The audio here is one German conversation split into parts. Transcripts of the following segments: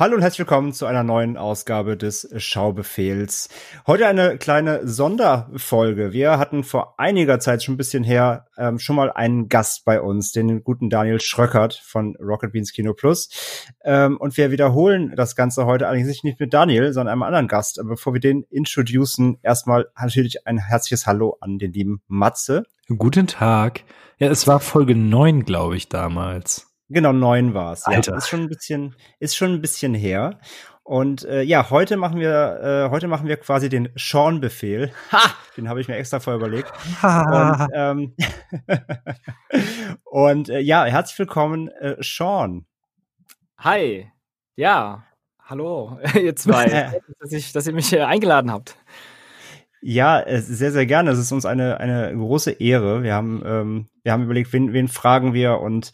Hallo und herzlich willkommen zu einer neuen Ausgabe des Schaubefehls. Heute eine kleine Sonderfolge. Wir hatten vor einiger Zeit schon ein bisschen her ähm, schon mal einen Gast bei uns, den guten Daniel Schröckert von Rocket Beans Kino Plus. Ähm, und wir wiederholen das Ganze heute allerdings nicht mit Daniel, sondern einem anderen Gast. Aber bevor wir den introducen, erstmal natürlich ein herzliches Hallo an den lieben Matze. Guten Tag. Ja, es war Folge 9, glaube ich, damals. Genau, neun war es. Ja, ist schon ein bisschen, ist schon ein bisschen her. Und äh, ja, heute machen wir, äh, heute machen wir quasi den Sean-Befehl. Ha! Den habe ich mir extra vorher überlegt. und ähm, und äh, ja, herzlich willkommen, äh, Sean. Hi. Ja, hallo, ihr zwei. dass, ich, dass ihr mich hier eingeladen habt. Ja, sehr, sehr gerne. Es ist uns eine, eine große Ehre. Wir haben, ähm, wir haben überlegt, wen, wen fragen wir und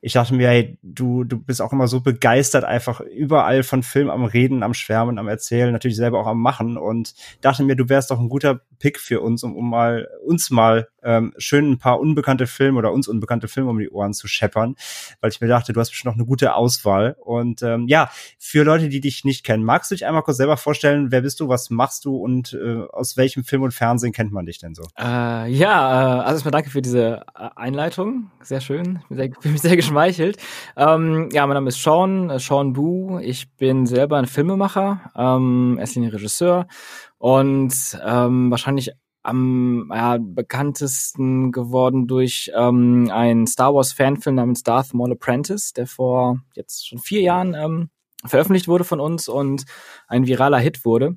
ich dachte mir, hey, du, du bist auch immer so begeistert, einfach überall von Film am Reden, am Schwärmen, am Erzählen, natürlich selber auch am Machen und dachte mir, du wärst doch ein guter Pick für uns, um, um mal uns mal ähm, schön ein paar unbekannte Filme oder uns unbekannte Filme um die Ohren zu scheppern, weil ich mir dachte, du hast bestimmt noch eine gute Auswahl. Und ähm, ja, für Leute, die dich nicht kennen, magst du dich einmal kurz selber vorstellen, wer bist du, was machst du und äh, aus welchem Film und Fernsehen kennt man dich denn so? Äh, ja, äh, also erstmal danke für diese Einleitung, sehr schön, ich bin, mich sehr geschmeichelt. Ähm, ja, mein Name ist Sean, äh, Sean Bu. Ich bin selber ein Filmemacher, ähm, erst Regisseur und ähm, wahrscheinlich am ja, bekanntesten geworden durch ähm, einen Star Wars Fanfilm namens Darth Maul Apprentice, der vor jetzt schon vier Jahren ähm, veröffentlicht wurde von uns und ein viraler Hit wurde.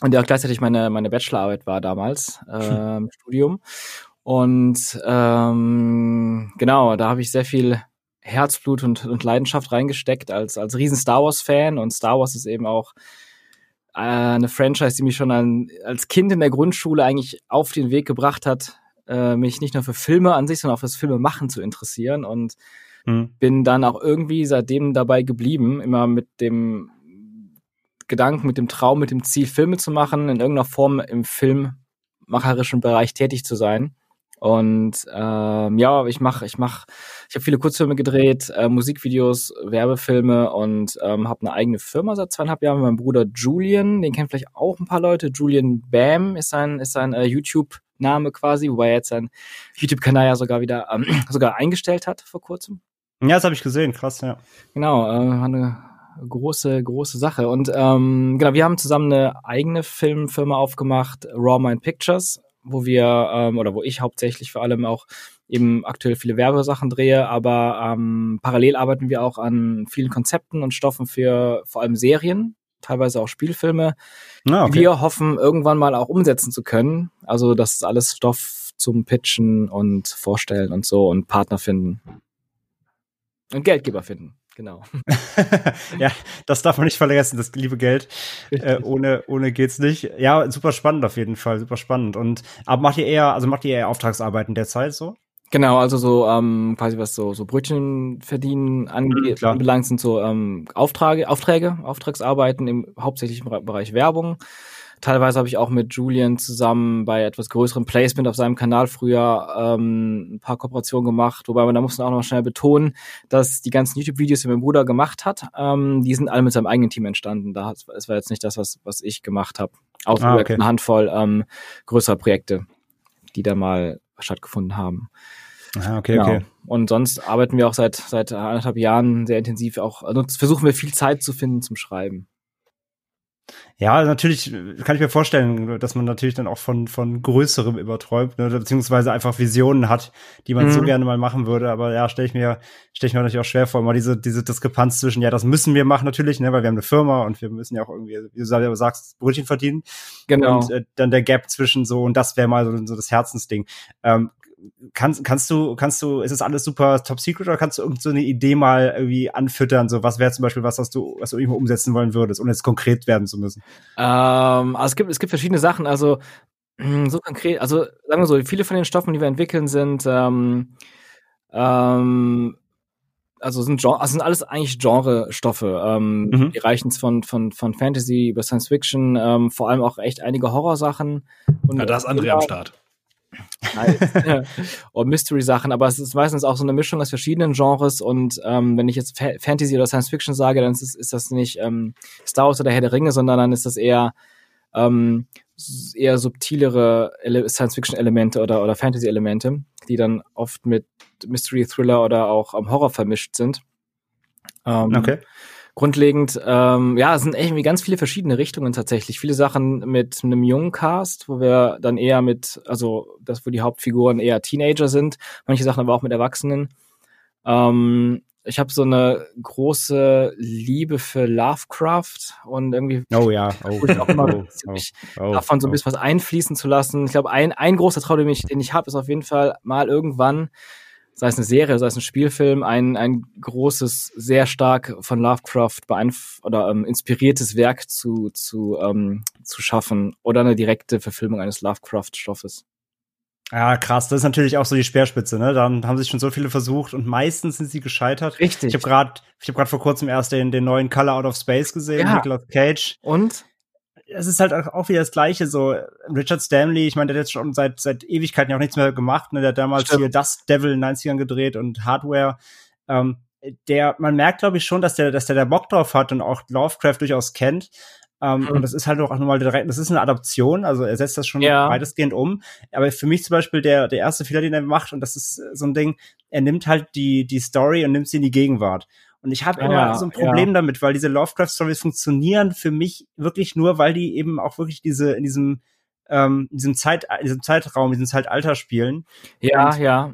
Und der auch gleichzeitig meine, meine Bachelorarbeit war damals äh, im Studium. Und ähm, genau, da habe ich sehr viel Herzblut und, und Leidenschaft reingesteckt als, als riesen Star Wars-Fan. Und Star Wars ist eben auch äh, eine Franchise, die mich schon an, als Kind in der Grundschule eigentlich auf den Weg gebracht hat, äh, mich nicht nur für Filme an sich, sondern auch fürs Filme machen zu interessieren. Und mhm. bin dann auch irgendwie seitdem dabei geblieben, immer mit dem Gedanken, mit dem Traum, mit dem Ziel, Filme zu machen, in irgendeiner Form im filmmacherischen Bereich tätig zu sein. Und ähm, ja, ich mache, ich mache, ich habe viele Kurzfilme gedreht, äh, Musikvideos, Werbefilme und ähm, habe eine eigene Firma seit zweieinhalb Jahren mit meinem Bruder Julian. Den kennen vielleicht auch ein paar Leute. Julian Bam ist sein, ist sein äh, YouTube-Name quasi, wobei er jetzt sein YouTube-Kanal ja sogar wieder ähm, sogar eingestellt hat vor kurzem. Ja, das habe ich gesehen, krass, ja. Genau, äh, eine große, große Sache. Und ähm, genau, wir haben zusammen eine eigene Filmfirma aufgemacht, Raw Mind Pictures wo wir ähm, oder wo ich hauptsächlich vor allem auch eben aktuell viele Werbesachen drehe, aber ähm, parallel arbeiten wir auch an vielen Konzepten und Stoffen für vor allem Serien, teilweise auch Spielfilme. Ah, okay. Wir hoffen irgendwann mal auch umsetzen zu können. Also das ist alles Stoff zum Pitchen und Vorstellen und so und Partner finden und Geldgeber finden. Genau. ja, das darf man nicht vergessen, das liebe Geld. Äh, ohne, ohne geht's nicht. Ja, super spannend auf jeden Fall, super spannend. Und aber macht ihr eher, also macht ihr eher Auftragsarbeiten derzeit so? Genau, also so ähm, quasi was so so Brötchen verdienen angeht, mhm, anbelangt sind so ähm, Aufträge, Aufträge, Auftragsarbeiten im hauptsächlichen Bereich Werbung. Teilweise habe ich auch mit Julian zusammen bei etwas größerem Placement auf seinem Kanal früher ähm, ein paar Kooperationen gemacht, wobei man da muss man auch noch schnell betonen, dass die ganzen YouTube-Videos, die mein Bruder gemacht hat, ähm, die sind alle mit seinem eigenen Team entstanden. Da es war jetzt nicht das, was was ich gemacht habe. Außer ah, okay. eine Handvoll ähm, größerer Projekte, die da mal stattgefunden haben. Ah, okay, genau. okay. Und sonst arbeiten wir auch seit seit anderthalb Jahren sehr intensiv auch, also versuchen wir viel Zeit zu finden zum Schreiben. Ja, natürlich kann ich mir vorstellen, dass man natürlich dann auch von, von Größerem überträumt, ne, beziehungsweise einfach Visionen hat, die man mhm. so gerne mal machen würde. Aber ja, stelle ich mir, stelle ich mir natürlich auch schwer vor, immer diese, diese Diskrepanz zwischen, ja, das müssen wir machen natürlich, ne, weil wir haben eine Firma und wir müssen ja auch irgendwie, wie du selber sagst, Brötchen verdienen. Genau. Und äh, dann der Gap zwischen so, und das wäre mal so, so das Herzensding. Ähm, kannst, kannst du, kannst du, ist es alles super top secret oder kannst du irgend so eine Idee mal irgendwie anfüttern? So, was wäre zum Beispiel was, was du, was du irgendwo umsetzen wollen würdest, ohne jetzt konkret werden zu müssen? Ähm, also es gibt, es gibt verschiedene Sachen. Also so konkret, also sagen wir so, viele von den Stoffen, die wir entwickeln, sind ähm, ähm, also sind, Genre, also sind alles eigentlich Genre-Stoffe. Ähm, mhm. Die reichen von, von, von Fantasy über Science Fiction, ähm, vor allem auch echt einige Horrorsachen. Und ja, da ist André am Start. Nice. und Mystery-Sachen, aber es ist meistens auch so eine Mischung aus verschiedenen Genres und ähm, wenn ich jetzt Fa Fantasy oder Science Fiction sage, dann ist, ist das nicht ähm, Star Wars oder Herr der Ringe, sondern dann ist das eher ähm, eher subtilere Science-Fiction-Elemente oder, oder Fantasy-Elemente, die dann oft mit Mystery, Thriller oder auch um, Horror vermischt sind. Ähm, okay. Grundlegend, ähm, ja, es sind echt ganz viele verschiedene Richtungen tatsächlich. Viele Sachen mit einem jungen Cast, wo wir dann eher mit, also das, wo die Hauptfiguren eher Teenager sind, manche Sachen aber auch mit Erwachsenen. Ähm, ich habe so eine große Liebe für Lovecraft und irgendwie oh ja oh, ich auch immer oh, oh, oh, davon so ein oh. bisschen was einfließen zu lassen. Ich glaube, ein, ein großer Traum, den ich, den ich habe, ist auf jeden Fall mal irgendwann, sei es eine Serie, sei es ein Spielfilm, ein, ein großes, sehr stark von Lovecraft beeinf oder ähm, inspiriertes Werk zu, zu, ähm, zu schaffen oder eine direkte Verfilmung eines Lovecraft-Stoffes. Ja, krass. Das ist natürlich auch so die Speerspitze, ne? Da haben sich schon so viele versucht und meistens sind sie gescheitert. Richtig. Ich habe gerade, ich habe gerade vor kurzem erst den, den neuen Color Out of Space gesehen, ja. Nicolas Cage. Und? Es ist halt auch wieder das Gleiche. So Richard Stanley, ich meine, der hat jetzt schon seit seit Ewigkeiten ja auch nichts mehr gemacht. Ne? Der hat damals Stimmt. hier Dust Devil in den 90ern gedreht und Hardware. Ähm, der, man merkt, glaube ich, schon, dass der, dass der da Bock drauf hat und auch Lovecraft durchaus kennt. Ähm, mhm. Und das ist halt auch nochmal direkt, das ist eine Adaption, also er setzt das schon ja. weitestgehend um. Aber für mich zum Beispiel der, der erste Fehler, den er macht, und das ist so ein Ding, er nimmt halt die, die Story und nimmt sie in die Gegenwart. Und ich habe immer ja, so ein Problem ja. damit, weil diese Lovecraft-Stories funktionieren für mich wirklich nur, weil die eben auch wirklich diese, in diesem, ähm, in diesem, Zeit, in diesem Zeitraum, in diesem Zeitalter spielen. Ja, und, ja.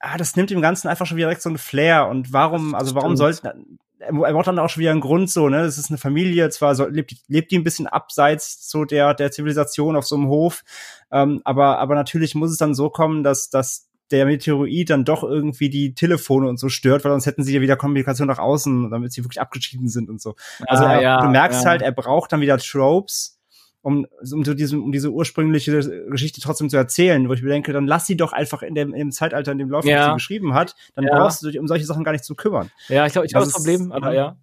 Ah, das nimmt dem Ganzen einfach schon wieder direkt so ein Flair. Und warum, also warum sollten, er braucht dann auch schon wieder einen Grund so, ne? Das ist eine Familie, zwar so, lebt, lebt die ein bisschen abseits so der, der Zivilisation auf so einem Hof, ähm, aber, aber natürlich muss es dann so kommen, dass, dass der Meteorit dann doch irgendwie die Telefone und so stört, weil sonst hätten sie ja wieder Kommunikation nach außen, damit sie wirklich abgeschieden sind und so. Also ah, er, ja, du merkst ja. halt, er braucht dann wieder Tropes, um, um, so diese, um diese ursprüngliche Geschichte trotzdem zu erzählen, wo ich mir denke, dann lass sie doch einfach in dem, in dem Zeitalter, in dem Lauf, ja. sie geschrieben hat, dann brauchst du dich um solche Sachen gar nicht zu kümmern. Ja, ich glaube, ich habe das, das Problem, aber ja.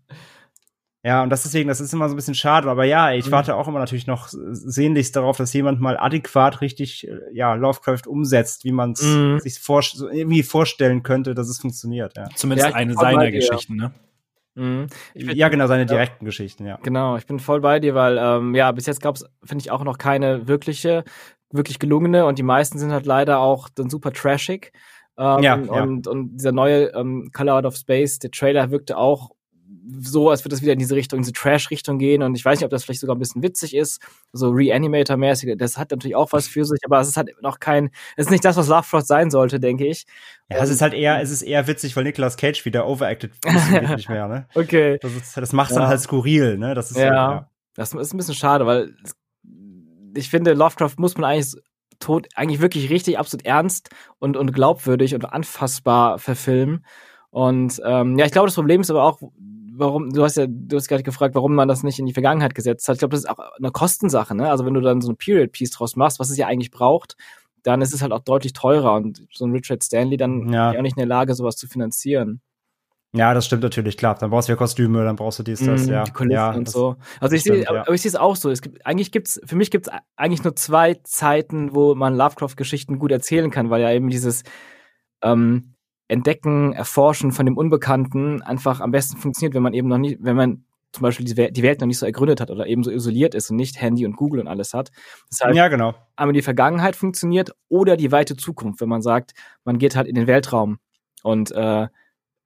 Ja, und das deswegen, das ist immer so ein bisschen schade, aber ja, ich mhm. warte auch immer natürlich noch sehnlichst darauf, dass jemand mal adäquat richtig, äh, ja, Lovecraft umsetzt, wie man es mhm. sich vor, so irgendwie vorstellen könnte, dass es funktioniert, ja. Zumindest ja, eine seiner Geschichten, ne? Mhm. ja, genau, seine direkten ja. Geschichten, ja. Genau, ich bin voll bei dir, weil ähm, ja, bis jetzt gab es, finde ich, auch noch keine wirkliche, wirklich gelungene und die meisten sind halt leider auch dann super trashig. Ähm, ja, ja. Und, und dieser neue ähm, Color Out of Space, der Trailer wirkte auch so, als würde das wieder in diese Richtung, in diese Trash-Richtung gehen. Und ich weiß nicht, ob das vielleicht sogar ein bisschen witzig ist, so Reanimator-mäßig. Das hat natürlich auch was für sich, aber es ist halt noch kein, es ist nicht das, was Lovecraft sein sollte, denke ich. Ja, es ist halt eher, es ist eher witzig, weil Nicolas Cage wieder overacted nicht mehr, ne? Okay. Das, ist, das macht ja. dann halt skurril, ne? Das ist ja. Halt, ja. Das ist ein bisschen schade, weil ich finde, Lovecraft muss man eigentlich tot, eigentlich wirklich richtig absolut ernst und, und glaubwürdig und anfassbar verfilmen. Und ähm, ja, ich glaube, das Problem ist aber auch, warum, du hast ja, du hast gerade gefragt, warum man das nicht in die Vergangenheit gesetzt hat. Ich glaube, das ist auch eine Kostensache, ne? Also wenn du dann so ein Period-Piece draus machst, was es ja eigentlich braucht, dann ist es halt auch deutlich teurer und so ein Richard Stanley dann ja. auch nicht in der Lage, sowas zu finanzieren. Ja, das stimmt natürlich, klar. Dann brauchst du ja Kostüme, dann brauchst du dies, das, mm, ja. Die Kulissen ja, und so. Also ich sehe, ja. aber ich sehe es auch so. Es gibt, eigentlich gibt's, für mich gibt's eigentlich nur zwei Zeiten, wo man Lovecraft-Geschichten gut erzählen kann, weil ja eben dieses, ähm, Entdecken, Erforschen von dem Unbekannten einfach am besten funktioniert, wenn man eben noch nicht, wenn man zum Beispiel die Welt, noch nicht so ergründet hat oder eben so isoliert ist und nicht Handy und Google und alles hat. Das heißt, ja, genau. einmal die Vergangenheit funktioniert oder die weite Zukunft, wenn man sagt, man geht halt in den Weltraum und äh,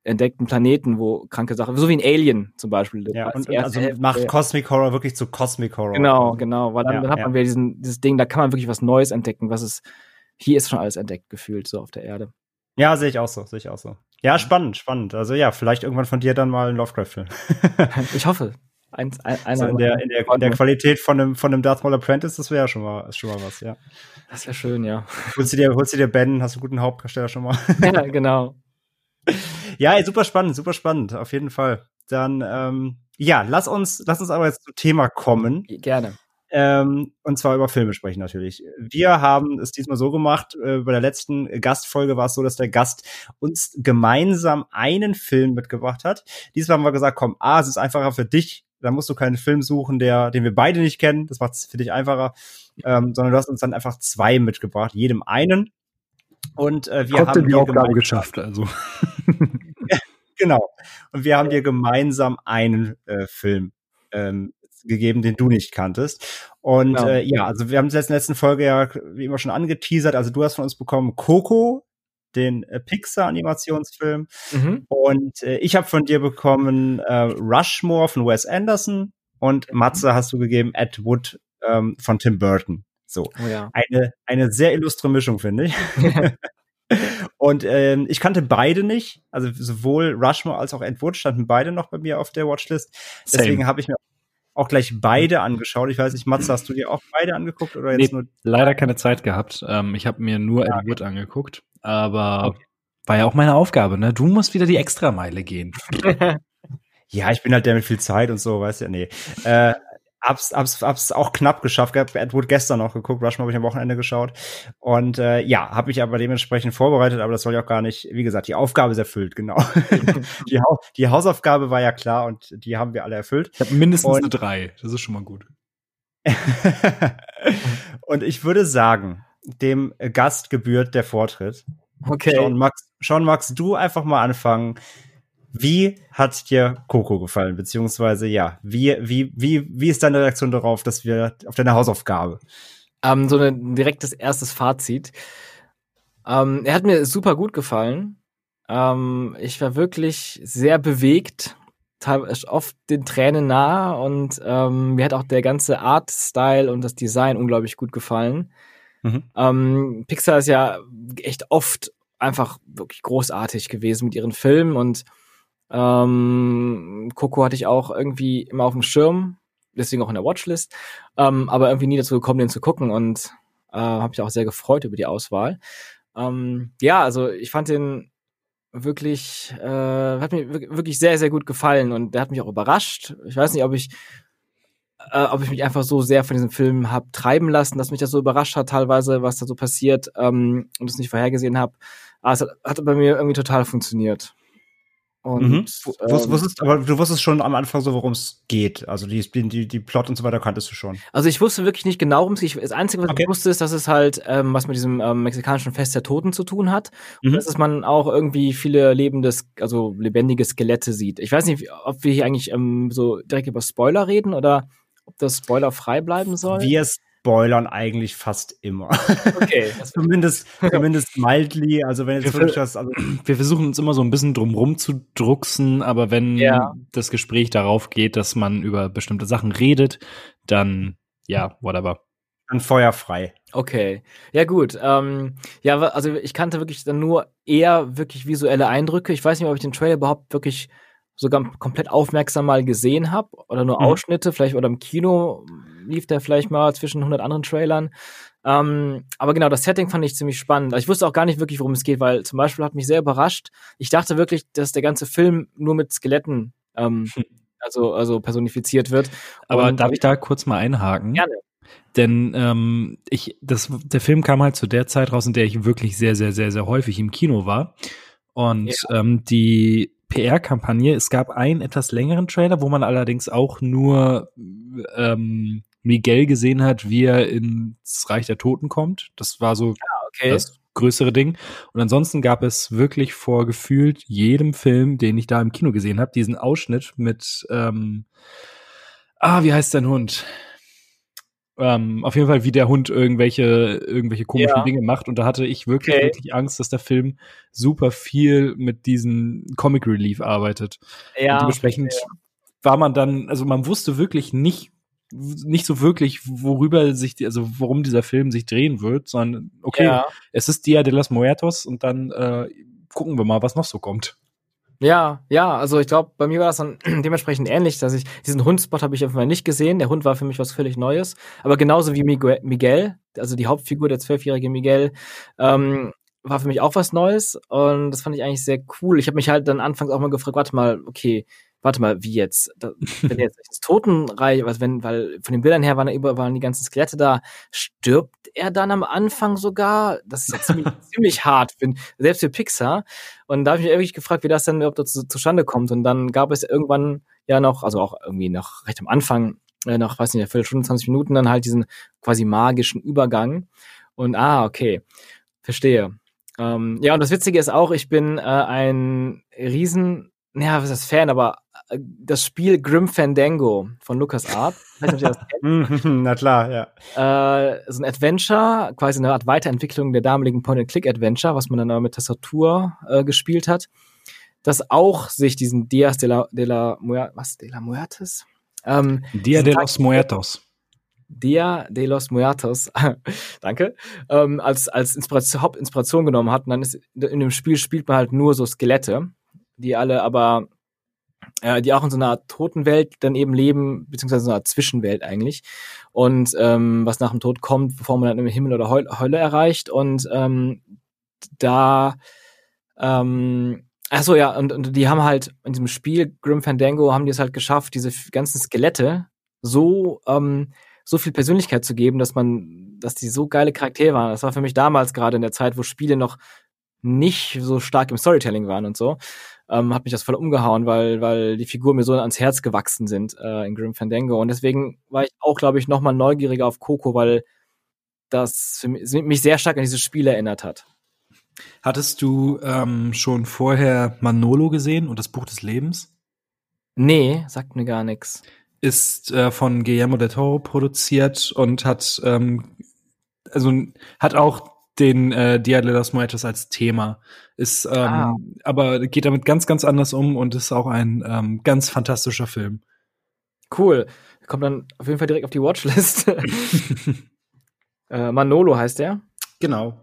entdeckt einen Planeten, wo kranke Sachen, so wie ein Alien zum Beispiel. Ja, und, also macht Cosmic Horror wirklich zu Cosmic Horror. Genau, genau, weil dann, ja, dann hat ja. man wieder diesen, dieses Ding, da kann man wirklich was Neues entdecken, was es, hier ist schon alles entdeckt gefühlt, so auf der Erde. Ja, sehe ich auch so, sehe ich auch so. Ja, spannend, spannend. Also ja, vielleicht irgendwann von dir dann mal ein Lovecraft-Film. ich hoffe. Eins, ein, Also in, der, in, der, in der Qualität von einem, von einem Darth Maul Apprentice, das wäre schon mal, schon mal was, ja. Das wäre schön, ja. Holst du dir, holst du dir Ben, hast du einen guten Hauptdarsteller schon mal. ja, genau. Ja, ey, super spannend, super spannend, auf jeden Fall. Dann, ähm, ja, lass uns, lass uns aber jetzt zum Thema kommen. Gerne. Ähm, und zwar über Filme sprechen natürlich. Wir haben es diesmal so gemacht, äh, bei der letzten Gastfolge war es so, dass der Gast uns gemeinsam einen Film mitgebracht hat. Diesmal haben wir gesagt, komm, A, es ist einfacher für dich, da musst du keinen Film suchen, der, den wir beide nicht kennen, das macht es für dich einfacher, ähm, sondern du hast uns dann einfach zwei mitgebracht, jedem einen. Und äh, wir Trotzdem haben die Aufgabe geschafft, also. Genau. Und wir haben dir gemeinsam einen äh, Film ähm, gegeben, den du nicht kanntest. Und Genau. äh, ja, also wir haben es in der letzten Folge ja wie immer schon angeteasert. Also du hast von uns bekommen Coco, den äh, Pixar-Animationsfilm. Mhm. Und äh, ich habe von dir bekommen äh, Rushmore von Wes Anderson. Und Matze hast du gegeben Ed Wood ähm, von Tim Burton. So Oh ja. eine, eine sehr illustre Mischung, finde ich. Und ähm, ich kannte beide nicht. Also sowohl Rushmore als auch Ed Wood standen beide noch bei mir auf der Watchlist. Deswegen habe ich mir auch gleich beide angeschaut. Ich weiß nicht, Matze, hast du dir auch beide angeguckt oder jetzt Nee. nur? Leider keine Zeit gehabt. Ähm, ich habe mir nur Ed Wood angeguckt, aber war ja auch meine Aufgabe, ne? Du musst wieder die Extrameile gehen. Ja, ich bin halt der mit viel Zeit und so, weißt du, ja, nee. Äh, hab's, hab's, hab's auch knapp geschafft. gehabt. Ed Wood gestern noch geguckt, Rushmore habe ich am Wochenende geschaut. Und äh, ja, habe mich aber dementsprechend vorbereitet, aber das soll ja auch gar nicht, wie gesagt, die Aufgabe ist erfüllt, genau. die, Hau die Hausaufgabe war ja klar und die haben wir alle erfüllt. Ich habe mindestens Und- eine drei. Das ist schon mal gut. und ich würde sagen, dem Gast gebührt der Vortritt. Okay. Sean, Max, Sean, magst du einfach mal anfangen? Wie hat dir Coco gefallen? Beziehungsweise, ja, wie, wie, wie, wie ist deine Reaktion darauf, dass wir auf deine Hausaufgabe? Ähm, so ein direktes erstes Fazit. Ähm, er hat mir super gut gefallen. Ähm, ich war wirklich sehr bewegt, teilweise oft den Tränen nah und ähm, mir hat auch der ganze Art-Style und das Design unglaublich gut gefallen. Mhm. Ähm, Pixar ist ja echt oft einfach wirklich großartig gewesen mit ihren Filmen und ähm, Coco hatte ich auch irgendwie immer auf dem Schirm, deswegen auch in der Watchlist, ähm, aber irgendwie nie dazu gekommen, den zu gucken und äh, habe mich auch sehr gefreut über die Auswahl. Ähm, ja, also ich fand den wirklich, äh, hat mir wirk- wirklich sehr, sehr gut gefallen und der hat mich auch überrascht. Ich weiß nicht, ob ich äh, ob ich mich einfach so sehr von diesem Film hab treiben lassen, dass mich das so überrascht hat, teilweise, was da so passiert ähm, und es nicht vorhergesehen habe. Aber es hat, hat bei mir irgendwie total funktioniert. Und Mhm. Ähm, wusstest, aber du wusstest schon am Anfang so, worum es geht. Also die, die, die, Plot und so weiter kanntest du schon. Also ich wusste wirklich nicht genau, worum es geht. Das Einzige, was Okay. ich wusste, ist, dass es halt ähm, was mit diesem ähm, mexikanischen Fest der Toten zu tun hat. Mhm. Und dass man auch irgendwie viele lebende, also lebendige Skelette sieht. Ich weiß nicht, wie- ob wir hier eigentlich ähm, so direkt über Spoiler reden oder ob das spoilerfrei bleiben soll. Wir spoilern eigentlich fast immer. Okay. zumindest, zumindest mildly. Also wenn jetzt Wir wirklich was, also Wir versuchen uns immer so ein bisschen drumrum zu drucksen, aber wenn Ja. das Gespräch darauf geht, dass man über bestimmte Sachen redet, dann ja, whatever. dann feuerfrei. Okay, ja gut. Ähm, ja, also ich kannte wirklich dann nur eher wirklich visuelle Eindrücke. Ich weiß nicht, ob ich den Trailer überhaupt wirklich sogar komplett aufmerksam mal gesehen habe oder nur Mhm. Ausschnitte, vielleicht oder im Kino lief der vielleicht mal zwischen 100 anderen Trailern. Ähm, aber genau, das Setting fand ich ziemlich spannend. Ich wusste auch gar nicht wirklich, worum es geht, weil zum Beispiel hat mich sehr überrascht. Ich dachte wirklich, dass der ganze Film nur mit Skeletten ähm, also, also personifiziert wird. Aber Und- darf ich da kurz mal einhaken? Gerne. Denn ähm, ich, das, der Film kam halt zu der Zeit raus, in der ich wirklich sehr, sehr, sehr, sehr häufig im Kino war. Und ähm, die PR-Kampagne, es gab einen etwas längeren Trailer, wo man allerdings auch nur ähm, Miguel gesehen hat, wie er ins Reich der Toten kommt. Das war so Okay. das größere Ding. Und ansonsten gab es wirklich vor gefühlt jedem Film, den ich da im Kino gesehen habe, diesen Ausschnitt mit, ähm, ah, wie heißt dein Hund? Ähm, auf jeden Fall, wie der Hund irgendwelche, irgendwelche komischen Ja. Dinge macht. Und da hatte ich wirklich, Okay. wirklich Angst, dass der Film super viel mit diesem Comic Relief arbeitet. ja, Und dementsprechend war man dann, also man wusste wirklich nicht, nicht so wirklich, worüber sich, die, also worum dieser Film sich drehen wird, sondern okay, ja. es ist Dia de los Muertos und dann äh, gucken wir mal, was noch so kommt. Ja, ja, also ich glaube, bei mir war das dann dementsprechend ähnlich, dass ich diesen Hundspot habe ich auf einmal nicht gesehen. Der Hund war für mich was völlig Neues. Aber genauso wie Miguel, also die Hauptfigur, der zwölfjährige Miguel, ähm, war für mich auch was Neues. Und das fand ich eigentlich sehr cool. Ich habe mich halt dann anfangs auch mal gefragt, warte mal, okay, warte mal, wie jetzt? Da, wenn jetzt das Totenreich, also wenn, weil von den Bildern her waren, über, waren die ganzen Skelette da, stirbt er dann am Anfang sogar? Das ist ja ziemlich, ziemlich hart, für, selbst für Pixar. Und da habe ich mich wirklich gefragt, wie das denn überhaupt dazu, zustande kommt. Und dann gab es irgendwann ja noch, also auch irgendwie noch recht am Anfang, äh, noch, weiß nicht, eine Viertelstunde, 20 Minuten, dann halt diesen quasi magischen Übergang. Und ah, okay, verstehe. Ähm, ja, und das Witzige ist auch, ich bin äh, ein riesen, naja, was ist das Fan, aber das Spiel Grim Fandango von Lucas Art. Na klar, ja. Äh, so ein Adventure, quasi eine Art Weiterentwicklung der damaligen Point-and-Click-Adventure, was man dann aber mit Tastatur äh, gespielt hat. Das auch sich diesen Dias de la, de la, was, de la Muertes? Ähm, Dia de los Muertos. Dia de los Muertos, danke, ähm, als, als Inspiration, Hauptinspiration genommen hat. Und dann ist in dem Spiel spielt man halt nur so Skelette, die alle aber, äh, die auch in so einer Totenwelt dann eben leben, beziehungsweise so einer Zwischenwelt eigentlich. Und ähm, was nach dem Tod kommt, bevor man dann im Himmel oder Hölle erreicht. Und ähm, da ähm, Achso, ja, und, und die haben halt in diesem Spiel Grim Fandango haben die es halt geschafft, diese ganzen Skelette so ähm, so viel Persönlichkeit zu geben, dass man, dass die so geile Charaktere waren. Das war für mich damals gerade in der Zeit, wo Spiele noch nicht so stark im Storytelling waren und so, ähm, hat mich das voll umgehauen, weil, weil die Figuren mir so ans Herz gewachsen sind äh, in Grim Fandango. Und deswegen war ich auch, glaube ich, noch mal neugieriger auf Coco, weil das mich sehr stark an dieses Spiel erinnert hat. Hattest du ähm, schon vorher Manolo gesehen und das Buch des Lebens? Nee, sagt mir gar nichts ist äh, von Guillermo del Toro produziert und hat ähm, also hat auch den äh, Dia de los Muertos als Thema. Ist ähm, ah. aber geht damit ganz ganz anders um und ist auch ein ähm, ganz fantastischer Film. Cool. Kommt dann auf jeden Fall direkt auf die Watchlist. äh, Manolo heißt der? Genau.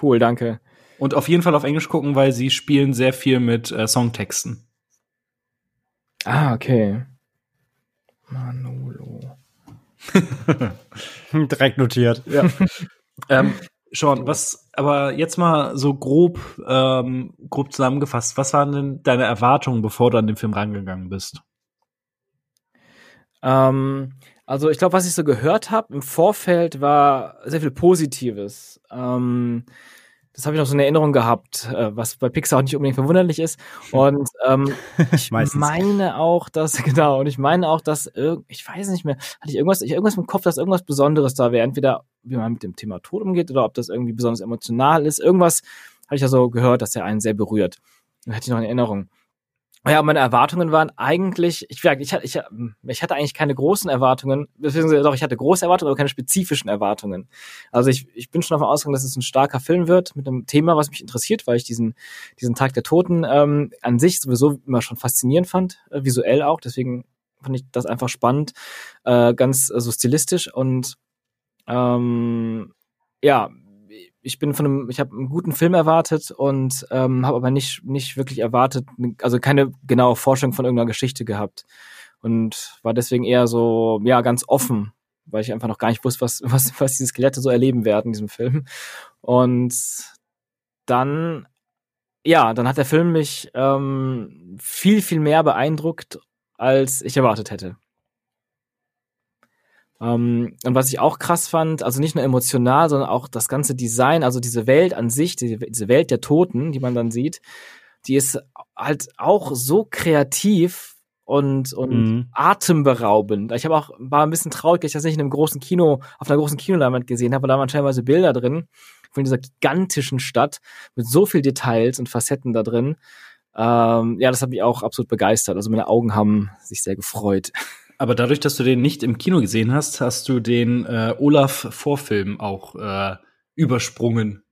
Cool, danke. Und auf jeden Fall auf Englisch gucken, weil sie spielen sehr viel mit äh, Songtexten. Ah, okay. Manolo. Direkt notiert. Ja. ähm, Sean, was, aber jetzt mal so grob, ähm, grob zusammengefasst, was waren denn deine Erwartungen, bevor du an den Film rangegangen bist? Ähm, also ich glaube, was ich so gehört habe im Vorfeld war sehr viel Positives. Ähm, das habe ich noch so in Erinnerung gehabt, äh, was bei Pixar auch nicht unbedingt verwunderlich ist. Und ähm, ich meine auch, dass, genau, und ich meine auch, dass, ich weiß nicht mehr, hatte ich irgendwas, ich irgendwas im Kopf, dass irgendwas Besonderes da wäre. Entweder wie man mit dem Thema Tod umgeht oder ob das irgendwie besonders emotional ist. Irgendwas hatte ich ja so gehört, dass er einen sehr berührt. Das hatte ich noch in Erinnerung. Ja, meine Erwartungen waren eigentlich, ich, ich, ich, ich hatte eigentlich keine großen Erwartungen, beziehungsweise doch, ich hatte große Erwartungen, aber keine spezifischen Erwartungen. Also ich, ich bin schon davon ausgegangen, dass es ein starker Film wird, mit einem Thema, was mich interessiert, weil ich diesen, diesen Tag der Toten ähm, an sich sowieso immer schon faszinierend fand, äh, visuell auch, deswegen fand ich das einfach spannend, äh, ganz so also stilistisch und ähm, ja, ich bin von einem, ich habe einen guten Film erwartet und ähm, habe aber nicht nicht wirklich erwartet, also keine genaue Forschung von irgendeiner Geschichte gehabt und war deswegen eher so ja ganz offen, weil ich einfach noch gar nicht wusste, was was was diese Skelette so erleben werden in diesem Film und dann ja, dann hat der Film mich ähm, viel viel mehr beeindruckt, als ich erwartet hätte. Ähm, und was ich auch krass fand, also nicht nur emotional, sondern auch das ganze Design, also diese Welt an sich, diese, diese Welt der Toten, die man dann sieht, die ist halt auch so kreativ und, und mhm. atemberaubend. Ich habe auch war ein bisschen traurig, dass ich das nicht in einem großen Kino, auf einer großen Kinoleinwand gesehen habe, da waren teilweise Bilder drin von dieser gigantischen Stadt mit so viel Details und Facetten da drin. Ähm, ja, das hat mich auch absolut begeistert. Also meine Augen haben sich sehr gefreut. Aber dadurch, dass du den nicht im Kino gesehen hast, hast du den äh, Olaf-Vorfilm auch äh, übersprungen.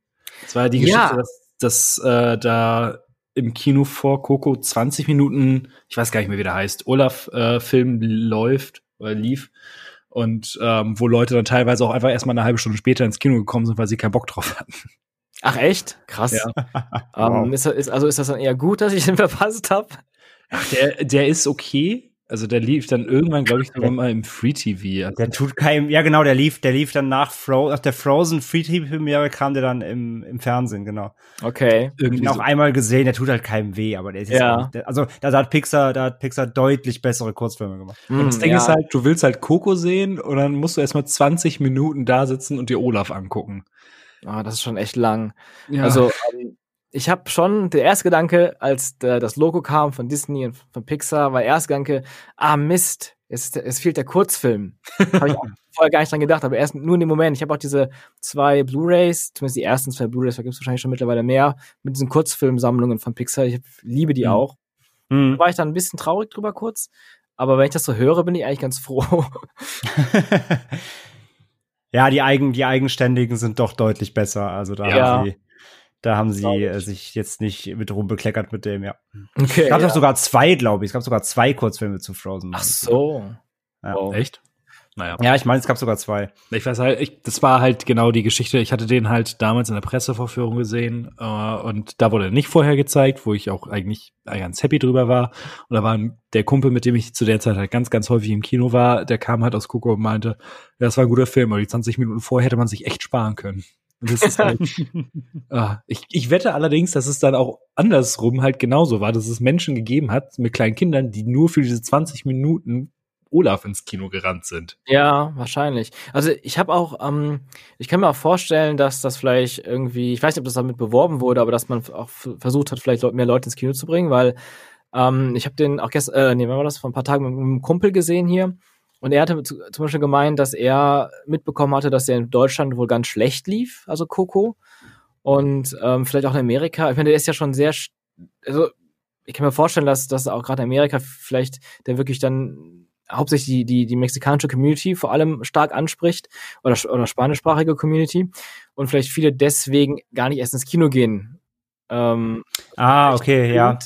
Das war ja die Geschichte, ja. dass, dass äh, da im Kino vor Coco 20 Minuten, ich weiß gar nicht mehr, wie der heißt, Olaf-Film äh, läuft oder lief. Und ähm, wo Leute dann teilweise auch einfach erstmal eine halbe Stunde später ins Kino gekommen sind, weil sie keinen Bock drauf hatten. Ach echt? Krass. Ja. Ähm, Wow. ist, ist, also ist das dann eher gut, dass ich den verpasst habe? Der, der ist okay. Also der lief dann irgendwann, glaube ich, sogar mal im Free TV. Also, Der tut keinem, ja genau, der lief, der lief dann nach Fro nach der Frozen Free TV Premiere kam der dann im, im Fernsehen, genau. Okay. Ich hab irgendwie ihn auch so, einmal gesehen, der tut halt keinem weh, aber der ist jetzt Ja. auch der, also da hat Pixar, da hat Pixar deutlich bessere Kurzfilme gemacht. und das Ding ja. ist halt, du willst halt Coco sehen und dann musst du erstmal 20 Minuten da sitzen und dir Olaf angucken. Ah, das ist schon echt lang. Ja. Also ähm, ich habe schon der erste Gedanke, als der, das Logo kam von Disney und von Pixar, war der erste Gedanke, ah Mist, es, es fehlt der Kurzfilm. habe ich auch vorher gar nicht dran gedacht, aber erst nur in dem Moment. Ich habe auch diese zwei Blu-rays, zumindest die ersten zwei Blu-rays, da gibt es wahrscheinlich schon mittlerweile mehr, mit diesen Kurzfilmsammlungen von Pixar. Ich liebe die Mhm. auch. Hm. Da war ich dann ein bisschen traurig drüber kurz, aber wenn ich das so höre, bin ich eigentlich ganz froh. ja, die eigen, die eigenständigen sind doch deutlich besser. Also da Ja. haben sie, da haben sie äh, sich jetzt nicht mit rumbekleckert mit dem, ja. Okay. Es gab ja. doch sogar zwei, glaube ich. Es gab sogar zwei Kurzfilme zu Frozen. Ach so. Ja. Wow. Echt? Naja. Ja, ich meine, es gab sogar zwei. Ich weiß halt, ich, das war halt genau die Geschichte. Ich hatte den halt damals in der Pressevorführung gesehen äh, und da wurde er nicht vorher gezeigt, wo ich auch eigentlich ganz happy drüber war. Und da war der Kumpel, mit dem ich zu der Zeit halt ganz, ganz häufig im Kino war, der kam halt aus Coco und meinte, ja, das war ein guter Film, aber die 20 Minuten vorher hätte man sich echt sparen können. Das ist halt, ah, ich, ich wette allerdings, dass es dann auch andersrum halt genauso war, dass es Menschen gegeben hat mit kleinen Kindern, die nur für diese 20 Minuten Olaf ins Kino gerannt sind. Ja, wahrscheinlich. Also ich habe auch, ähm, ich kann mir auch vorstellen, dass das vielleicht irgendwie, ich weiß nicht, ob das damit beworben wurde, aber dass man auch versucht hat, vielleicht mehr Leute ins Kino zu bringen, weil ähm, ich habe den auch gestern, äh, nee, wann war das, vor ein paar Tagen mit einem Kumpel gesehen hier und er hatte zu- zum Beispiel gemeint, dass er mitbekommen hatte, dass der in Deutschland wohl ganz schlecht lief, also Coco und ähm, vielleicht auch in Amerika. Ich meine, der ist ja schon sehr, also ich kann mir vorstellen, dass dass auch gerade in Amerika vielleicht der wirklich dann hauptsächlich die, die, die mexikanische Community vor allem stark anspricht oder, oder spanischsprachige Community und vielleicht viele deswegen gar nicht erst ins Kino gehen. Ähm, Ah, okay, ja.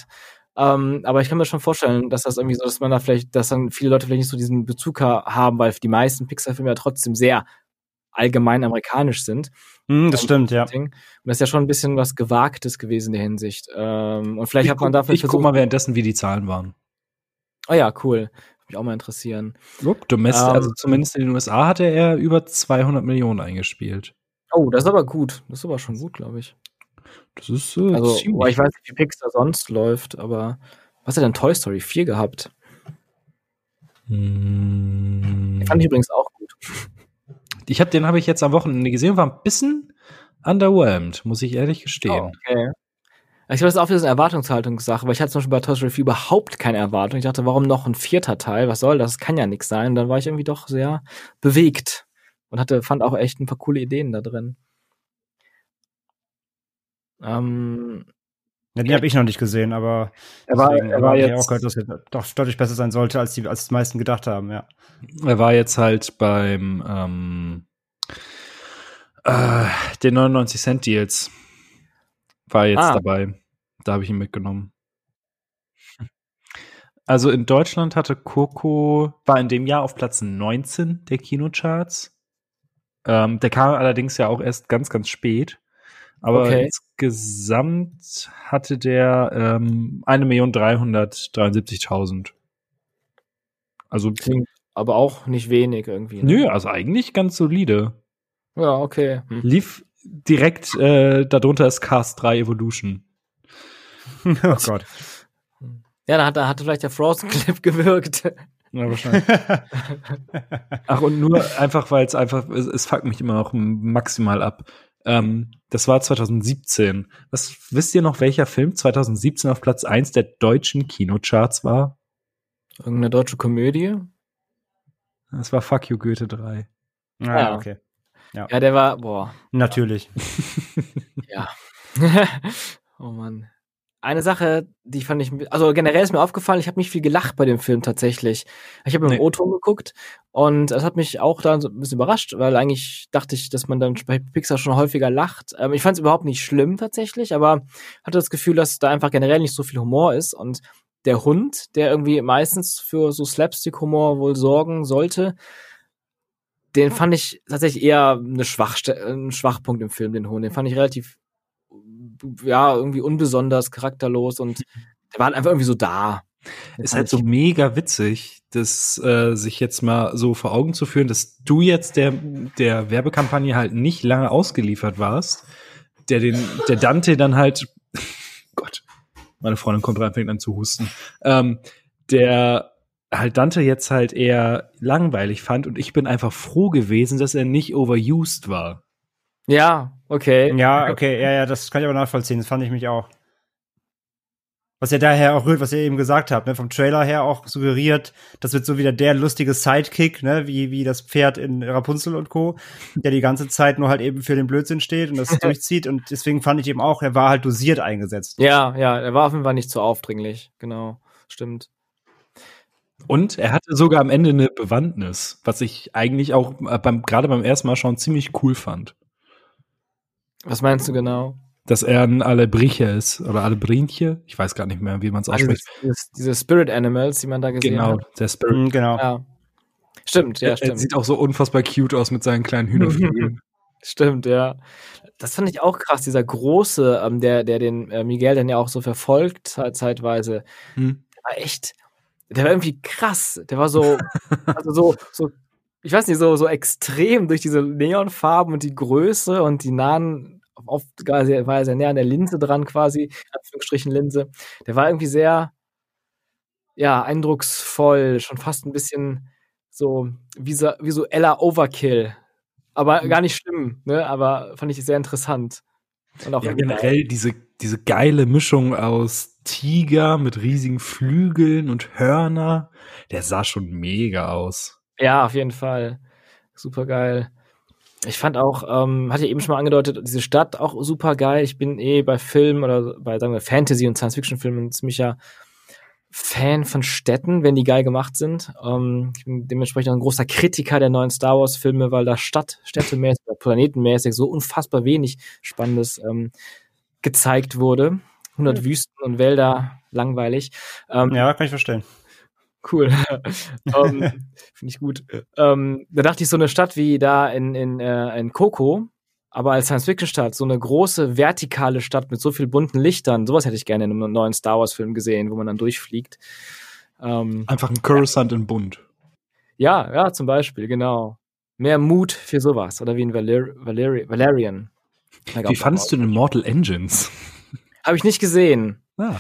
Ähm, aber ich kann mir schon vorstellen, dass das irgendwie so, dass man da vielleicht, dass dann viele Leute vielleicht nicht so diesen Bezug ha haben, weil die meisten Pixar-Filme ja trotzdem sehr allgemein amerikanisch sind. Hm, das stimmt, ja. Und das ist ja schon ein bisschen was Gewagtes gewesen in der Hinsicht. Ähm, und vielleicht ich hat man dafür ich guck mal währenddessen, wie die Zahlen waren. Oh ja, cool. Würde mich auch mal interessieren. Upp, Domest Ähm, also zumindest in den USA hatte er über 200 Millionen eingespielt. Oh, das ist aber gut. Das ist aber schon gut, glaube ich. Das ist äh, Also, ziemlich. boah, ich weiß nicht, wie Pixar sonst läuft, aber was hat denn Toy Story 4 gehabt? Hm. Den fand ich übrigens auch gut. Ich hab, den habe ich jetzt am Wochenende gesehen, war ein bisschen underwhelmed, muss ich ehrlich gestehen. okay. Ich glaube, das ist auch wieder so eine Erwartungshaltungssache, weil ich hatte zum Beispiel bei Toy Story 4 überhaupt keine Erwartung. Ich dachte, warum noch ein vierter Teil? Was soll das? Das kann ja nichts sein. Und dann war ich irgendwie doch sehr bewegt und hatte, fand auch echt ein paar coole Ideen da drin. Ähm, Ja, den habe ich noch nicht gesehen, aber Er war, deswegen er war ich jetzt, auch gehört, dass er doch deutlich besser sein sollte, als die, als die meisten gedacht haben, ja. er war jetzt halt beim ähm, äh, den 99 Cent Deals. War jetzt Ah. dabei. Da habe ich ihn mitgenommen. Also in Deutschland hatte Coco, war in dem Jahr auf Platz 19 der Kinocharts. Ähm, der kam allerdings ja auch erst ganz, ganz spät. Aber Okay. insgesamt hatte der ähm, 1.373.000. Also, klingt aber auch nicht wenig irgendwie. ne? nö, also eigentlich ganz solide. Ja, okay. Hm. Lief direkt, äh, darunter ist Cast 3 Evolution. oh Gott. Ja, da hat, da hat vielleicht der Frozen-Clip gewirkt. Ja, wahrscheinlich. Ach, und nur einfach, weil es einfach, es, es fuckt mich immer noch maximal ab. Ähm, das war 2017. Was wisst ihr noch, welcher Film 2017 auf Platz 1 der deutschen Kinocharts war? Irgendeine deutsche Komödie. Das war Fuck You Goethe 3. Ah, Ja. okay. Ja, der war, boah. Natürlich. Ja. oh Mann. Eine Sache, die fand ich, also generell ist mir aufgefallen, ich habe nicht viel gelacht bei dem Film tatsächlich. Ich habe im Nee. O-Ton geguckt und das hat mich auch da so ein bisschen überrascht, weil eigentlich dachte ich, dass man dann bei Pixar schon häufiger lacht. Ähm, ich fand es überhaupt nicht schlimm tatsächlich, aber hatte das Gefühl, dass da einfach generell nicht so viel Humor ist und der Hund, der irgendwie meistens für so Slapstick-Humor wohl sorgen sollte, den fand ich tatsächlich eher eine Schwachste ein Schwachpunkt im Film, den Hund. Den fand ich relativ ja, irgendwie unbesonders, charakterlos und der war halt einfach irgendwie so da. Ist halt so mega witzig, das äh, sich jetzt mal so vor Augen zu führen, dass du jetzt der, der Werbekampagne halt nicht lange ausgeliefert warst, der den, der Dante dann halt, Gott, meine Freundin kommt rein, fängt an zu husten, ähm, der halt Dante jetzt halt eher langweilig fand und ich bin einfach froh gewesen, dass er nicht overused war. Ja, okay. Ja, okay, ja, ja, das kann ich aber nachvollziehen. Das fand ich mich auch. Was ja daher auch rührt, was ihr eben gesagt habt, ne, vom Trailer her auch suggeriert, das wird so wieder der lustige Sidekick, ne, wie, wie das Pferd in Rapunzel und Co., der die ganze Zeit nur halt eben für den Blödsinn steht und das durchzieht und deswegen fand ich eben auch, er war halt dosiert eingesetzt. Ja, ja, er war auf jeden Fall nicht so aufdringlich, genau, stimmt. Und er hatte sogar am Ende eine Bewandtnis, was ich eigentlich auch äh, beim, gerade beim ersten Mal schon ziemlich cool fand. Was meinst du genau? Dass er ein Alebriche ist oder Alebrinche. Ich weiß gar nicht mehr, wie man es Also ausspricht. diese, diese Spirit Animals, die man da gesehen Genau, hat. der Spirit. Mhm, genau. Ja. Stimmt, ja, er, er stimmt. sieht auch so unfassbar cute aus mit seinen kleinen Hühnerflügeln. Stimmt, ja. Das fand ich auch krass, dieser große, ähm, der, der den äh, Miguel dann ja auch so verfolgt zeit- zeitweise. Hm. Der war echt, der war irgendwie krass. Der war so, also so, so, ich weiß nicht, so, so extrem durch diese Neonfarben und die Größe und die nahen, oft war er sehr näher an der Linse dran quasi, Anführungsstrichen Linse. Der war irgendwie sehr, ja, eindrucksvoll, schon fast ein bisschen so visu- visueller Overkill. Aber gar nicht schlimm, ne? Aber fand ich sehr interessant. Und auch Ja, generell diese, diese geile Mischung aus Tiger mit riesigen Flügeln und Hörner, der sah schon mega aus. Ja, auf jeden Fall. Super geil. Ich fand auch, ähm, hatte ich eben schon mal angedeutet, diese Stadt auch super geil. Ich bin eh bei Filmen oder bei, sagen wir, Fantasy- und Science-Fiction-Filmen ziemlicher Fan von Städten, wenn die geil gemacht sind. Ähm, ich bin dementsprechend auch ein großer Kritiker der neuen Star Wars-Filme, weil da Stadt, städtemäßig oder planetenmäßig so unfassbar wenig Spannendes ähm, gezeigt wurde. 100 Wüsten und Wälder, langweilig. Ähm, Ja, kann ich verstehen. Cool. ähm, Finde ich gut. Ähm, da dachte ich, so eine Stadt wie da in, in, äh, in Coco, aber als Science-Fiction-Stadt, so eine große vertikale Stadt mit so viel bunten Lichtern, sowas hätte ich gerne in einem neuen Star Wars-Film gesehen, wo man dann durchfliegt. Ähm, Einfach ein Coruscant in bunt. ja, ja, zum Beispiel, genau. Mehr Mut für sowas. Oder wie in Valer Valeri Valerian. Wie fandest du denn Immortal Engines? Habe ich nicht gesehen. Ah,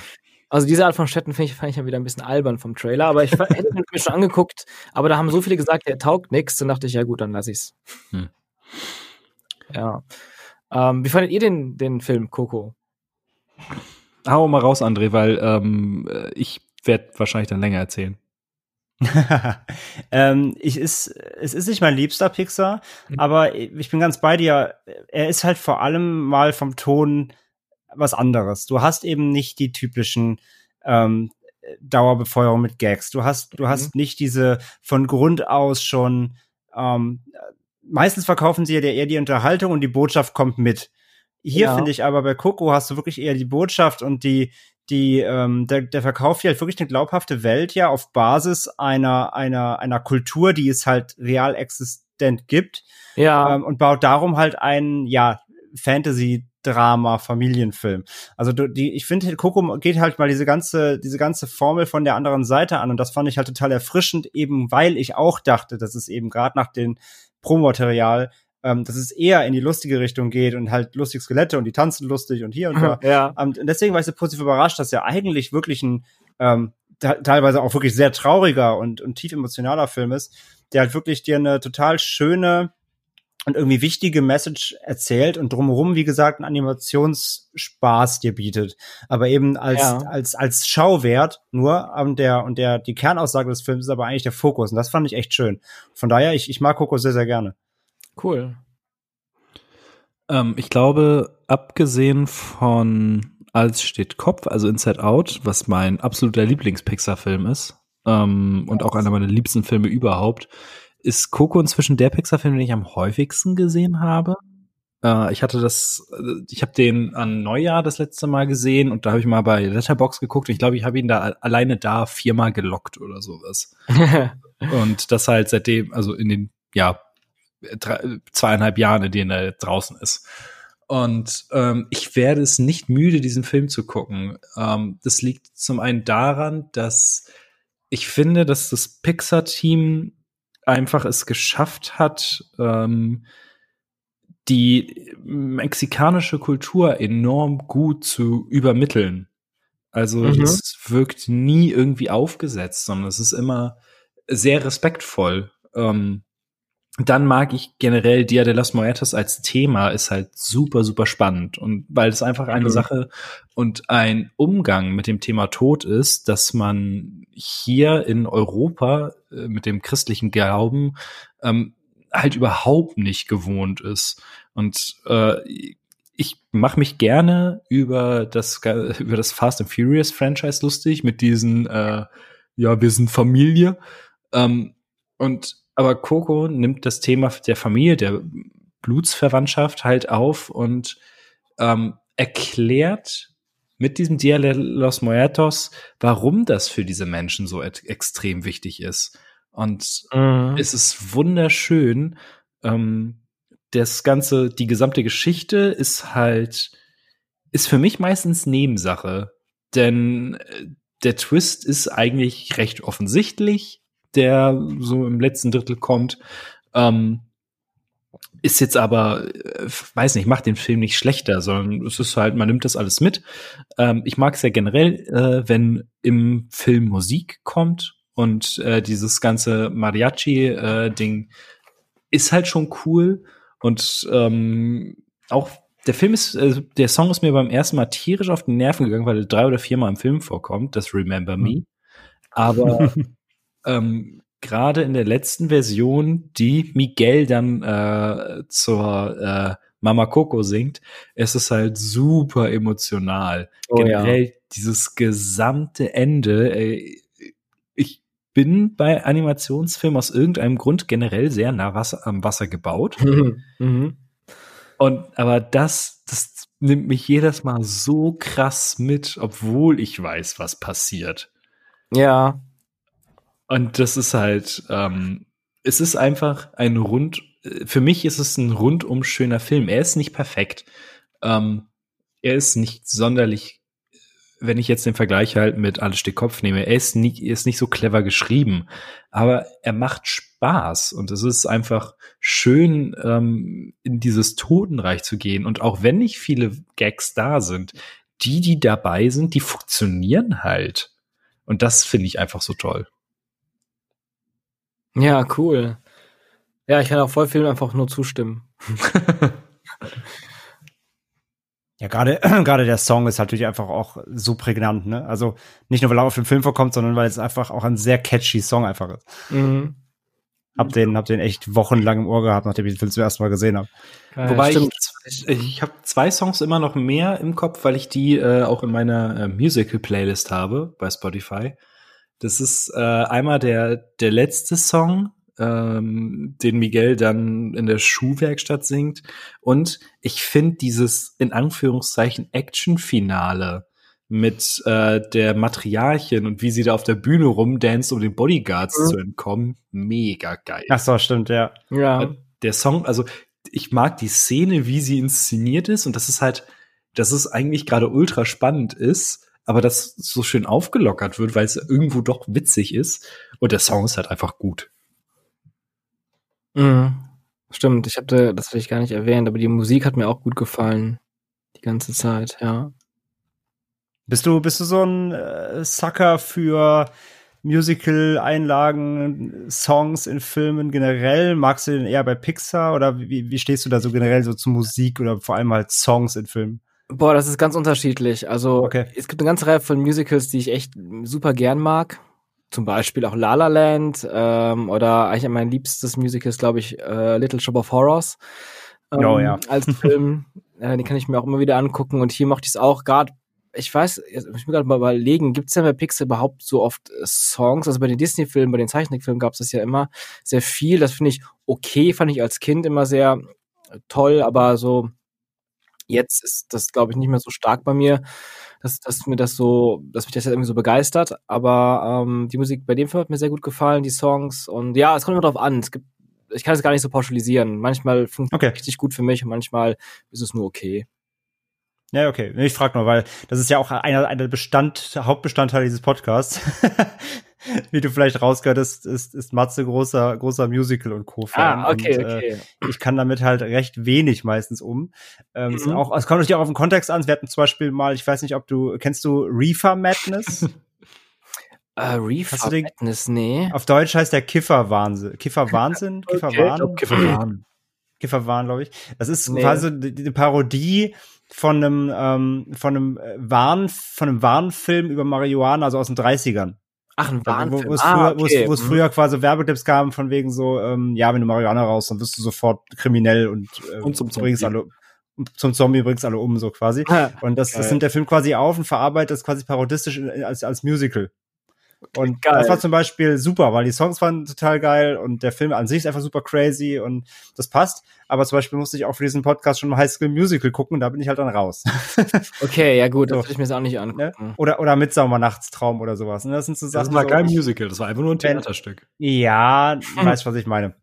Also diese Art von Städten finde ich, fand ich ja wieder ein bisschen albern vom Trailer, aber ich hätte mir schon angeguckt, aber da haben so viele gesagt, der taugt nix, dann dachte ich, ja gut, dann lass ich's. Hm. Ja. Ähm, wie fandet ihr den, den Film Coco? hau mal raus, André, weil ähm, äh, ich werde wahrscheinlich dann länger erzählen. ähm, ich ist, es ist nicht mein liebster Pixar, Mhm. aber ich bin ganz bei dir. Er ist halt vor allem mal vom Ton was anderes. Du hast eben nicht die typischen ähm, Dauerbefeuerung mit Gags. Du hast, du hast nicht diese von Grund aus schon. Ähm, meistens verkaufen sie ja eher die Unterhaltung und die Botschaft kommt mit. Hier Ja. finde ich aber bei Coco hast du wirklich eher die Botschaft und die die ähm, der, der verkauft hier halt wirklich eine glaubhafte Welt ja auf Basis einer einer einer Kultur, die es halt real existent gibt Ja, ähm, und baut darum halt einen ja Fantasy Drama Familienfilm. Also du, die ich finde Coco geht halt mal diese ganze diese ganze Formel von der anderen Seite an und das fand ich halt total erfrischend eben weil ich auch dachte, dass es eben gerade nach dem Promomaterial ähm, dass es eher in die lustige Richtung geht und halt lustige Skelette und die tanzen lustig und hier und da. ja, Und deswegen war ich so positiv überrascht, dass er eigentlich wirklich ein ähm, te- teilweise auch wirklich sehr trauriger und, und tief emotionaler Film ist, der halt wirklich dir eine total schöne und irgendwie wichtige Message erzählt und drumherum, wie gesagt, einen Animationsspaß dir bietet. Aber eben als, Ja. als, als Schauwert nur, und der, und der, die Kernaussage des Films ist aber eigentlich der Fokus. Und das fand ich echt schön. Von daher, ich, ich mag Coco sehr, sehr gerne. cool. Ähm, ich glaube, abgesehen von Als steht Kopf, also Inside Out, was mein absoluter Lieblings-Pixar-Film ist ähm, und auch einer meiner liebsten Filme überhaupt, ist Coco inzwischen der Pixar-Film, den ich am häufigsten gesehen habe. Äh, ich hatte das, äh, ich habe den an Neujahr das letzte Mal gesehen und da habe ich mal bei Letterbox geguckt. Ich glaube, ich habe ihn da alleine da viermal gelockt oder sowas. Und das halt seitdem, also in den, ja, drei, zweieinhalb Jahren, in denen er draußen ist. Und ähm, ich werde es nicht müde, diesen Film zu gucken. Ähm, das liegt zum einen daran, dass ich finde, dass das Pixar-Team einfach es geschafft hat, ähm, die mexikanische Kultur enorm gut zu übermitteln. Also mhm. es wirkt nie irgendwie aufgesetzt, sondern es ist immer sehr respektvoll. Ähm, dann mag ich generell Dia de las Muertas als Thema ist halt super, super spannend. Und weil es einfach eine mhm. Sache und ein Umgang mit dem Thema Tod ist, dass man hier in Europa äh, mit dem christlichen Glauben ähm, halt überhaupt nicht gewohnt ist. Und äh, ich mache mich gerne über das über das Fast and Furious Franchise lustig mit diesen äh, ja wir sind Familie ähm, und aber Coco nimmt das Thema der Familie, der Blutsverwandtschaft halt auf und ähm, erklärt mit diesem Dia de los Muertos, warum das für diese Menschen so extrem wichtig ist. Und mhm. es ist wunderschön. Ähm, das ganze, die gesamte Geschichte ist halt, ist für mich meistens Nebensache. Denn äh, der Twist ist eigentlich recht offensichtlich der so im letzten Drittel kommt. Ähm, ist jetzt aber, äh, weiß nicht, macht den Film nicht schlechter, sondern es ist halt, man nimmt das alles mit. Ähm, ich mag es ja generell, äh, wenn im Film Musik kommt und äh, dieses ganze Mariachi-Ding äh, ist halt schon cool. Und ähm, auch der Film ist, äh, der Song ist mir beim ersten Mal tierisch auf die Nerven gegangen, weil er drei oder viermal im Film vorkommt, das Remember Me. Mhm. Aber ähm, gerade in der letzten Version, die Miguel dann äh, zur äh, Mama Coco singt, es ist halt super emotional. Oh, Generell ja. dieses gesamte Ende. Ey, ich bin bei Animationsfilmen aus irgendeinem Grund generell sehr nah Wasser, am Wasser gebaut. Mhm. Mhm. Und aber das, das nimmt mich jedes Mal so krass mit, obwohl ich weiß, was passiert. Ja, und das ist halt, ähm, es ist einfach ein rund, für mich ist es ein rundum schöner Film. Er ist nicht perfekt. Ähm, er ist nicht sonderlich, wenn ich jetzt den Vergleich halt mit Alles steht Kopf nehme, er ist nicht, er ist nicht so clever geschrieben, aber er macht Spaß und es ist einfach schön, ähm, in dieses Totenreich zu gehen. Und auch wenn nicht viele Gags da sind, die, die dabei sind, die funktionieren halt. Und das finde ich einfach so toll. Ja, cool. Ja, ich kann auch voll viel einfach nur zustimmen. Ja, gerade gerade der Song ist natürlich einfach auch so prägnant, ne? Also nicht nur weil er auf dem Film vorkommt, sondern weil es einfach auch ein sehr catchy Song einfach ist. Mhm. Hab den hab den echt wochenlang im Ohr gehabt, nachdem ich den Film zum ersten Mal gesehen habe. Wobei stimmt. ich, ich, habe zwei Songs immer noch mehr im Kopf, weil ich die äh, auch in meiner äh, Musical Playlist habe bei Spotify. Das ist äh, einmal der, der letzte Song, ähm, den Miguel dann in der Schuhwerkstatt singt. Und ich finde dieses in Anführungszeichen Action-Finale mit äh, der Materialchen und wie sie da auf der Bühne rumdance, um den Bodyguards mhm. zu entkommen, mega geil. Ach so, stimmt, ja. Ja. Äh, der Song, also ich mag die Szene, wie sie inszeniert ist und das ist halt, dass es eigentlich gerade ultra spannend ist aber das so schön aufgelockert wird, weil es irgendwo doch witzig ist. Und der Song ist halt einfach gut. Mhm. Stimmt, ich hatte, das hatte ich gar nicht erwähnt, aber die Musik hat mir auch gut gefallen. Die ganze Zeit, ja. Bist du, bist du so ein äh, Sucker für Musical-Einlagen, Songs in Filmen generell? Magst du den eher bei Pixar oder wie, wie stehst du da so generell so zu Musik oder vor allem halt Songs in Filmen? Boah, das ist ganz unterschiedlich. Also okay. es gibt eine ganze Reihe von Musicals, die ich echt super gern mag. Zum Beispiel auch La La Land ähm, oder eigentlich mein liebstes Musical ist, glaube ich, äh, Little Shop of Horrors. Ähm, oh ja. Als Film. äh, den kann ich mir auch immer wieder angucken. Und hier mochte ich es auch gerade ich weiß, ich muss mir gerade mal überlegen, gibt es denn bei Pixar überhaupt so oft äh, Songs? Also bei den Disney-Filmen, bei den Zeichentrickfilmen gab es das ja immer sehr viel. Das finde ich okay, fand ich als Kind immer sehr toll, aber so Jetzt ist das, glaube ich, nicht mehr so stark bei mir, dass, dass mir das so, dass mich das jetzt irgendwie so begeistert. Aber ähm, die Musik bei dem Film hat mir sehr gut gefallen, die Songs. Und ja, es kommt immer drauf an. Es gibt ich kann es gar nicht so pauschalisieren. Manchmal funktioniert Okay. es richtig gut für mich und manchmal ist es nur okay. Ja, okay. Ich frage nur, weil das ist ja auch einer, einer Bestand, Hauptbestandteil dieses Podcasts. Wie du vielleicht rausgehört hast, ist, ist Matze großer, großer Musical- und Co-Fan. Ah, okay, und, äh, okay. ich kann damit halt recht wenig meistens um. Ähm, es Mhm. auch, es kommt natürlich auch auf den Kontext an. Wir hatten zum Beispiel mal, ich weiß nicht, ob du, kennst du Reefer Madness? Äh, Reefer den- Madness, nee. auf Deutsch heißt der Kifferwahnsinn. Kifferwahnsinn? Kifferwahn? Kifferwahn. Kifferwahn, glaube ich. Das ist Nee. quasi die Parodie von einem, ähm, von einem äh, Warn, von einem Warnfilm über Marihuana, also aus den 30ern. Ach, ein Warnfilm. wo, es ah, früher, wo, okay. es, wo es Mhm. früher quasi Werbetipps gaben von wegen so, ähm, ja, wenn du Marihuana raus, dann wirst du sofort kriminell und, äh, Und zum bringst Zombie. alle zum Zombie bringst alle um, so quasi. Ah, Und das, das nimmt der Film quasi auf und verarbeitet das quasi parodistisch als, als Musical. Und Geil. das war zum Beispiel super, weil die Songs waren total geil und der Film an sich ist einfach super crazy und das passt. Aber zum Beispiel musste ich auch für diesen Podcast schon mal High School Musical gucken und da bin ich halt dann raus. Okay, ja gut, das So. würde ich mir jetzt auch nicht ne? angucken. Oder, oder Mittsommernachtstraum oder sowas. Ne? Das sind so Sachen. Das war so, kein Musical, das war einfach nur ein Wenn- Theaterstück. Ja, du weißt, was ich meine.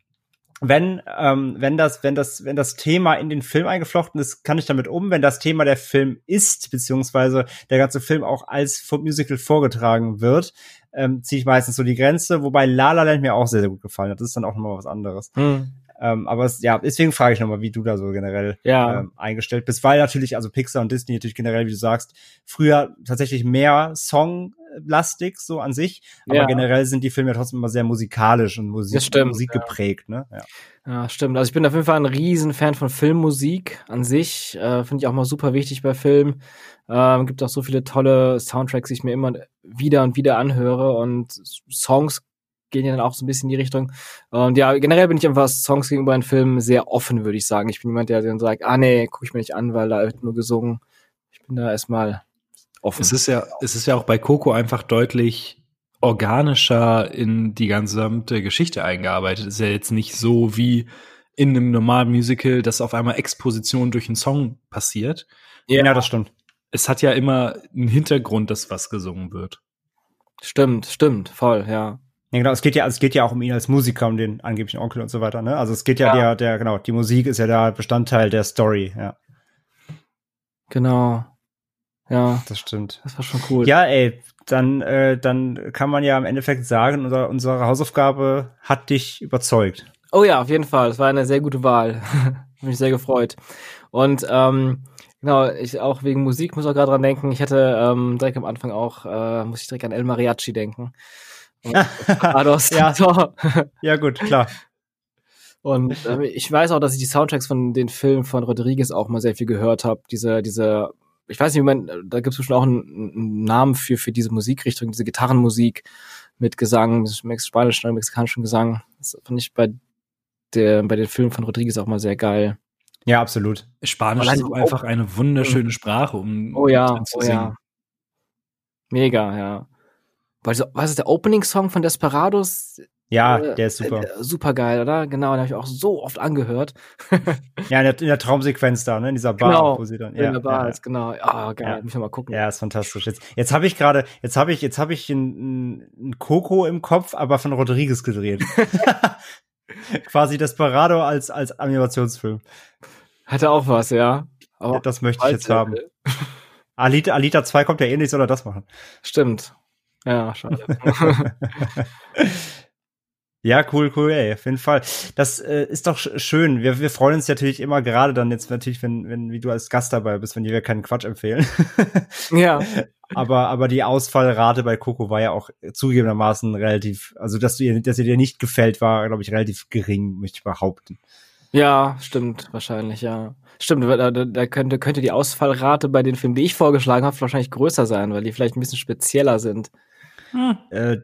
Wenn, ähm, wenn das, wenn das, wenn das Thema in den Film eingeflochten ist, kann ich damit um. Wenn das Thema der Film ist, beziehungsweise der ganze Film auch als Musical vorgetragen wird, ähm, ziehe ich meistens so die Grenze, wobei La La Land mir auch sehr, sehr gut gefallen hat. Das ist dann auch nochmal was anderes. Hm. Ähm, aber es, ja, deswegen frage ich nochmal, wie du da so generell Ja. ähm, eingestellt bist, weil natürlich, also Pixar und Disney natürlich generell, wie du sagst, früher tatsächlich mehr Songlastig so an sich, aber Ja. generell sind die Filme ja trotzdem immer sehr musikalisch und Musik, Das stimmt, Musik ja. geprägt, ne? Ja. Ja, stimmt. Also ich bin auf jeden Fall ein Riesenfan von Filmmusik an sich. Äh, Finde ich auch mal super wichtig bei Filmen. Ähm, gibt auch so viele tolle Soundtracks, die ich mir immer wieder und wieder anhöre und Songs gehen ja dann auch so ein bisschen in die Richtung. Und ja, generell bin ich einfach was Songs gegenüber einem Film sehr offen, würde ich sagen. Ich bin jemand, der dann sagt, ah nee, gucke ich mir nicht an, weil da wird nur gesungen. Ich bin da erstmal offen. Es ist ja, es ist ja auch bei Coco einfach deutlich organischer in die gesamte Geschichte eingearbeitet. Es ist ja jetzt nicht so wie in einem normalen Musical, dass auf einmal Exposition durch einen Song passiert. ja, das stimmt. Es hat ja immer einen Hintergrund, dass was gesungen wird. Stimmt, stimmt, voll, ja. Ja, genau, es geht ja, es geht ja auch um ihn als Musiker, um den angeblichen Onkel und so weiter, ne? Also es geht ja, Ja. der, der, genau, die Musik ist ja der Bestandteil der Story, ja, Genau. Ja, das stimmt. das war schon cool. Ja, ey, dann, äh, dann kann man ja im Endeffekt sagen, unser, unsere Hausaufgabe hat dich überzeugt. Oh ja, auf jeden Fall. Es war eine sehr gute Wahl. Mich sehr gefreut. Und ähm, genau, ich auch wegen Musik muss auch gerade dran denken. Ich hätte ähm, direkt am Anfang auch, äh, muss ich direkt an El Mariachi denken. Ados. Ja. Ja, gut, klar. Und äh, ich weiß auch, dass ich die Soundtracks von den Filmen von Rodriguez auch mal sehr viel gehört habe. Diese, diese, ich weiß nicht, wie man, da gibt es bestimmt auch einen, einen Namen für, für diese Musikrichtung, diese Gitarrenmusik mit Gesang, mit spanischen oder mexikanischen Gesang. Das fand ich bei der, bei den Filmen von Rodriguez auch mal sehr geil. Ja, absolut. Spanisch Allein ist auch einfach eine wunderschöne Sprache, um Oh ja, zu oh singen. ja. Mega, ja. Weil so, was ist der Opening-Song von Desperados? Ja, Äh, der ist super. Äh, super geil, oder? Genau, den habe ich auch so oft angehört. Ja, in der, in der Traumsequenz da, ne, in dieser Bar, Genau. wo sie dann, in ja, der Bar ja, ist, genau. Ah, geil, Ja. muss ich mal gucken. Ja, ist fantastisch. Jetzt, jetzt habe ich gerade, jetzt habe ich, jetzt habe ich ein, ein Coco im Kopf, aber von Rodriguez gedreht. Quasi Desperado als als Animationsfilm. Hatte auch was, ja. Aber das möchte ich jetzt haben. Alter, Alita, Alita 2 kommt ja eh nicht, soll er das machen? Stimmt. Ja, schade. Ja, cool, cool, ey, auf jeden Fall. Das äh, ist doch sch- schön. Wir, wir freuen uns natürlich immer gerade dann jetzt natürlich, wenn, wenn, wie du als Gast dabei bist, wenn wir keinen Quatsch empfehlen. ja. aber, aber die Ausfallrate bei Coco war ja auch zugegebenermaßen relativ, also dass du ihr, dass ihr dir nicht gefällt, war, glaube ich, relativ gering, möchte ich behaupten. Ja, stimmt, wahrscheinlich, ja. Stimmt, da, da, da könnte, könnte die Ausfallrate bei den Filmen, die ich vorgeschlagen habe, wahrscheinlich größer sein, weil die vielleicht ein bisschen spezieller sind. Äh,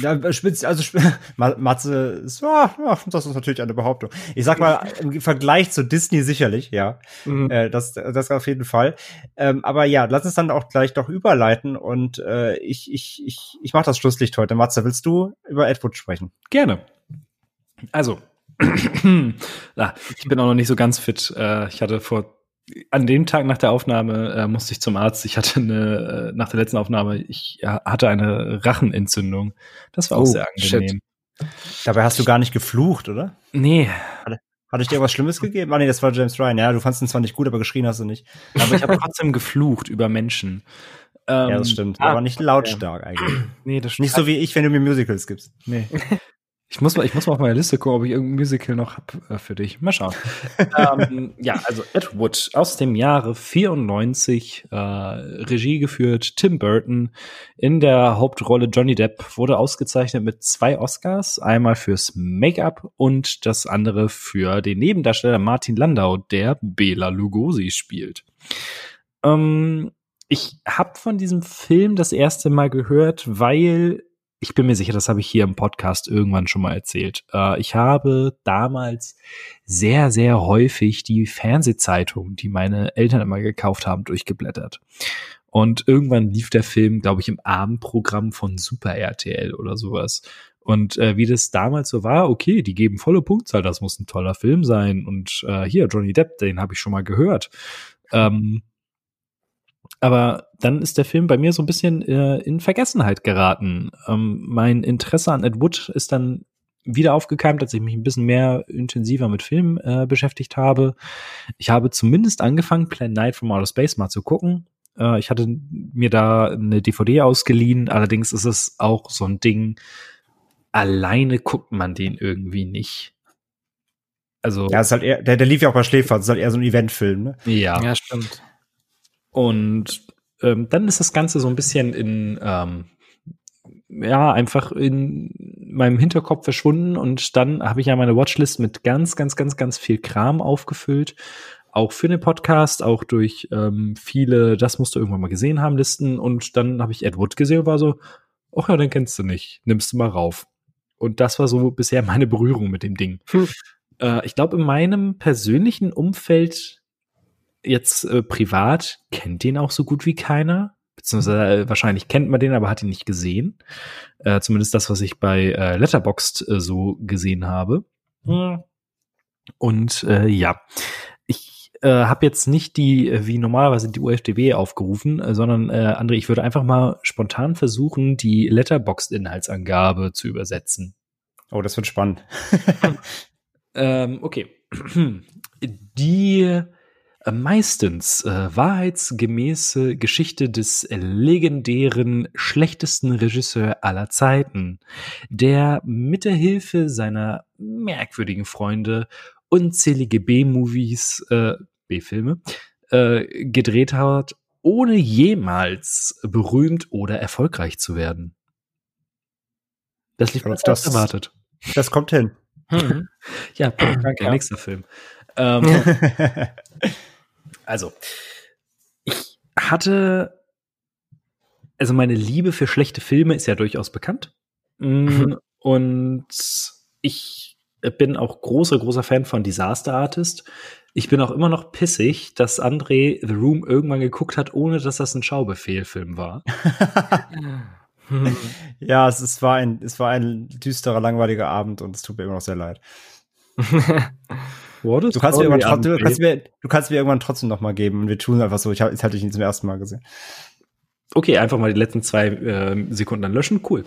ja, spitz, also sp Ma- Matze ist, ja, ja, das ist natürlich eine Behauptung. Ich sag mal, im Vergleich zu Disney sicherlich, ja. Mhm. Äh, das, das auf jeden Fall. Ähm, aber ja, lass uns dann auch gleich doch überleiten und äh, ich, ich, ich, ich mach das Schlusslicht heute. Matze, willst du über Ed Wood sprechen? Gerne. Also, ah, ich bin auch noch nicht so ganz fit. Äh, ich hatte vor an dem Tag nach der Aufnahme äh, musste ich zum Arzt. Ich hatte eine äh, nach der letzten Aufnahme, ich ja, hatte eine Rachenentzündung. Das war auch Oh, sehr shit. angenehm. Dabei hast du gar nicht geflucht, oder? Nee. Hatte ich dir was Schlimmes gegeben? Ah, nee, das war James Ryan. Ja, du fandest ihn zwar nicht gut, aber geschrien hast du nicht. Aber ich habe trotzdem geflucht über Menschen. Ähm, ja, das stimmt. ah, aber nicht lautstark eigentlich. Nee, das Nicht so wie ich, wenn du mir Musicals gibst. Nee. Ich muss mal, ich muss mal auf meine Liste gucken, ob ich irgendein Musical noch hab äh, für dich. Mal schauen. ähm, ja, also Ed Wood aus dem Jahre 94, äh, Regie geführt, Tim Burton. In der Hauptrolle Johnny Depp wurde ausgezeichnet mit zwei Oscars. Einmal fürs Make-up und das andere für den Nebendarsteller Martin Landau, der Bela Lugosi spielt. Ähm, ich habe von diesem Film das erste Mal gehört, weil ich bin mir sicher, das habe ich hier im Podcast irgendwann schon mal erzählt. Äh, ich habe damals sehr, sehr häufig die Fernsehzeitung, die meine Eltern immer gekauft haben, durchgeblättert. Und irgendwann lief der Film, glaube ich, im Abendprogramm von Super RTL oder sowas. Und äh, wie das damals so war, okay, die geben volle Punktzahl, das muss ein toller Film sein. Und äh, hier, Johnny Depp, den habe ich schon mal gehört. Ähm, aber dann ist der Film bei mir so ein bisschen äh, in Vergessenheit geraten. Ähm, mein Interesse an Ed Wood ist dann wieder aufgekeimt, als ich mich ein bisschen mehr intensiver mit Film äh, beschäftigt habe. Ich habe zumindest angefangen, Plan Night from Outer Space mal zu gucken. Äh, ich hatte mir da eine DVD ausgeliehen, allerdings ist es auch so ein Ding, alleine guckt man den irgendwie nicht. Also. Ja, ist halt eher, der, der lief ja auch bei Schläfer, das ist halt eher so ein Eventfilm, ne? Ja. Ja, stimmt. Und ähm, dann ist das Ganze so ein bisschen in, ähm, ja, einfach in meinem Hinterkopf verschwunden und dann habe ich ja meine Watchlist mit ganz, ganz, ganz, ganz viel Kram aufgefüllt. Auch für den Podcast, auch durch ähm, viele, das musst du irgendwann mal gesehen haben, Listen. Und dann habe ich Ed Wood gesehen und war so, ach ja, den kennst du nicht, nimmst du mal rauf. Und das war so bisher meine Berührung mit dem Ding. Hm. Äh, ich glaube, in meinem persönlichen Umfeld jetzt äh, privat kennt den auch so gut wie keiner. Beziehungsweise äh, wahrscheinlich kennt man den, aber hat ihn nicht gesehen. Äh, zumindest das, was ich bei äh, Letterboxd äh, so gesehen habe. Hm. Und äh, ja, ich äh, habe jetzt nicht die, äh, wie normalerweise die UFDB aufgerufen, äh, sondern äh, André, ich würde einfach mal spontan versuchen, die Letterboxd-Inhaltsangabe zu übersetzen. Oh, das wird spannend. Ähm, okay. Die meistens äh, wahrheitsgemäße Geschichte des legendären schlechtesten Regisseur aller Zeiten, der mit der Hilfe seiner merkwürdigen Freunde unzählige B-Movies, äh, B-Filme, äh, gedreht hat, ohne jemals berühmt oder erfolgreich zu werden. Das lief besser das- erwartet. Das kommt hin. Hm. Ja, danke, nächster Film. Ähm, also, ich hatte, also meine Liebe für schlechte Filme ist ja durchaus bekannt. Mm, Und ich bin auch großer, großer Fan von Disaster Artist. Ich bin auch immer noch pissig, dass André The Room irgendwann geguckt hat, ohne dass das ein Schaubefehl-Film war. Hm. ja, es, es, war ein, es war ein düsterer, langweiliger Abend und es tut mir immer noch sehr leid. What Du kannst, mir du, kannst mir, du kannst mir irgendwann trotzdem noch mal geben und wir tun einfach so. Ich habe jetzt hatte ich ihn zum ersten Mal gesehen. Okay, einfach mal die letzten zwei äh, Sekunden dann löschen. Cool.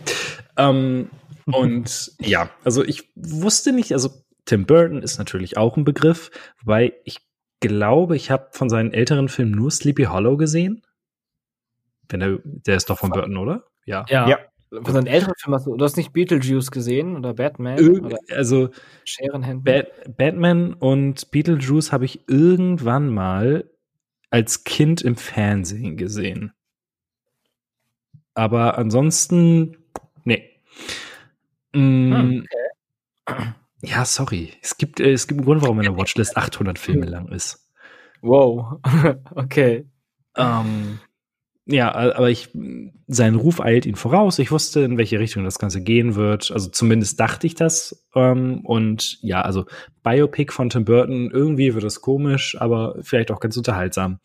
Ähm, und ja, also ich wusste nicht, also Tim Burton ist natürlich auch ein Begriff, wobei ich glaube, ich habe von seinen älteren Filmen nur Sleepy Hollow gesehen. Wenn der, der ist doch von Burton, oder? Ja. Ja. Ja. Von seinen älteren Filmen hast du, du hast nicht Beetlejuice gesehen oder Batman Irg oder also. Bat Batman und Beetlejuice habe ich irgendwann mal als Kind im Fernsehen gesehen. Aber ansonsten, nee. Mm, Hm, Ja, sorry. Es gibt, äh, es gibt einen Grund, warum meine Watchlist 800 Filme lang ist. Wow. okay. Ähm, ja, aber ich, sein Ruf eilt ihn voraus. Ich wusste, in welche Richtung das Ganze gehen wird. Also zumindest dachte ich das. Ähm, und ja, also Biopic von Tim Burton, irgendwie wird das komisch, aber vielleicht auch ganz unterhaltsam.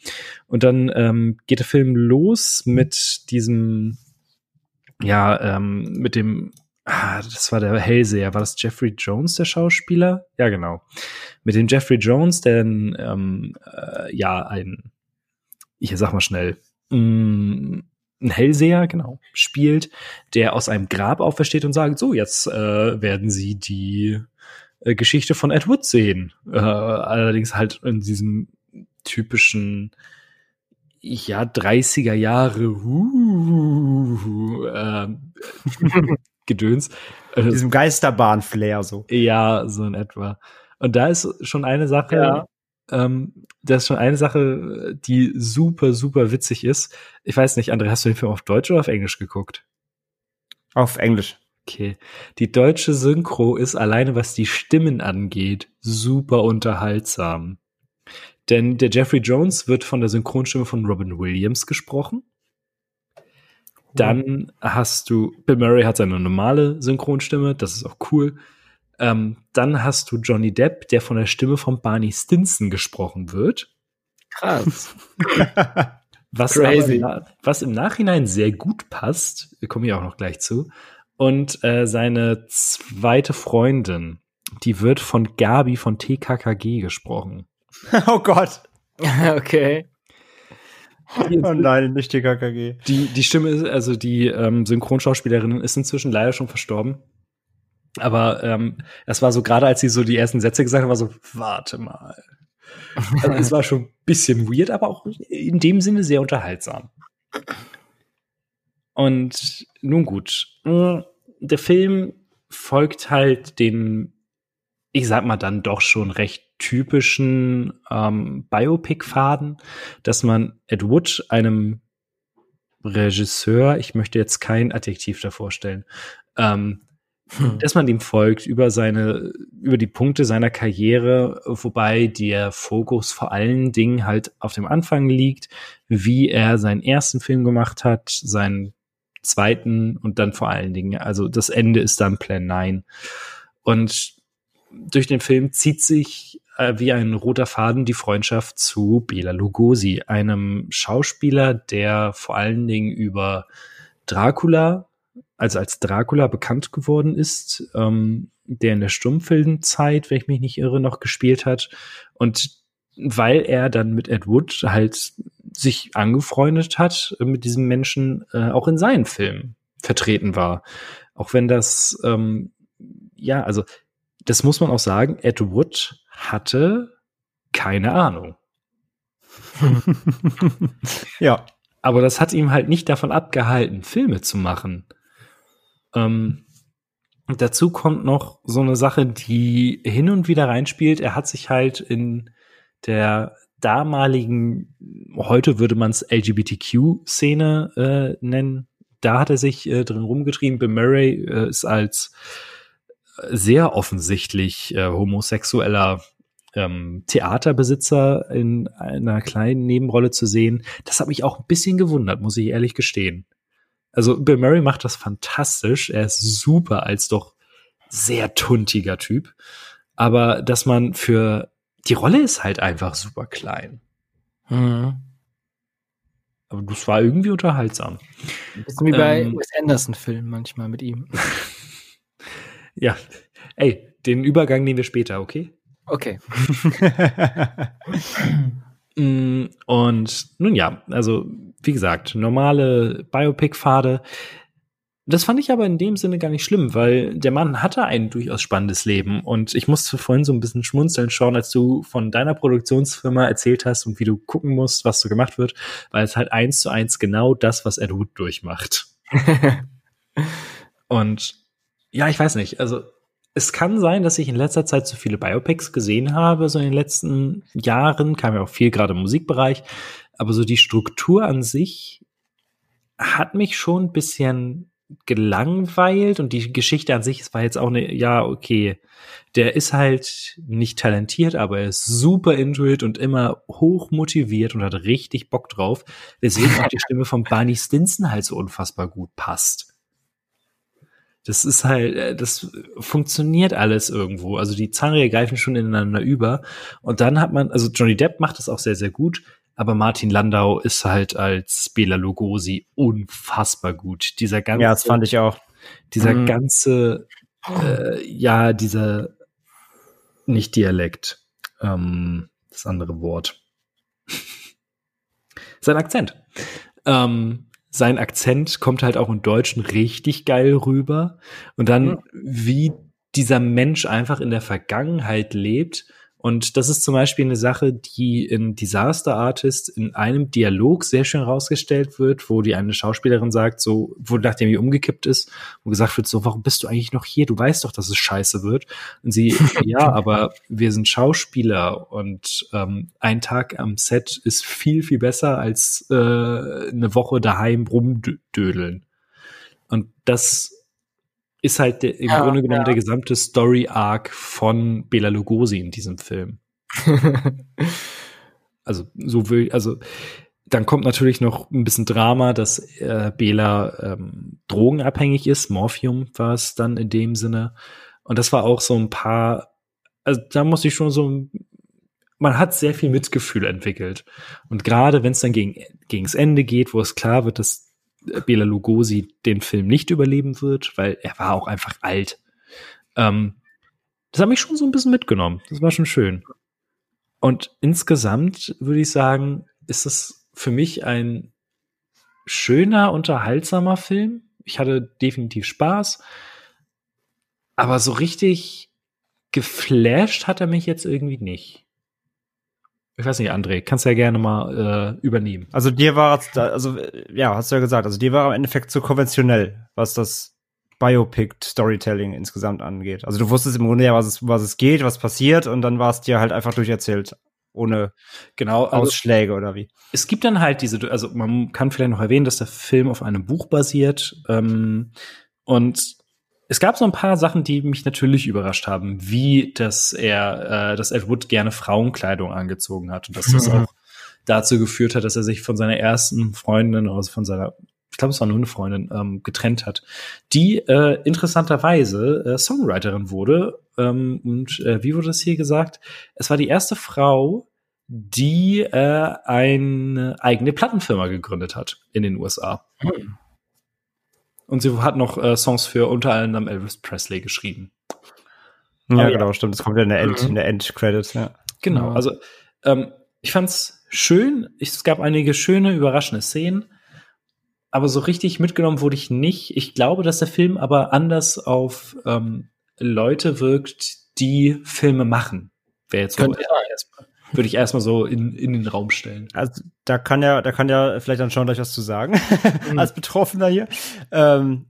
Und dann ähm, geht der Film los mit diesem, ja, ähm, mit dem, ah, das war der Hellseher. War das Jeffrey Jones, der Schauspieler? Ja, genau. Mit dem Jeffrey Jones, der ähm, äh, ja ein ich sag mal schnell, mm, ein Hellseher, genau, spielt, der aus einem Grab aufersteht und sagt, so, jetzt äh, werden sie die äh, Geschichte von Ed Wood sehen. Äh, allerdings halt in diesem typischen ja, 30er Jahre uh, äh, Gedöns. In diesem Geisterbahn-Flair so. Ja, so in etwa. Und da ist schon eine Sache, ja. Ähm, das ist schon eine Sache, die super, super witzig ist. Ich weiß nicht, André, hast du den Film auf Deutsch oder auf Englisch geguckt? Auf Englisch. Okay. Die deutsche Synchro ist alleine, was die Stimmen angeht, super unterhaltsam. Denn der Jeffrey Jones wird von der Synchronstimme von Robin Williams gesprochen. Dann hast du, Bill Murray hat seine normale Synchronstimme, das ist auch cool. Ähm, dann hast du Johnny Depp, der von der Stimme von Barney Stinson gesprochen wird. Krass. was, Crazy. Aber, was im Nachhinein sehr gut passt, komme ich auch noch gleich zu. Und äh, seine zweite Freundin, die wird von Gabi von TKKG gesprochen. oh Gott. okay. Oh nein, nicht die KKG. Die, die Stimme ist, also die ähm, Synchronschauspielerin ist inzwischen leider schon verstorben. Aber ähm, es war so, gerade als sie so die ersten Sätze gesagt hat, war so, warte mal. Also, es war schon ein bisschen weird, aber auch in dem Sinne sehr unterhaltsam. Und nun gut, der Film folgt halt den, ich sag mal dann doch schon recht typischen ähm, Biopic-Faden, dass man Ed Wood, einem Regisseur, ich möchte jetzt kein Adjektiv davor stellen, ähm, hm. dass man ihm folgt über seine, über die Punkte seiner Karriere, wobei der Fokus vor allen Dingen halt auf dem Anfang liegt, wie er seinen ersten Film gemacht hat, seinen zweiten und dann vor allen Dingen, also das Ende ist dann Plan 9. Und durch den Film zieht sich äh, wie ein roter Faden die Freundschaft zu Bela Lugosi, einem Schauspieler, der vor allen Dingen über Dracula, also als Dracula bekannt geworden ist, ähm, der in der Stummfilmzeit, wenn ich mich nicht irre, noch gespielt hat. Und weil er dann mit Ed Wood halt sich angefreundet hat äh, mit diesem Menschen, äh, auch in seinen Filmen vertreten war. Auch wenn das, ähm, ja, also das muss man auch sagen, Ed Wood hatte keine Ahnung. ja. Aber das hat ihm halt nicht davon abgehalten, Filme zu machen. Ähm, dazu kommt noch so eine Sache, die hin und wieder reinspielt. Er hat sich halt in der damaligen, heute würde man es LGBTQ-Szene äh, nennen, da hat er sich äh, drin rumgetrieben. Bill Murray äh, ist als sehr offensichtlich äh, homosexueller ähm, Theaterbesitzer in einer kleinen Nebenrolle zu sehen, das hat mich auch ein bisschen gewundert, muss ich ehrlich gestehen. Also Bill Murray macht das fantastisch. Er ist super als doch sehr tuntiger Typ. Aber dass man für die Rolle ist halt einfach super klein. Mhm. Aber das war irgendwie unterhaltsam. Ein bisschen wie bei ähm, Wes Anderson-Filmen manchmal mit ihm. Ja, ey, den Übergang nehmen wir später, okay? Okay. Mm, und nun ja, also wie gesagt, normale Biopic-Pfade. Das fand ich aber in dem Sinne gar nicht schlimm, weil der Mann hatte ein durchaus spannendes Leben und ich musste vorhin so ein bisschen schmunzeln schauen, als du von deiner Produktionsfirma erzählt hast und wie du gucken musst, was so gemacht wird, weil es halt eins zu eins genau das, was Ed Wood durchmacht. und ja, ich weiß nicht. Also es kann sein, dass ich in letzter Zeit zu viele Biopics gesehen habe, so in den letzten Jahren, kam ja auch viel gerade im Musikbereich, aber so die Struktur an sich hat mich schon ein bisschen gelangweilt und die Geschichte an sich, es war jetzt auch eine, ja, okay, der ist halt nicht talentiert, aber er ist super intuit und immer hoch motiviert und hat richtig Bock drauf, weswegen auch die Stimme von Barney Stinson halt so unfassbar gut passt. Das ist halt, äh, das funktioniert alles irgendwo. Also die Zahnräder greifen schon ineinander über. Und dann hat man, also Johnny Depp macht das auch sehr, sehr gut. Aber Martin Landau ist halt als Bela Lugosi unfassbar gut. Dieser ganze, ja, das fand ich auch. Dieser mhm. ganze, äh, ja, dieser nicht Dialekt, ähm, das andere Wort. Sein Akzent. Ähm, sein Akzent kommt halt auch im Deutschen richtig geil rüber. Und dann, mhm. wie dieser Mensch einfach in der Vergangenheit lebt und das ist zum Beispiel eine Sache, die in Disaster Artist in einem Dialog sehr schön rausgestellt wird, wo die eine Schauspielerin sagt, so, wo nachdem die umgekippt ist, wo gesagt wird, so, warum bist du eigentlich noch hier? Du weißt doch, dass es scheiße wird. Und sie, ja, aber wir sind Schauspieler und ähm, ein Tag am Set ist viel, viel besser als äh, eine Woche daheim rumdödeln. Und das ist halt der, im ja, Grunde genommen ja. der gesamte Story-Arc von Bela Lugosi in diesem Film. also, so will, also, dann kommt natürlich noch ein bisschen Drama, dass äh, Bela ähm, drogenabhängig ist. Morphium war es dann in dem Sinne. Und das war auch so ein paar, also da muss ich schon so, man hat sehr viel Mitgefühl entwickelt. Und gerade wenn es dann gegen, gegens Ende geht, wo es klar wird, dass Bela Lugosi den Film nicht überleben wird, weil er war auch einfach alt. Ähm, das hat mich schon so ein bisschen mitgenommen. Das war schon schön. Und insgesamt würde ich sagen, ist es für mich ein schöner, unterhaltsamer Film. Ich hatte definitiv Spaß. Aber so richtig geflasht hat er mich jetzt irgendwie nicht. Ich weiß nicht, André, kannst ja gerne mal äh, übernehmen. Also dir war es, also ja, hast du ja gesagt, also dir war im Endeffekt zu konventionell, was das Biopic-Storytelling insgesamt angeht. Also du wusstest im Grunde ja, was es, was es geht, was passiert, und dann war es dir halt einfach durcherzählt, ohne genau, also, Ausschläge oder wie. Es gibt dann halt diese, also man kann vielleicht noch erwähnen, dass der Film auf einem Buch basiert. Ähm, und es gab so ein paar Sachen, die mich natürlich überrascht haben, wie dass er, äh, dass Ed Wood gerne Frauenkleidung angezogen hat und dass das auch dazu geführt hat, dass er sich von seiner ersten Freundin, also von seiner, ich glaube, es war nur eine Freundin, ähm, getrennt hat, die äh, interessanterweise äh, Songwriterin wurde. Ähm, und äh, wie wurde das hier gesagt? Es war die erste Frau, die äh, eine eigene Plattenfirma gegründet hat in den USA. Mhm. Und sie hat noch äh, Songs für unter anderem Elvis Presley geschrieben. Ja, Aber, genau, ja. stimmt. Das kommt ja in der End, mhm. in der Endcredits, ja. Genau, also ähm, ich fand's schön. Ich, es gab einige schöne, überraschende Szenen. Aber so richtig mitgenommen wurde ich nicht. Ich glaube, dass der Film aber anders auf ähm, Leute wirkt, die Filme machen. Wäre jetzt so Könnte erstmal würde ich erstmal so in, in den Raum stellen. Also da kann ja, da kann ja vielleicht dann schon gleich was zu sagen, mhm. als Betroffener hier. Ähm,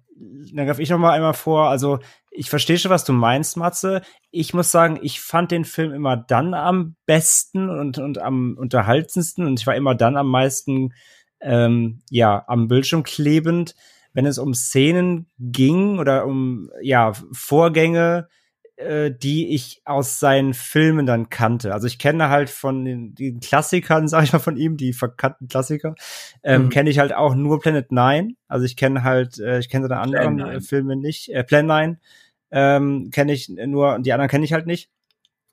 dann greife ich noch mal einmal vor. Also ich verstehe schon, was du meinst, Matze. Ich muss sagen, ich fand den Film immer dann am besten und, und am unterhaltendsten und ich war immer dann am meisten ähm, ja am Bildschirm klebend, wenn es um Szenen ging oder um ja Vorgänge, äh, die ich aus seinen Filmen dann kannte. Also ich kenne halt von den, den Klassikern, sag ich mal von ihm, die verkannten Klassiker, ähm, mhm. kenne ich halt auch nur Planet Nine. Also ich kenne halt, äh, ich kenne seine anderen äh, Filme nicht. Äh, Plan 9 ähm, kenne ich nur, die anderen kenne ich halt nicht.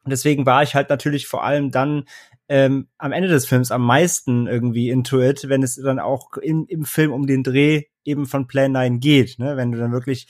Und deswegen war ich halt natürlich vor allem dann ähm, am Ende des Films am meisten irgendwie into it, wenn es dann auch im, im Film um den Dreh eben von Plan 9 geht, ne? Wenn du dann wirklich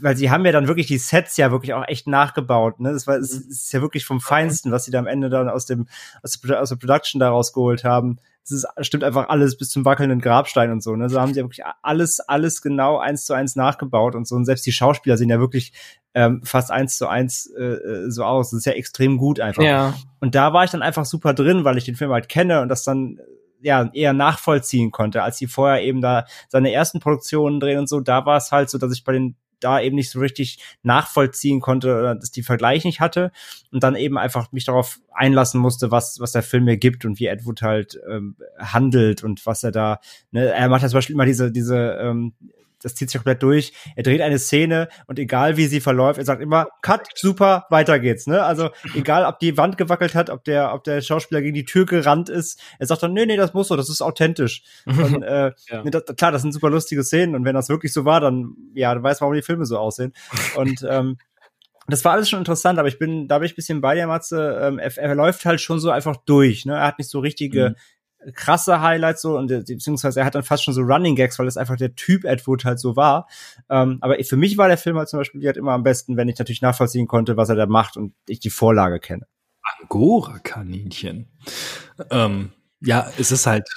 weil sie haben ja dann wirklich die Sets ja wirklich auch echt nachgebaut. Ne? Das war, es mhm. ist ja wirklich vom Feinsten, was sie da am Ende dann aus dem aus der, aus der Production daraus geholt haben. Es ist, stimmt einfach alles bis zum wackelnden Grabstein und so. Ne? So haben sie ja wirklich alles, alles genau eins zu eins nachgebaut und so. Und selbst die Schauspieler sehen ja wirklich ähm, fast eins zu eins äh, äh so aus. Das ist ja extrem gut einfach. Ja. Und da war ich dann einfach super drin, weil ich den Film halt kenne und das dann ja eher nachvollziehen konnte, als sie vorher eben da seine ersten Produktionen drehen und so. Da war es halt so, dass ich bei den da eben nicht so richtig nachvollziehen konnte oder dass die Vergleich nicht hatte und dann eben einfach mich darauf einlassen musste, was, was der Film mir gibt und wie Ed Wood halt ähm, handelt und was er da, ne, er macht ja zum Beispiel immer diese, diese ähm, das zieht sich komplett durch. Er dreht eine Szene und egal wie sie verläuft, er sagt immer, Cut, super, weiter geht's. Ne? Also egal, ob die Wand gewackelt hat, ob der, ob der Schauspieler gegen die Tür gerannt ist, er sagt dann, nee, nee, das muss so, das ist authentisch. und, äh, ja. das, klar, das sind super lustige Szenen und wenn das wirklich so war, dann ja, du weißt, warum die Filme so aussehen. Und ähm, das war alles schon interessant, aber ich bin, da bin ich ein bisschen bei dir, Matze. Ähm, er, er läuft halt schon so einfach durch. Ne? Er hat nicht so richtige mhm krasse Highlights so und beziehungsweise er hat dann fast schon so Running Gags, weil das einfach der Typ Ed Wood halt so war. Ähm, aber für mich war der Film halt zum Beispiel halt immer am besten, wenn ich natürlich nachvollziehen konnte, was er da macht und ich die Vorlage kenne. Angora-Kaninchen. Ähm, ja, es ist halt,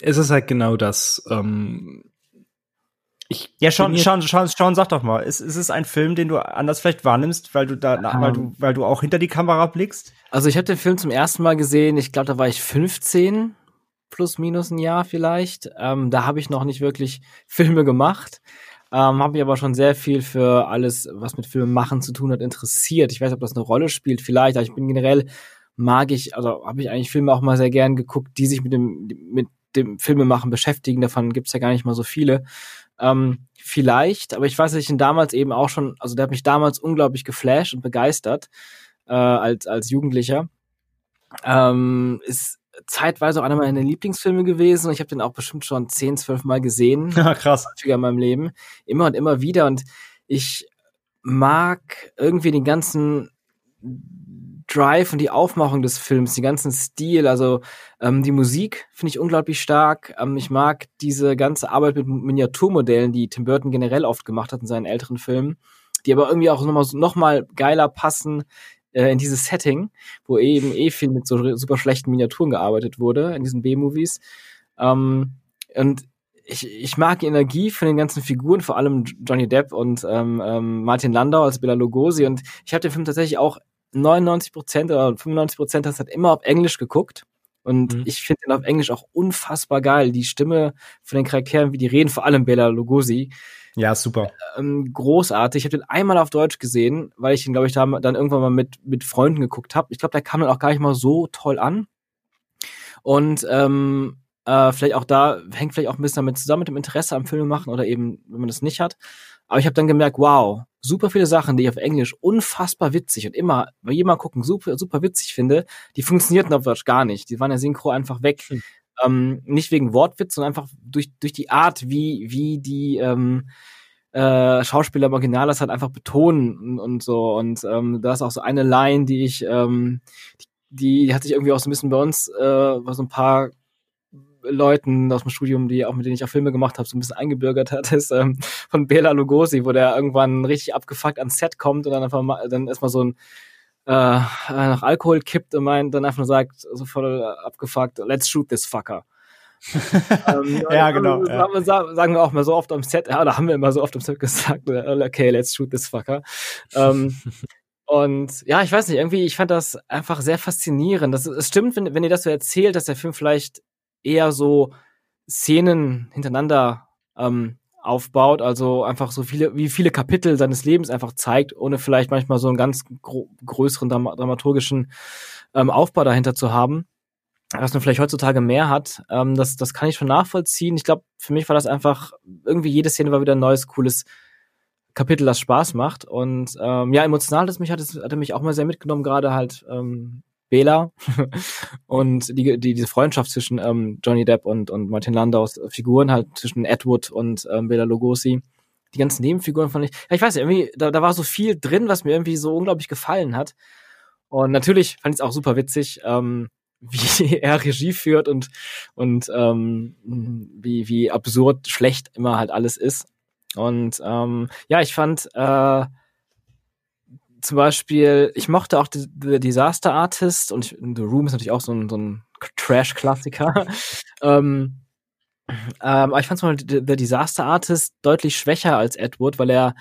es ist halt genau das. Ähm, ich ja, schon, schon, schon, schon, sag doch mal, ist, ist es ein Film, den du anders vielleicht wahrnimmst, weil du da, um, weil du, weil du auch hinter die Kamera blickst? Also ich habe den Film zum ersten Mal gesehen, ich glaube, da war ich 15, plus minus ein Jahr vielleicht. Ähm, da habe ich noch nicht wirklich Filme gemacht. Ähm, habe mich aber schon sehr viel für alles, was mit Filmen machen zu tun hat, interessiert. Ich weiß, ob das eine Rolle spielt, vielleicht, aber ich bin generell mag ich, also habe ich eigentlich Filme auch mal sehr gern geguckt, die sich mit dem, mit dem Filmemachen beschäftigen. Davon gibt's ja gar nicht mal so viele. Ähm, vielleicht, aber ich weiß, dass ich ihn damals eben auch schon, also der hat mich damals unglaublich geflasht und begeistert äh, als, als Jugendlicher. Ähm, ist zeitweise auch einer meiner Lieblingsfilme gewesen und ich habe den auch bestimmt schon zehn, zwölf Mal gesehen. Ja, krass. In meinem Leben. Immer und immer wieder und ich mag irgendwie den ganzen Drive und die Aufmachung des Films, den ganzen Stil, also ähm, die Musik finde ich unglaublich stark. Ähm, ich mag diese ganze Arbeit mit Miniaturmodellen, die Tim Burton generell oft gemacht hat in seinen älteren Filmen, die aber irgendwie auch nochmal noch mal geiler passen äh, in dieses Setting, wo eben eh viel mit so super schlechten Miniaturen gearbeitet wurde, in diesen B-Movies. Ähm, und ich, ich mag die Energie von den ganzen Figuren, vor allem Johnny Depp und ähm, ähm, Martin Landau als Bela Lugosi. Und ich habe den Film tatsächlich auch 99 Prozent oder 95 Prozent das hat immer auf Englisch geguckt. Und mhm. ich finde ihn auf Englisch auch unfassbar geil. Die Stimme von den Charakteren, wie die reden, vor allem Bela Lugosi. Ja, super. Ähm, großartig. Ich habe den einmal auf Deutsch gesehen, weil ich ihn, glaube ich, da dann irgendwann mal mit, mit Freunden geguckt habe. Ich glaube, der kam dann auch gar nicht mal so toll an. Und ähm, äh, vielleicht auch da, hängt vielleicht auch ein bisschen damit zusammen mit dem Interesse am Filme machen oder eben, wenn man das nicht hat. Aber ich habe dann gemerkt, wow, super viele Sachen, die ich auf Englisch unfassbar witzig und immer bei jemand gucken super, super witzig finde, die funktionierten auf Deutsch gar nicht. Die waren ja synchro einfach weg. Hm. Ähm, nicht wegen Wortwitz, sondern einfach durch, durch die Art, wie, wie die ähm, äh, Schauspieler im Original das halt einfach betonen und, und so. Und ähm, da ist auch so eine Line, die ich, ähm, die, die hat sich irgendwie auch so ein bisschen bei uns, äh, bei so ein paar Leuten aus dem Studium, die auch mit denen ich auch Filme gemacht habe, so ein bisschen eingebürgert hat, ist ähm, von Bela Lugosi, wo der irgendwann richtig abgefuckt ans Set kommt und dann einfach mal, dann erstmal so ein äh, nach Alkohol kippt und meint, dann einfach nur sagt, so voll abgefuckt, let's shoot this fucker. ähm, ja, genau. Ja. Wir, sagen wir auch mal so oft am Set, ja, oder haben wir immer so oft am Set gesagt, okay, let's shoot this fucker. ähm, und ja, ich weiß nicht, irgendwie, ich fand das einfach sehr faszinierend. Das, es stimmt, wenn, wenn ihr das so erzählt, dass der Film vielleicht eher so Szenen hintereinander ähm, aufbaut, also einfach so viele, wie viele Kapitel seines Lebens einfach zeigt, ohne vielleicht manchmal so einen ganz größeren dramaturgischen ähm, Aufbau dahinter zu haben, was man vielleicht heutzutage mehr hat. Ähm, das, das kann ich schon nachvollziehen. Ich glaube, für mich war das einfach, irgendwie jede Szene war wieder ein neues, cooles Kapitel, das Spaß macht. Und ähm, ja, emotional das mich hat, es, hat er mich auch mal sehr mitgenommen, gerade halt ähm, Bela und die, die, diese Freundschaft zwischen ähm, Johnny Depp und, und Martin Landaus Figuren halt zwischen Edward und ähm, Bela Lugosi. Die ganzen Nebenfiguren fand ich, ja, ich weiß nicht, irgendwie, da, da war so viel drin, was mir irgendwie so unglaublich gefallen hat. Und natürlich fand ich es auch super witzig, ähm, wie er Regie führt und, und ähm, wie, wie absurd schlecht immer halt alles ist. Und ähm, ja, ich fand äh, zum Beispiel, ich mochte auch The, The Disaster Artist und ich, The Room ist natürlich auch so ein, so ein Trash-Klassiker. ähm, ähm, aber ich fand zum Beispiel The, The Disaster Artist deutlich schwächer als Edward, weil er,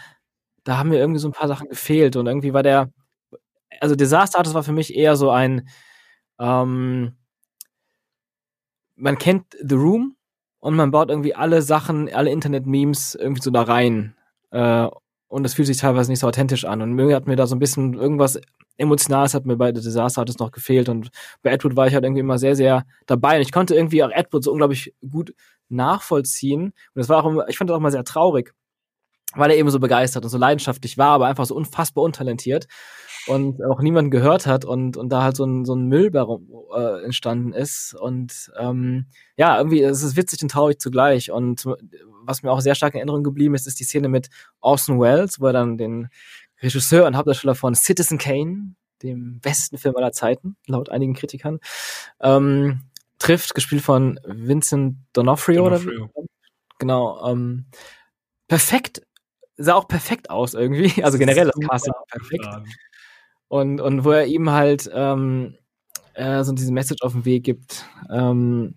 da haben mir irgendwie so ein paar Sachen gefehlt und irgendwie war der, also Disaster Artist war für mich eher so ein, ähm, man kennt The Room und man baut irgendwie alle Sachen, alle Internet-Memes irgendwie so da rein. Äh, und das fühlt sich teilweise nicht so authentisch an. Und mir hat mir da so ein bisschen irgendwas Emotionales hat mir bei The Disaster hat es noch gefehlt. Und bei Edward war ich halt irgendwie immer sehr, sehr dabei. Und ich konnte irgendwie auch Edward so unglaublich gut nachvollziehen. Und das war auch, ich fand das auch mal sehr traurig, weil er eben so begeistert und so leidenschaftlich war, aber einfach so unfassbar untalentiert und auch niemand gehört hat und, und da halt so ein, so ein Müll äh, entstanden ist. Und ähm, ja, irgendwie, es ist witzig und traurig zugleich. Und was mir auch sehr stark in Erinnerung geblieben ist, ist die Szene mit Orson Welles, wo er dann den Regisseur und Hauptdarsteller von Citizen Kane, dem besten Film aller Zeiten, laut einigen Kritikern, ähm, trifft, gespielt von Vincent D'Onofrio, D'Onofrio. oder genau, ähm, perfekt, sah auch perfekt aus irgendwie, also generell das Casting perfekt. Und, und wo er ihm halt ähm, äh, so diese Message auf den Weg gibt, ähm,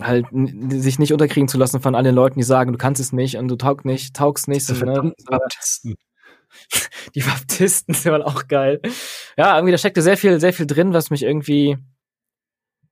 halt sich nicht unterkriegen zu lassen von allen Leuten, die sagen, du kannst es nicht und du taugst nicht, taugst nicht. So, ne? Baptisten. Die Baptisten sind auch geil. Ja, irgendwie da steckte sehr viel, sehr viel drin, was mich irgendwie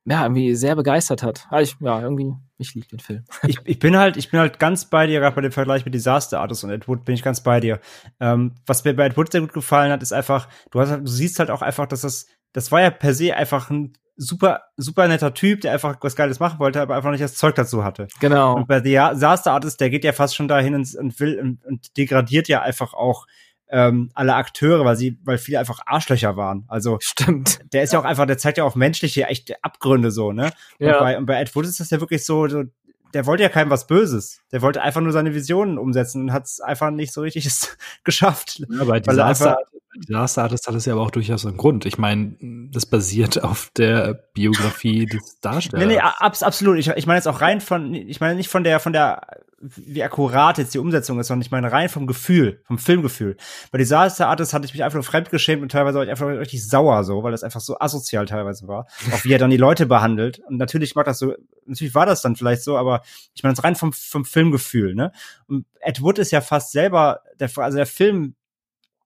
ja, irgendwie sehr begeistert hat. Also ich, ja, irgendwie, ich liebe den Film. ich, ich bin halt, ich bin halt ganz bei dir, gerade bei dem Vergleich mit Disaster Artist und Ed Wood bin ich ganz bei dir. Ähm, was mir bei Ed Wood sehr gut gefallen hat, ist einfach, du hast, du siehst halt auch einfach, dass das, das war ja per se einfach ein super, super netter Typ, der einfach was Geiles machen wollte, aber einfach nicht das Zeug dazu hatte. Genau. Und bei Disaster Artist, der geht ja fast schon dahin und, und will und, und degradiert ja einfach auch ähm, alle Akteure, weil sie, weil viele einfach Arschlöcher waren. Also stimmt. Der ist ja auch einfach, der zeigt ja auch menschliche echte Abgründe so, ne? Ja. Und bei, und bei Ed Wood ist das ja wirklich so, so, der wollte ja keinem was Böses. Der wollte einfach nur seine Visionen umsetzen und hat es einfach nicht so richtig geschafft. Ja, bei Disaster, Disaster Artist hat es ja aber auch durchaus einen Grund. Ich meine, das basiert auf der Biografie des Darstellers. Nee, nee, abs absolut. Ich, ich meine jetzt auch rein von, ich meine nicht von der, von der wie akkurat jetzt die Umsetzung ist, sondern ich meine rein vom Gefühl, vom Filmgefühl. Bei Disaster Artist hatte ich mich einfach nur fremdgeschämt und teilweise war ich einfach richtig sauer so, weil das einfach so asozial teilweise war. Auch wie er dann die Leute behandelt. Und natürlich macht das so, natürlich war das dann vielleicht so, aber ich meine es rein vom, vom Filmgefühl, ne? Und Ed Wood ist ja fast selber, der, also der Film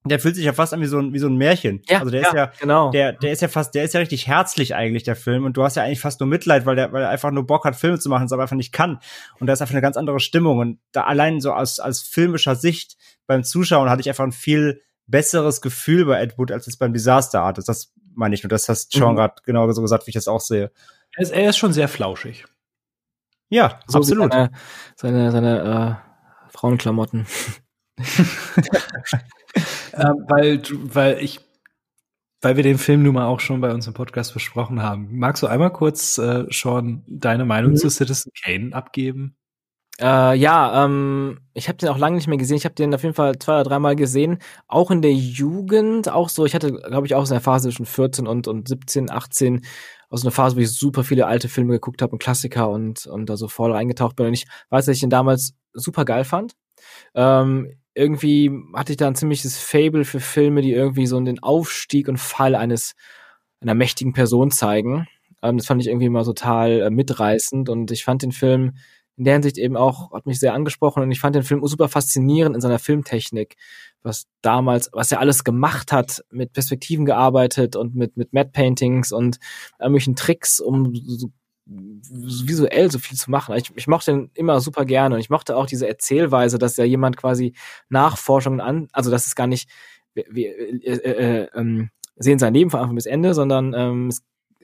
der fühlt sich ja fast an wie so ein, wie so ein Märchen. Ja, also der ja, ist ja, genau. der, der ist ja fast, der ist ja richtig herzlich eigentlich, der Film. Und du hast ja eigentlich fast nur Mitleid, weil der, weil er einfach nur Bock hat, Filme zu machen, es aber einfach nicht kann. Und da ist einfach eine ganz andere Stimmung. Und da allein so aus, aus filmischer Sicht beim Zuschauen hatte ich einfach ein viel besseres Gefühl bei Ed Wood als es beim Disaster Artist. Das meine ich nur. Das hast Sean mhm. gerade genau so gesagt, wie ich das auch sehe. Er ist, er ist schon sehr flauschig. Ja, so absolut. Seine, seine, seine äh, Frauenklamotten. ähm, weil, weil ich, weil wir den Film nun mal auch schon bei uns im Podcast besprochen haben. Magst du einmal kurz, äh, Sean, deine Meinung mhm. zu Citizen Kane abgeben? Äh, ja, ähm, ich habe den auch lange nicht mehr gesehen. Ich habe den auf jeden Fall zwei oder dreimal gesehen. Auch in der Jugend, auch so, ich hatte, glaube ich, auch so eine Phase zwischen 14 und, und 17, 18, aus einer Phase, wo ich super viele alte Filme geguckt habe und Klassiker und, und da so voll reingetaucht bin. Und ich weiß, dass ich den damals super geil fand. Ähm, irgendwie hatte ich da ein ziemliches Fable für Filme, die irgendwie so den Aufstieg und Fall eines einer mächtigen Person zeigen. Ähm, das fand ich irgendwie mal total äh, mitreißend und ich fand den Film in der Hinsicht eben auch, hat mich sehr angesprochen und ich fand den Film super faszinierend in seiner Filmtechnik, was damals, was er alles gemacht hat, mit Perspektiven gearbeitet und mit, mit Matte Paintings und irgendwelchen Tricks, um so visuell so viel zu machen. Ich, ich mochte ihn immer super gerne und ich mochte auch diese Erzählweise, dass ja jemand quasi Nachforschungen an, also das ist gar nicht, wir, äh, äh, äh, sehen sein Leben von Anfang bis Ende, sondern ähm, es,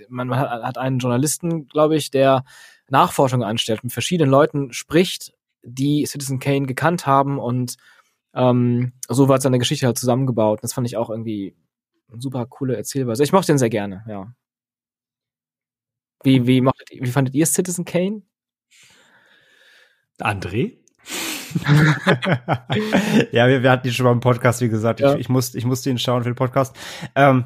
man, man hat einen Journalisten, glaube ich, der Nachforschungen anstellt, mit verschiedenen Leuten spricht, die Citizen Kane gekannt haben und ähm, so war seine Geschichte halt zusammengebaut. Das fand ich auch irgendwie super coole Erzählweise. Ich mochte ihn sehr gerne, ja. Wie, wie, mochtet, wie fandet ihr Citizen Kane? André? ja, wir, wir hatten ihn schon mal im Podcast, wie gesagt. Ja. Ich, ich, musste, ich musste ihn schauen für den Podcast. Ähm,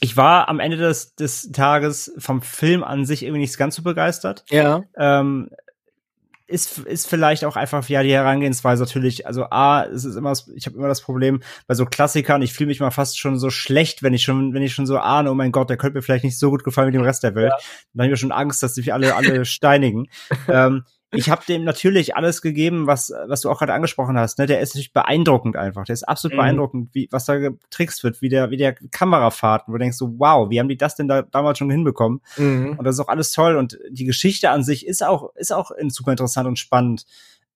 ich war am Ende des, des Tages vom Film an sich irgendwie nicht ganz so begeistert. Ja. Ähm, ist, ist vielleicht auch einfach, ja, die Herangehensweise natürlich, also A, es ist immer, ich habe immer das Problem bei so Klassikern, ich fühle mich mal fast schon so schlecht, wenn ich schon, wenn ich schon so ahne, oh mein Gott, der könnte mir vielleicht nicht so gut gefallen wie dem Rest der Welt. Ja. Dann habe ich mir schon Angst, dass sie alle, alle steinigen. ähm, ich habe dem natürlich alles gegeben, was, was du auch gerade angesprochen hast. Ne? Der ist natürlich beeindruckend einfach. Der ist absolut mhm. beeindruckend, wie, was da getrickst wird, wie der, wie der Kamerafahrten, wo du denkst so, wow, wie haben die das denn da damals schon hinbekommen? Mhm. Und das ist auch alles toll. Und die Geschichte an sich ist auch, ist auch super interessant und spannend.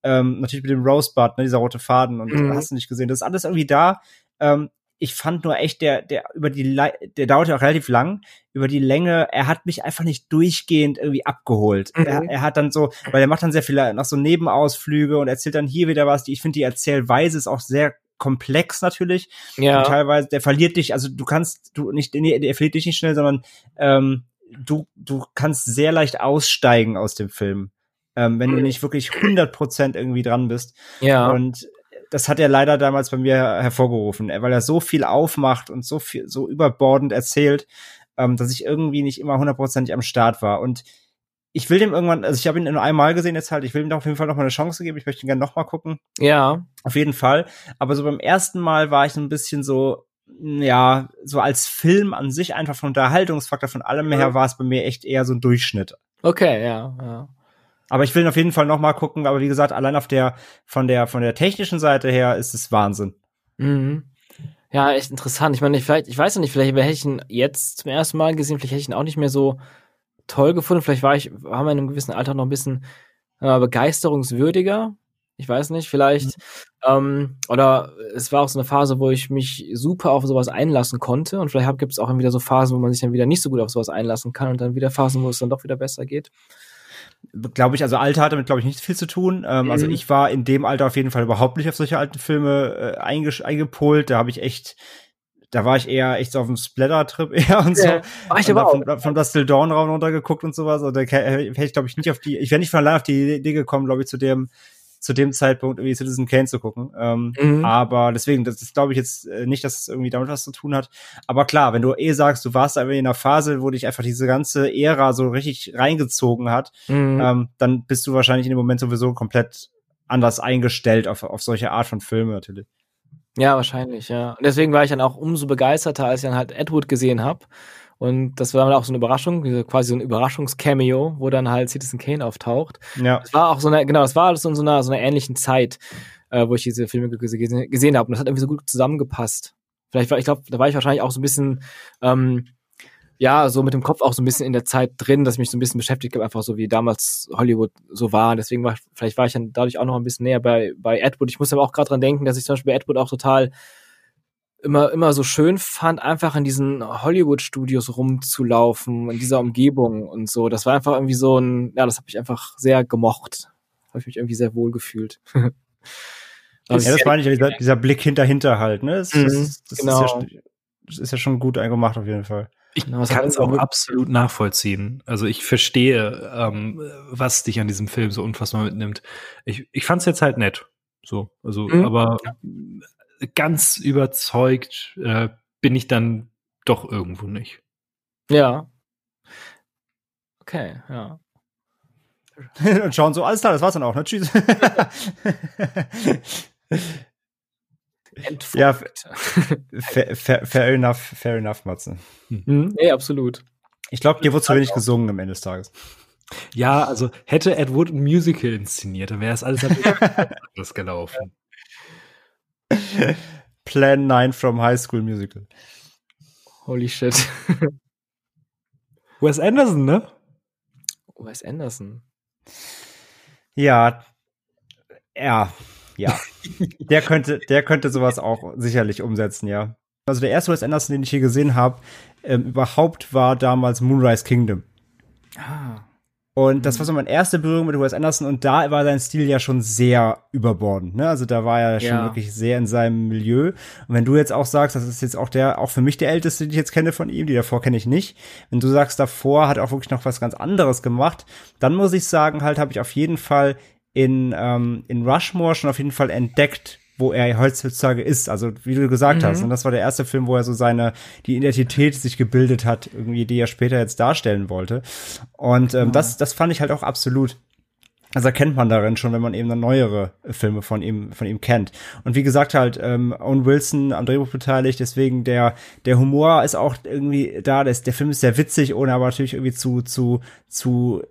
Ähm, natürlich mit dem Rosebud, ne, dieser rote Faden und mhm. hast du nicht gesehen. Das ist alles irgendwie da. Ähm, ich fand nur echt, der, der über die, der dauert ja auch relativ lang, über die Länge, er hat mich einfach nicht durchgehend irgendwie abgeholt. Mhm. Er, er hat dann so, weil er macht dann sehr viele, nach so Nebenausflüge und erzählt dann hier wieder was. Ich finde, die Erzählweise ist auch sehr komplex natürlich. Ja. Und teilweise, der verliert dich, also du kannst, du nicht, nee, der verliert dich nicht schnell, sondern ähm, du, du kannst sehr leicht aussteigen aus dem Film. Ähm, wenn du mhm. nicht wirklich 100% irgendwie dran bist. Ja. Und das hat er leider damals bei mir hervorgerufen, weil er so viel aufmacht und so viel, so überbordend erzählt, ähm, dass ich irgendwie nicht immer hundertprozentig am Start war. Und ich will dem irgendwann, also ich habe ihn nur einmal gesehen jetzt halt, ich will ihm auf jeden Fall noch mal eine Chance geben. Ich möchte ihn gerne noch mal gucken. Ja. Auf jeden Fall. Aber so beim ersten Mal war ich ein bisschen so, ja, so als Film an sich einfach vom Unterhaltungsfaktor von allem her war es bei mir echt eher so ein Durchschnitt. Okay, ja, ja. Aber ich will auf jeden Fall noch mal gucken. Aber wie gesagt, allein auf der von der von der technischen Seite her ist es Wahnsinn. Mhm. Ja, echt interessant. Ich meine, ich, vielleicht, ich weiß noch nicht, vielleicht hätte ich ihn jetzt zum ersten Mal gesehen, vielleicht hätte ich ihn auch nicht mehr so toll gefunden. Vielleicht war ich, haben wir in einem gewissen Alter noch ein bisschen äh, begeisterungswürdiger. Ich weiß nicht, vielleicht. Mhm. Ähm, oder es war auch so eine Phase, wo ich mich super auf sowas einlassen konnte. Und vielleicht gibt es auch wieder so Phasen, wo man sich dann wieder nicht so gut auf sowas einlassen kann und dann wieder Phasen, wo es dann doch wieder besser geht glaube ich, also Alter hat damit, glaube ich, nicht viel zu tun. Ähm, also mhm. Also ich war in dem Alter auf jeden Fall überhaupt nicht auf solche alten Filme äh, einge eingepolt. Da habe ich echt, da war ich eher echt so auf dem Splatter-Trip eher und so. Ja, war ich aber auch. Von, von Dawn raum runtergeguckt und sowas. Und da hätte ich, glaube ich, nicht auf die, ich wäre nicht von allein auf die Idee gekommen, glaube ich, zu dem, zu dem Zeitpunkt irgendwie Citizen Kane zu gucken. Ähm, mhm. Aber deswegen, das, das glaube ich jetzt äh, nicht, dass es irgendwie damit was zu tun hat. Aber klar, wenn du eh sagst, du warst einfach in einer Phase, wo dich einfach diese ganze Ära so richtig reingezogen hat, mhm. ähm, dann bist du wahrscheinlich in dem Moment sowieso komplett anders eingestellt auf, auf solche Art von Filme natürlich. Ja, wahrscheinlich, ja. Und deswegen war ich dann auch umso begeisterter, als ich dann halt Edward gesehen habe und das war dann auch so eine Überraschung, quasi so ein Überraschungscameo, wo dann halt Citizen Kane auftaucht. Ja. Das war auch so eine, genau, das war alles in so einer, so einer ähnlichen Zeit, äh, wo ich diese Filme gesehen, gesehen habe. Und das hat irgendwie so gut zusammengepasst. Vielleicht war, ich glaube, da war ich wahrscheinlich auch so ein bisschen, ähm, ja, so mit dem Kopf auch so ein bisschen in der Zeit drin, dass mich so ein bisschen beschäftigt habe, einfach so wie damals Hollywood so war. Deswegen war, vielleicht war ich dann dadurch auch noch ein bisschen näher bei, bei Edward. Ich muss aber auch gerade dran denken, dass ich zum Beispiel bei Edward auch total immer, immer so schön fand, einfach in diesen Hollywood-Studios rumzulaufen, in dieser Umgebung und so. Das war einfach irgendwie so ein, ja, das habe ich einfach sehr gemocht. Habe ich mich irgendwie sehr wohl gefühlt. ja, das meine ich, dieser, dieser Blick hinter Hinterhalt, ne? Das, mhm, das, das, genau. ist ja, das ist ja schon gut gemacht auf jeden Fall. Ich genau, kann es auch absolut nachvollziehen. Also ich verstehe, ähm, was dich an diesem Film so unfassbar mitnimmt. Ich, ich fand es jetzt halt nett. So, also, mhm. aber ja ganz überzeugt äh, bin ich dann doch irgendwo nicht. Ja. Okay, ja. Und schauen so, alles klar, das war's dann auch, ne? Tschüss. ja, fair, fair, fair, enough, fair enough, Matze. Mhm. Nee, absolut. Ich glaube, dir wurde zu wenig gesungen am Ende des Tages. Ja, also hätte Ed Wood ein Musical inszeniert, dann wäre es alles anders gelaufen. Plan 9 from High School Musical. Holy shit. Wes Anderson, ne? Wes Anderson. Ja. Ja. Ja. der könnte, der könnte sowas auch sicherlich umsetzen, ja. Also der erste Wes Anderson, den ich hier gesehen habe, ähm, überhaupt war damals Moonrise Kingdom. Ah. Und das war so meine erste Berührung mit Wes Anderson und da war sein Stil ja schon sehr überbordend, ne? Also da war er ja. schon wirklich sehr in seinem Milieu. Und wenn du jetzt auch sagst, das ist jetzt auch der, auch für mich der älteste, den ich jetzt kenne von ihm, die davor kenne ich nicht. Wenn du sagst, davor hat er auch wirklich noch was ganz anderes gemacht, dann muss ich sagen, halt habe ich auf jeden Fall in, ähm, in Rushmore schon auf jeden Fall entdeckt, wo er heutzutage ist. Also wie du gesagt mhm. hast, und das war der erste Film, wo er so seine die Identität sich gebildet hat, irgendwie die er später jetzt darstellen wollte. Und ähm, mhm. das das fand ich halt auch absolut. Also erkennt man darin schon, wenn man eben dann neuere Filme von ihm von ihm kennt. Und wie gesagt halt ähm, Owen Wilson am Drehbuch beteiligt, deswegen der der Humor ist auch irgendwie da. Der, der Film ist sehr witzig, ohne aber natürlich irgendwie zu zu zu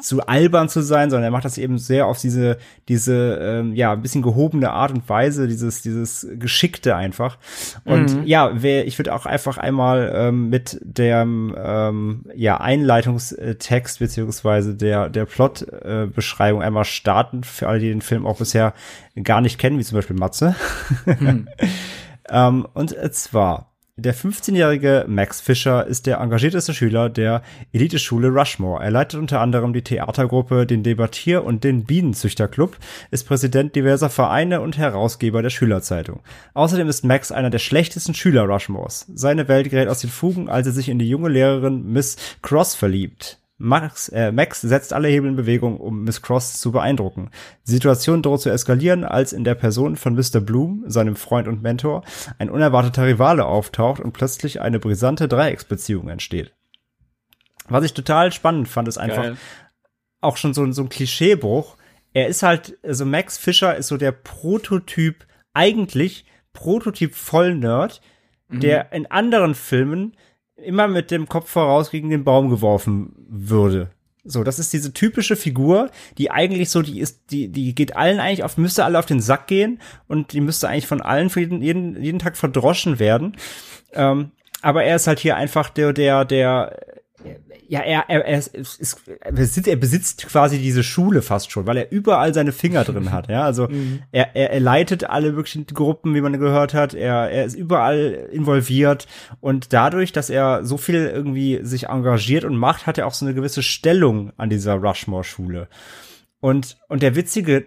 zu albern zu sein, sondern er macht das eben sehr auf diese, diese, ähm, ja, ein bisschen gehobene Art und Weise, dieses, dieses Geschickte einfach. Und mhm. ja, wer, ich würde auch einfach einmal ähm, mit dem, ähm, ja, Einleitungstext beziehungsweise der, der Plot-Beschreibung äh, einmal starten, für alle, die den Film auch bisher gar nicht kennen, wie zum Beispiel Matze. Mhm. ähm, und zwar, der 15-jährige Max Fischer ist der engagierteste Schüler der Eliteschule Rushmore. Er leitet unter anderem die Theatergruppe, den Debattier- und den Bienenzüchterclub, ist Präsident diverser Vereine und Herausgeber der Schülerzeitung. Außerdem ist Max einer der schlechtesten Schüler Rushmores. Seine Welt gerät aus den Fugen, als er sich in die junge Lehrerin Miss Cross verliebt. Max, äh, Max setzt alle Hebel in Bewegung, um Miss Cross zu beeindrucken. Die Situation droht zu eskalieren, als in der Person von Mr. Bloom, seinem Freund und Mentor, ein unerwarteter Rivale auftaucht und plötzlich eine brisante Dreiecksbeziehung entsteht. Was ich total spannend fand, ist einfach Geil. auch schon so, so ein Klischeebruch. Er ist halt, also Max Fischer ist so der Prototyp, eigentlich Prototyp Vollnerd, mhm. der in anderen Filmen immer mit dem Kopf voraus gegen den Baum geworfen würde. So, das ist diese typische Figur, die eigentlich so, die ist, die, die geht allen eigentlich auf, müsste alle auf den Sack gehen und die müsste eigentlich von allen für jeden, jeden, jeden Tag verdroschen werden. Ähm, aber er ist halt hier einfach der, der, der, ja, er, er, er, ist, er, besitzt, er besitzt quasi diese Schule fast schon, weil er überall seine Finger drin hat. Ja, also mhm. er, er, er leitet alle möglichen Gruppen, wie man gehört hat. Er, er ist überall involviert und dadurch, dass er so viel irgendwie sich engagiert und macht, hat er auch so eine gewisse Stellung an dieser Rushmore-Schule. Und und der witzige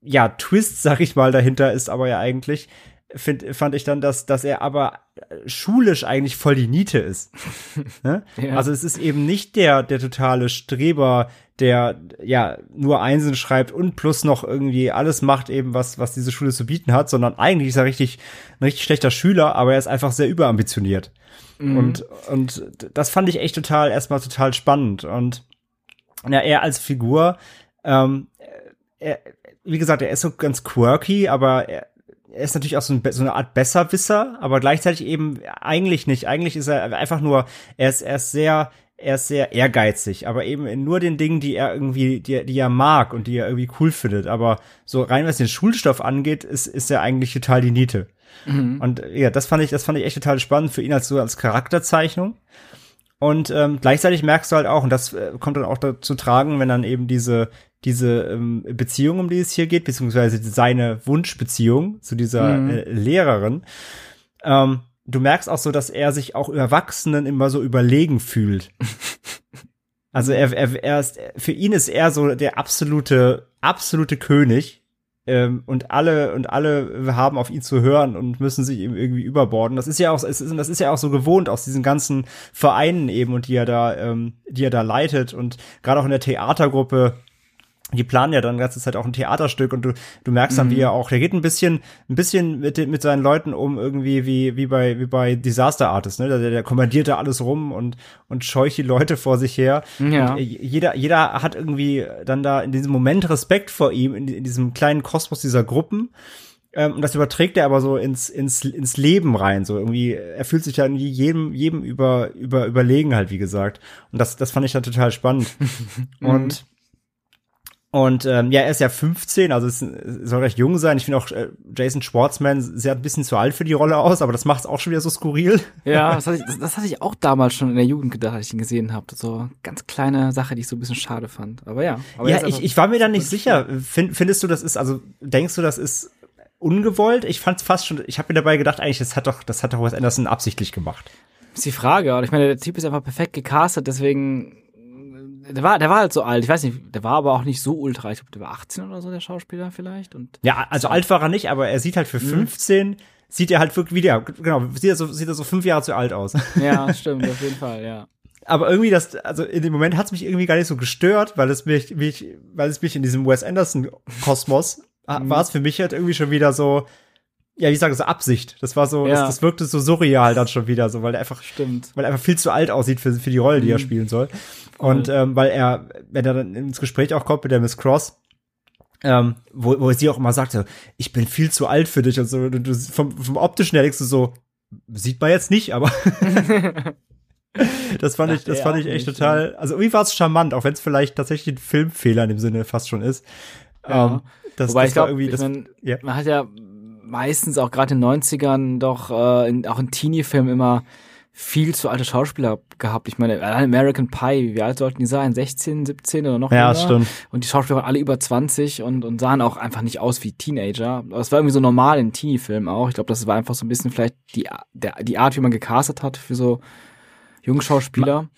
ja Twist, sag ich mal, dahinter ist aber ja eigentlich, find, fand ich dann, dass, dass er aber schulisch eigentlich voll die Niete ist. ne? ja. Also es ist eben nicht der, der totale Streber, der ja nur Einsen schreibt und plus noch irgendwie alles macht eben, was, was diese Schule zu bieten hat, sondern eigentlich ist er richtig, ein richtig schlechter Schüler, aber er ist einfach sehr überambitioniert. Mhm. Und, und das fand ich echt total, erstmal total spannend. Und ja, er als Figur, ähm, er, wie gesagt, er ist so ganz quirky, aber er, er ist natürlich auch so, ein, so, eine Art Besserwisser, aber gleichzeitig eben eigentlich nicht. Eigentlich ist er einfach nur, er ist, er ist sehr, er ist sehr ehrgeizig, aber eben in nur den Dingen, die er irgendwie, die, die er mag und die er irgendwie cool findet. Aber so rein was den Schulstoff angeht, ist, ist er eigentlich total die Niete. Mhm. Und ja, das fand ich, das fand ich echt total spannend für ihn als so als Charakterzeichnung. Und ähm, gleichzeitig merkst du halt auch, und das äh, kommt dann auch dazu tragen, wenn dann eben diese, diese ähm, Beziehung, um die es hier geht, beziehungsweise seine Wunschbeziehung zu dieser mhm. äh, Lehrerin. Ähm, du merkst auch so, dass er sich auch Erwachsenen immer so überlegen fühlt. also er, er, er ist, für ihn ist er so der absolute, absolute König. Ähm, und alle und alle haben auf ihn zu hören und müssen sich ihm irgendwie überborden. Das ist ja auch, es ist, das ist ja auch so gewohnt aus diesen ganzen Vereinen eben und die er da, ähm, die er da leitet und gerade auch in der Theatergruppe die planen ja dann die ganze Zeit auch ein Theaterstück und du, du merkst dann, mhm. wie er auch, der geht ein bisschen, ein bisschen mit, mit seinen Leuten um, irgendwie wie, wie bei, wie bei Disaster Artist, ne? Der, der kommandiert da alles rum und, und scheucht die Leute vor sich her. Ja. Und jeder, jeder hat irgendwie dann da in diesem Moment Respekt vor ihm, in, in diesem kleinen Kosmos dieser Gruppen. Ähm, und das überträgt er aber so ins, ins, ins Leben rein. So irgendwie, er fühlt sich dann jedem, jedem über, über, überlegen halt, wie gesagt. Und das, das fand ich dann total spannend. und und ähm, ja, er ist ja 15, also es soll recht jung sein. Ich finde auch äh, Jason Schwartzman sehr ein bisschen zu alt für die Rolle aus, aber das macht es auch schon wieder so skurril. Ja, das hatte, ich, das, das hatte ich auch damals schon in der Jugend gedacht, als ich ihn gesehen habe. So ganz kleine Sache, die ich so ein bisschen schade fand. Aber ja. Aber ja, ich, ich war mir da nicht sicher. Find, findest du, das ist, also denkst du, das ist ungewollt? Ich fand es fast schon, ich habe mir dabei gedacht, eigentlich, das hat doch, das hat doch Wes Anderson absichtlich gemacht. Das ist die Frage. Ich meine, der Typ ist einfach perfekt gecastet, deswegen der war, der war halt so alt. Ich weiß nicht, der war aber auch nicht so ultra. Ich glaube, der war 18 oder so, der Schauspieler vielleicht. Und ja, also alt war er nicht, aber er sieht halt für 15, mhm. sieht er halt wirklich wieder, genau, sieht er so, sieht er so fünf Jahre zu alt aus. Ja, stimmt, auf jeden Fall, ja. Aber irgendwie das, also in dem Moment hat es mich irgendwie gar nicht so gestört, weil es mich, mich weil es mich in diesem Wes Anderson Kosmos mhm. war es für mich halt irgendwie schon wieder so, ja, wie ich sage, so Absicht. Das war so, ja. das, das wirkte so surreal dann schon wieder, so, weil er einfach, Stimmt. weil er einfach viel zu alt aussieht für, für die Rolle, die mhm. er spielen soll. Und ähm, weil er, wenn er dann ins Gespräch auch kommt mit der Miss Cross, ähm, wo, wo sie auch immer sagte, ich bin viel zu alt für dich und so, und du, vom, vom optischen her denkst du so, sieht man jetzt nicht, aber das fand Ach, ich, das fand ich echt nicht, total, ja. also irgendwie war es charmant, auch wenn es vielleicht tatsächlich ein Filmfehler in dem Sinne fast schon ist. Ja. Ähm, das, Wobei das ich glaube, irgendwie, das, mein, ja. man hat ja meistens auch gerade in den 90ern doch äh, in, auch in Teenie-Filmen immer viel zu alte Schauspieler gehabt. Ich meine, American Pie, wie alt sollten die sein? 16, 17 oder noch Ja, länger? stimmt. Und die Schauspieler waren alle über 20 und, und sahen auch einfach nicht aus wie Teenager. Das war irgendwie so normal in Teenie-Filmen auch. Ich glaube, das war einfach so ein bisschen vielleicht die, der, die Art, wie man gecastet hat für so Jungschauspieler.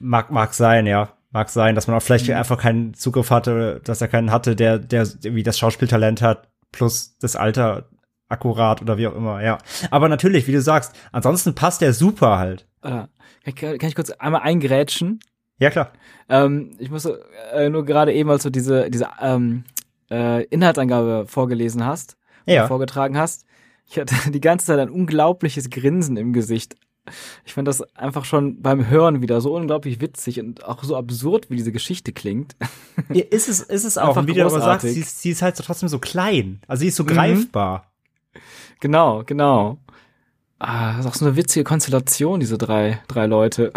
Mag, mag sein, ja. Mag sein, dass man auch vielleicht mhm. einfach keinen Zugriff hatte, dass er keinen hatte, der, der wie das Schauspieltalent hat, plus das Alter akkurat oder wie auch immer, ja. Aber natürlich, wie du sagst, ansonsten passt der super halt. Äh, kann, kann ich kurz einmal eingrätschen? Ja, klar. Ähm, ich muss äh, nur gerade eben, als du diese, diese ähm, äh, Inhaltsangabe vorgelesen hast, ja. vorgetragen hast, ich hatte die ganze Zeit ein unglaubliches Grinsen im Gesicht. Ich fand das einfach schon beim Hören wieder so unglaublich witzig und auch so absurd, wie diese Geschichte klingt. Ja, ist es, ist es auch. Und wie du aber sagst, sie, sie, ist halt so trotzdem so klein. Also sie ist so mhm. greifbar. Genau, genau. Ah, das ist auch so eine witzige Konstellation, diese drei, drei Leute.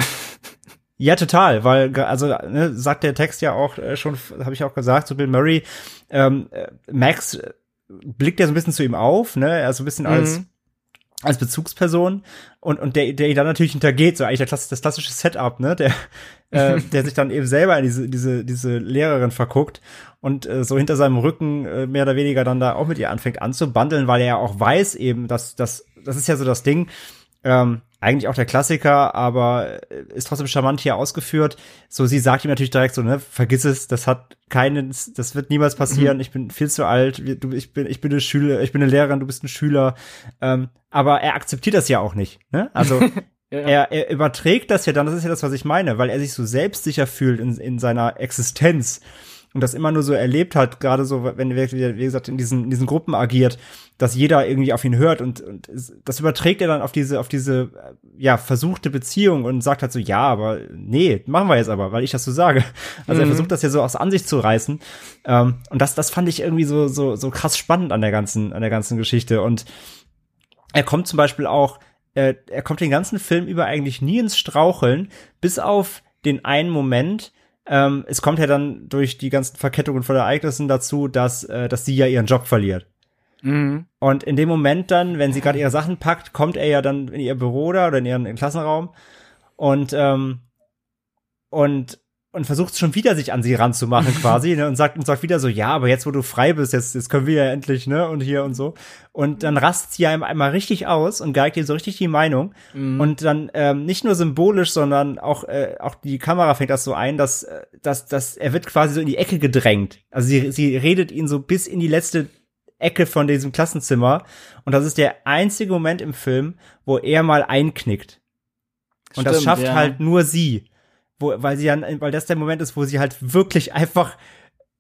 Ja, total, weil also ne, sagt der Text ja auch äh, schon, habe ich auch gesagt, so Bill Murray, ähm, äh, Max äh, blickt ja so ein bisschen zu ihm auf, ne, er ist so ein bisschen mhm. als als Bezugsperson und und der der ihn dann natürlich hintergeht, so eigentlich Klasse, das klassische Setup, ne, der äh, der sich dann eben selber in diese diese diese Lehrerin verguckt und äh, so hinter seinem Rücken äh, mehr oder weniger dann da auch mit ihr anfängt anzubandeln, weil er ja auch weiß eben, dass das das ist ja so das Ding. Ähm, eigentlich auch der Klassiker, aber äh, ist trotzdem charmant hier ausgeführt. So, sie sagt ihm natürlich direkt so, ne, vergiss es, das hat keinen, das wird niemals passieren, ich bin viel zu alt, du, ich bin, ich bin eine Schüler, ich bin eine Lehrerin, du bist ein Schüler. Ähm, aber er akzeptiert das ja auch nicht, ne? Also, ja. er, er überträgt das ja dann, das ist ja das, was ich meine, weil er sich so selbstsicher fühlt in, in seiner Existenz und das immer nur so erlebt hat, gerade so, wenn er, wie gesagt, in diesen, in diesen Gruppen agiert, dass jeder irgendwie auf ihn hört und, und das überträgt er dann auf diese, auf diese, ja, versuchte Beziehung und sagt halt so, ja, aber nee, machen wir jetzt aber, weil ich das so sage. Also mhm. er versucht das ja so aus Ansicht zu reißen. Ähm, und das, das fand ich irgendwie so, so, so krass spannend an der ganzen, an der ganzen Geschichte. Und er kommt zum Beispiel auch, äh, er kommt den ganzen Film über eigentlich nie ins Straucheln, bis auf den einen Moment, ähm, es kommt ja dann durch die ganzen Verkettungen von Ereignissen dazu, dass, äh, dass sie ja ihren Job verliert. Mhm. Und in dem Moment dann, wenn sie gerade ihre Sachen packt, kommt er ja dann in ihr Büro da oder in ihren in Klassenraum und ähm, und und versucht schon wieder sich an sie ranzumachen quasi ne, und sagt und sagt wieder so ja aber jetzt wo du frei bist jetzt jetzt können wir ja endlich ne und hier und so. Und dann rast sie ja einmal richtig aus und geigt ihr so richtig die Meinung. Mhm. und dann ähm, nicht nur symbolisch sondern auch äh, auch die Kamera fängt das so ein dass äh, dass dass er wird quasi so in die Ecke gedrängt. Also sie sie redet ihn so bis in die letzte Ecke von diesem Klassenzimmer. Und das ist der einzige Moment im Film wo er mal einknickt. Und Stimmt, das schafft ja. halt nur sie wo, weil sie dann, weil das der Moment ist, wo sie halt wirklich einfach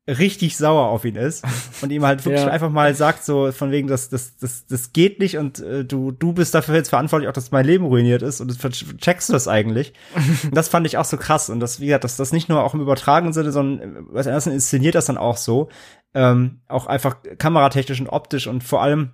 richtig sauer auf ihn ist und ihm halt wirklich ja. einfach mal sagt so von wegen das das das das geht nicht und äh, du du bist dafür jetzt verantwortlich auch dass mein Leben ruiniert ist und du checkst du das eigentlich und das fand ich auch so krass und das wie gesagt dass das nicht nur auch im übertragenen Sinne sondern was anderes inszeniert das dann auch so ähm, auch einfach kameratechnisch und optisch und vor allem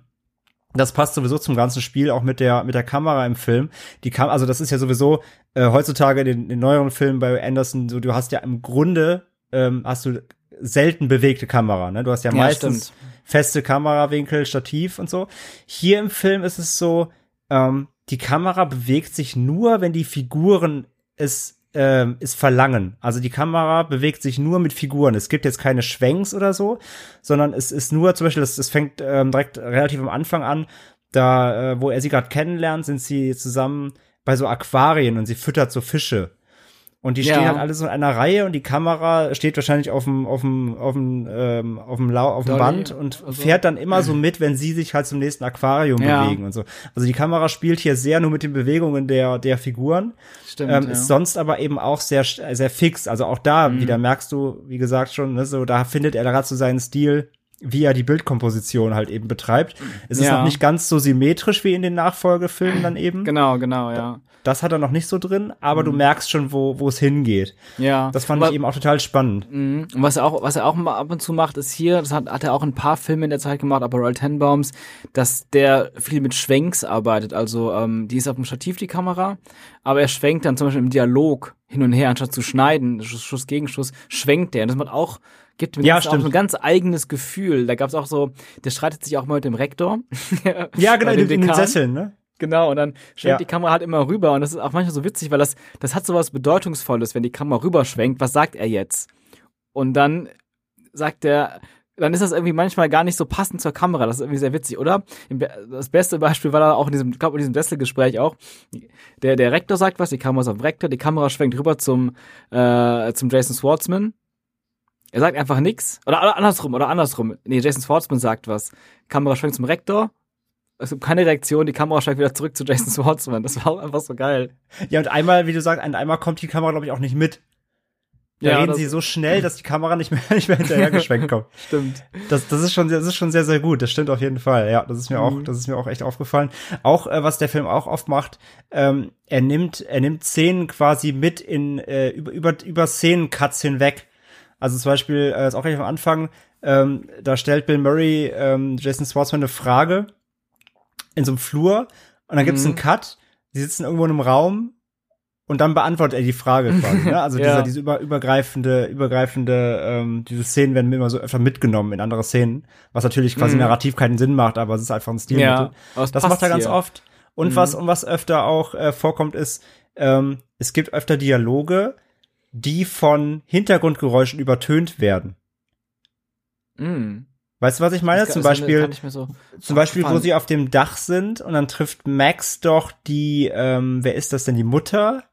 das passt sowieso zum ganzen Spiel, auch mit der mit der Kamera im Film. Die kam, also das ist ja sowieso äh, heutzutage in den, den neueren Filmen bei Anderson so, du hast ja im Grunde ähm, hast du selten bewegte Kamera, ne? Du hast ja, ja meistens stimmt. feste Kamerawinkel, Stativ und so. Hier im Film ist es so, ähm, die Kamera bewegt sich nur, wenn die Figuren es ähm, ist Verlangen. Also die Kamera bewegt sich nur mit Figuren. Es gibt jetzt keine Schwenks oder so, sondern es ist nur zum Beispiel, es, es fängt ähm, direkt relativ am Anfang an, da, äh, wo er sie gerade kennenlernt, sind sie zusammen bei so Aquarien und sie füttert so Fische. Und die stehen ja. halt alle so in einer Reihe und die Kamera steht wahrscheinlich auf dem, auf dem, auf dem, ähm, auf dem, Lau auf dem Band und also. fährt dann immer so mit, wenn sie sich halt zum nächsten Aquarium ja. bewegen und so. Also die Kamera spielt hier sehr nur mit den Bewegungen der, der Figuren. Stimmt. Ähm, ja. Ist sonst aber eben auch sehr, sehr fix. Also auch da mhm. wieder merkst du, wie gesagt schon, ne, so, da findet er gerade so seinen Stil wie er die Bildkomposition halt eben betreibt. Es ist ja. noch nicht ganz so symmetrisch wie in den Nachfolgefilmen dann eben. Genau, genau, ja. Das hat er noch nicht so drin, aber mhm. du merkst schon, wo, wo es hingeht. Ja. Das fand aber, ich eben auch total spannend. Mhm. Und was er auch, was er auch mal ab und zu macht, ist hier, das hat, hat er auch ein paar Filme in der Zeit gemacht, aber Royal Tenbaums, dass der viel mit Schwenks arbeitet. Also, ähm, die ist auf dem Stativ, die Kamera, aber er schwenkt dann zum Beispiel im Dialog hin und her, anstatt zu schneiden, Schuss, Schuss Gegenschuss, schwenkt der. Und das macht auch gibt mir ja, auch ein ganz eigenes Gefühl. Da gab es auch so, der streitet sich auch mal mit dem Rektor. ja, genau, in, in den Sesseln, ne? Genau, und dann schwenkt ja. die Kamera halt immer rüber. Und das ist auch manchmal so witzig, weil das, das hat so was Bedeutungsvolles, wenn die Kamera rüberschwenkt. Was sagt er jetzt? Und dann sagt er, dann ist das irgendwie manchmal gar nicht so passend zur Kamera. Das ist irgendwie sehr witzig, oder? Das beste Beispiel war da auch in diesem, ich glaube, in diesem Sesselgespräch auch. Der, der Rektor sagt was, die Kamera ist auf dem Rektor, die Kamera schwenkt rüber zum, äh, zum Jason Schwartzman. Er sagt einfach nichts. Oder, oder andersrum, oder andersrum. Nee, Jason Schwartzman sagt was. Kamera schwenkt zum Rektor. Es gibt keine Reaktion, die Kamera schwenkt wieder zurück zu Jason Schwartzman. Das war einfach so geil. Ja, und einmal, wie du sagst, einmal kommt die Kamera, glaube ich, auch nicht mit. Da ja, reden sie so schnell, dass die Kamera nicht mehr, nicht mehr hinterher geschwenkt kommt. stimmt. Das, das ist schon, das ist schon sehr, sehr gut. Das stimmt auf jeden Fall. Ja, das ist mir mhm. auch, das ist mir auch echt aufgefallen. Auch, äh, was der Film auch oft macht, ähm, er nimmt, er nimmt Szenen quasi mit in, äh, über, über, über Szenencuts hinweg. Also zum Beispiel, äh, ist auch gleich am Anfang, ähm, da stellt Bill Murray ähm, Jason Schwartzman eine Frage in so einem Flur und dann gibt's mhm. einen Cut. Die sitzen irgendwo in einem Raum und dann beantwortet er die Frage quasi. Ne? Also Ja. dieser, diese über, übergreifende, übergreifende, ähm, diese Szenen werden immer so öfter mitgenommen in andere Szenen, was natürlich quasi Mhm. narrativ keinen Sinn macht, aber es ist einfach ein Stilmittel. Ja, es Das macht er ganz hier. oft. Und Mhm. was und was öfter auch äh, vorkommt, ist, ähm, es gibt öfter Dialoge, die von Hintergrundgeräuschen übertönt werden. Mhm. Weißt du, was ich meine? Das Zum das Beispiel, so zum Beispiel, wo sie auf dem Dach sind und dann trifft Max doch die, ähm, wer ist das denn, die Mutter?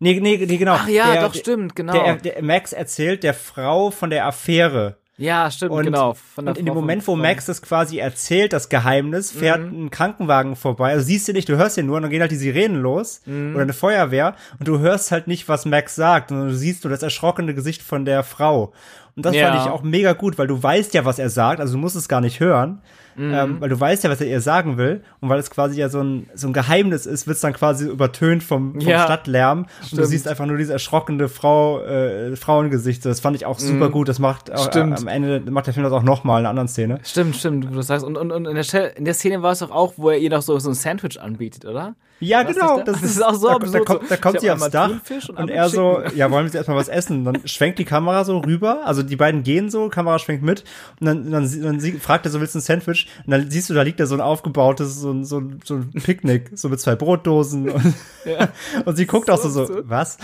Nee, nee, nee, genau. Ach ja, der, doch, stimmt, genau. Der, der Max erzählt der Frau von der Affäre. Ja, stimmt, Und- genau. Und in dem Moment, wo Max das quasi erzählt, das Geheimnis, fährt Mhm. ein Krankenwagen vorbei. Also siehst du nicht, du hörst ihn nur und dann gehen halt die Sirenen los Mhm. oder eine Feuerwehr und du hörst halt nicht, was Max sagt, sondern du siehst nur das erschrockene Gesicht von der Frau. Und das Ja. fand ich auch mega gut, weil du weißt ja, was er sagt, also du musst es gar nicht hören, Mhm. ähm, weil du weißt ja, was er ihr sagen will und weil es quasi ja so ein, so ein Geheimnis ist, wird's dann quasi übertönt vom, vom Ja. Stadtlärm und du Stimmt. siehst einfach nur diese erschrockene Frau, äh, Frauengesicht. Das fand ich auch super Mhm. gut. Das macht auch, Stimmt. am Ende macht der Film das auch noch mal in einer anderen Szene. Stimmt, stimmt, du das sagst. Und, und, und in, der Stelle, in der Szene war es doch auch, wo er ihr noch so, so ein Sandwich anbietet, oder? Ja, Was genau. ist da- das ist auch so da, absurd, Da kommt, so, da kommt sie aufs einmal Dach und und er so, ja, wollen wir jetzt erstmal was essen? Dann schwenkt die Kamera so rüber, also die beiden gehen so, Kamera schwenkt mit und dann, dann, dann fragt er so, willst du ein Sandwich? Und dann siehst du, da liegt da so ein aufgebautes, so ein, so ein, so ein Picknick, so mit zwei Brotdosen und, Ja. und sie guckt auch so, so, absurd. was?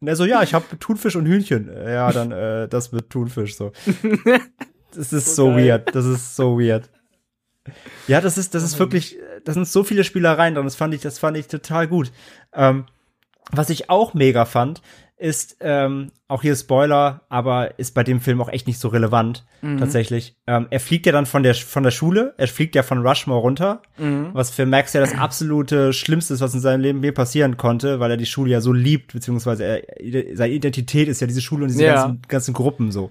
Und er so, ja, ich habe Thunfisch und Hühnchen. Ja, dann äh, das mit Thunfisch so. Das ist so, So weird. Das ist so weird. Ja, das ist, das ist wirklich, das sind so viele Spielereien drin. Das fand ich, das fand ich total gut. Ähm, was ich auch mega fand, ist, ähm, auch hier Spoiler, aber ist bei dem Film auch echt nicht so relevant, Mhm. tatsächlich. Ähm, er fliegt ja dann von der, von der Schule, er fliegt ja von Rushmore runter, Mhm. was für Max ja das absolute Schlimmste ist, was in seinem Leben je passieren konnte, weil er die Schule ja so liebt, beziehungsweise er, seine Identität ist ja diese Schule und diese Ja. ganzen, ganzen Gruppen so.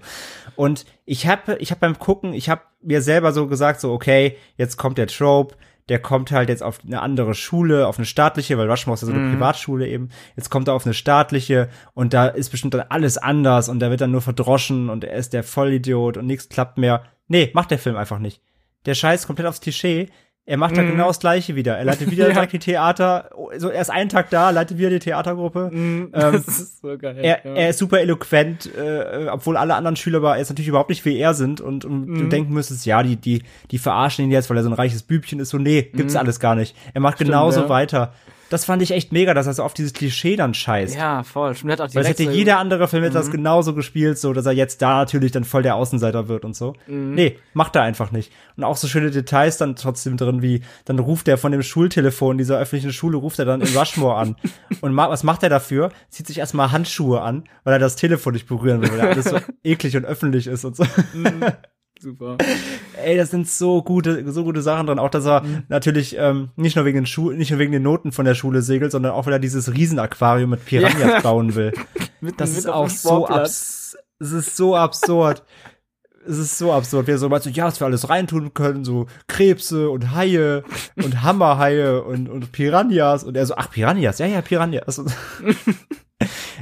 Und ich habe ich hab beim Gucken, ich habe mir selber so gesagt, so, okay, jetzt kommt der Trope, der kommt halt jetzt auf eine andere Schule, auf eine staatliche, weil Rushmore ist ja so eine Mhm. Privatschule eben. Jetzt kommt er auf eine staatliche und da ist bestimmt dann alles anders und da wird dann nur verdroschen und er ist der Vollidiot und nichts klappt mehr. Nee, macht der Film einfach nicht. Der scheißt komplett aufs Klischee. Er macht da Mhm. genau das Gleiche wieder. Er leitet wieder Ja. direkt die Theater, so erst einen Tag da, leitet wieder die Theatergruppe. Mhm. Ähm, das ist so geil. Er, ja. er ist super eloquent, äh, obwohl alle anderen Schüler aber jetzt natürlich überhaupt nicht wie er sind und, und du Mhm. denken müsstest, ja, die, die, die verarschen ihn jetzt, weil er so ein reiches Bübchen ist. So, nee, gibt's Mhm. alles gar nicht. Er macht Stimmt, genauso ja. weiter. Das fand ich echt mega, dass er so auf dieses Klischee dann scheißt. ja, voll. Der hat auch Weil es hätte so- jeder andere Film hätte das Mhm. genauso gespielt, so dass er jetzt da natürlich dann voll der Außenseiter wird und so. Mhm. Nee, macht er einfach nicht. Und auch so schöne Details dann trotzdem drin, wie dann ruft er von dem Schultelefon dieser öffentlichen Schule, ruft er dann in Rushmore an. Und ma was macht er dafür? Zieht sich erstmal Handschuhe an, weil er das Telefon nicht berühren will, weil er alles so eklig und öffentlich ist und so. Mhm. Super. Ey, das sind so gute, so gute Sachen drin. Auch, dass er Mhm. natürlich ähm, nicht nur wegen den Schu nicht nur wegen den Noten von der Schule segelt, sondern auch, weil er dieses Riesenaquarium mit Piranhas Ja. bauen will. Mitten- Das ist mitten auf auch so abs es ist so absurd. Es ist so absurd. Wir so mal so, ja, was wir alles reintun können, so Krebse und Haie und Hammerhaie und, und Piranhas. Und er so, ach, Piranhas, ja, ja, Piranhas.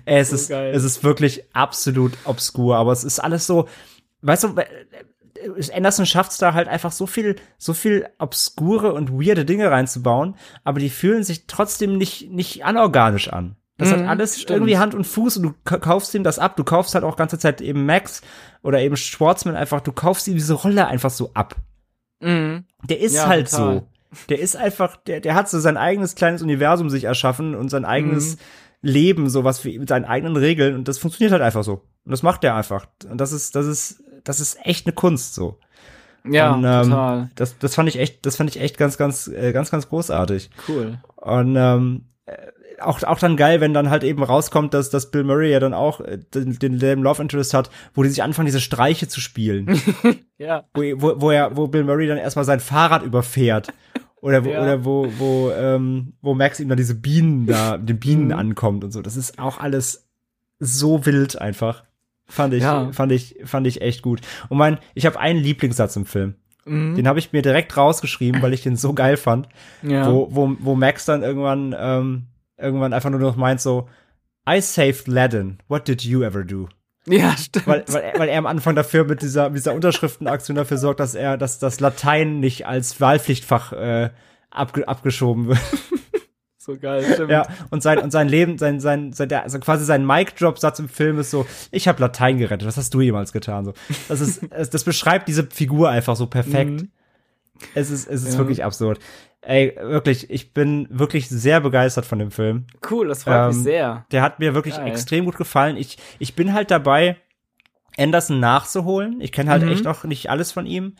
Es So ist, geil. es ist wirklich absolut obskur, aber es ist alles so, weißt du, Anderson schafft es da halt einfach so viel, so viel obskure und weirde Dinge reinzubauen, aber die fühlen sich trotzdem nicht, nicht anorganisch an. Das Mhm, hat alles stimmt. irgendwie Hand und Fuß und du ka- kaufst ihm das ab. Du kaufst halt auch ganze Zeit eben Max oder eben Schwarzman einfach, du kaufst ihm diese Rolle einfach so ab. Mhm. Der ist Ja, halt total. so. Der ist einfach, der, der hat so sein eigenes kleines Universum sich erschaffen und sein eigenes Mhm. Leben, so was für mit seinen eigenen Regeln und das funktioniert halt einfach so. Und das macht der einfach. Und das ist, das ist, das ist echt eine Kunst so. Ja, und, ähm, total. Das, das fand ich echt, das fand ich echt ganz, ganz, äh, ganz, ganz großartig. Cool. Und ähm, äh, auch, auch dann geil, wenn dann halt eben rauskommt, dass, dass Bill Murray ja dann auch äh, den, den, den Love Interest hat, wo die sich anfangen, diese Streiche zu spielen. Ja. wo, wo, wo, er, wo Bill Murray dann erstmal sein Fahrrad überfährt. Oder wo, Ja. oder wo, wo, ähm, wo Max ihm dann diese Bienen da, den Bienen Mhm. ankommt und so. Das ist auch alles so wild einfach. Fand ich, Ja. fand ich, fand ich echt gut. Und mein, ich habe einen Lieblingssatz im Film. Mhm. Den habe ich mir direkt rausgeschrieben, weil ich den so geil fand. ja. Wo, wo, wo Max dann irgendwann, ähm, irgendwann einfach nur noch meint so, I saved Ladin. What did you ever do? ja, stimmt. weil, weil, er- weil er am Anfang dafür mit dieser, mit dieser Unterschriftenaktion dafür sorgt, dass er, dass das Latein nicht als Wahlpflichtfach äh, abge, abgeschoben wird. So geil, stimmt. Ja, und sein, und sein Leben, sein, sein, sein der, also quasi sein Mic-Drop-Satz im Film ist so, ich habe Latein gerettet, was hast du jemals getan? So, das ist, es, das beschreibt diese Figur einfach so perfekt. Mhm. Es ist, es ist Ja. wirklich absurd. Ey, wirklich, ich bin wirklich sehr begeistert von dem Film. Cool, das freut mich Ähm, sehr. Der hat mir wirklich Geil. extrem gut gefallen. Ich, ich bin halt dabei, Anderson nachzuholen. Ich kenne halt Mhm. echt noch nicht alles von ihm.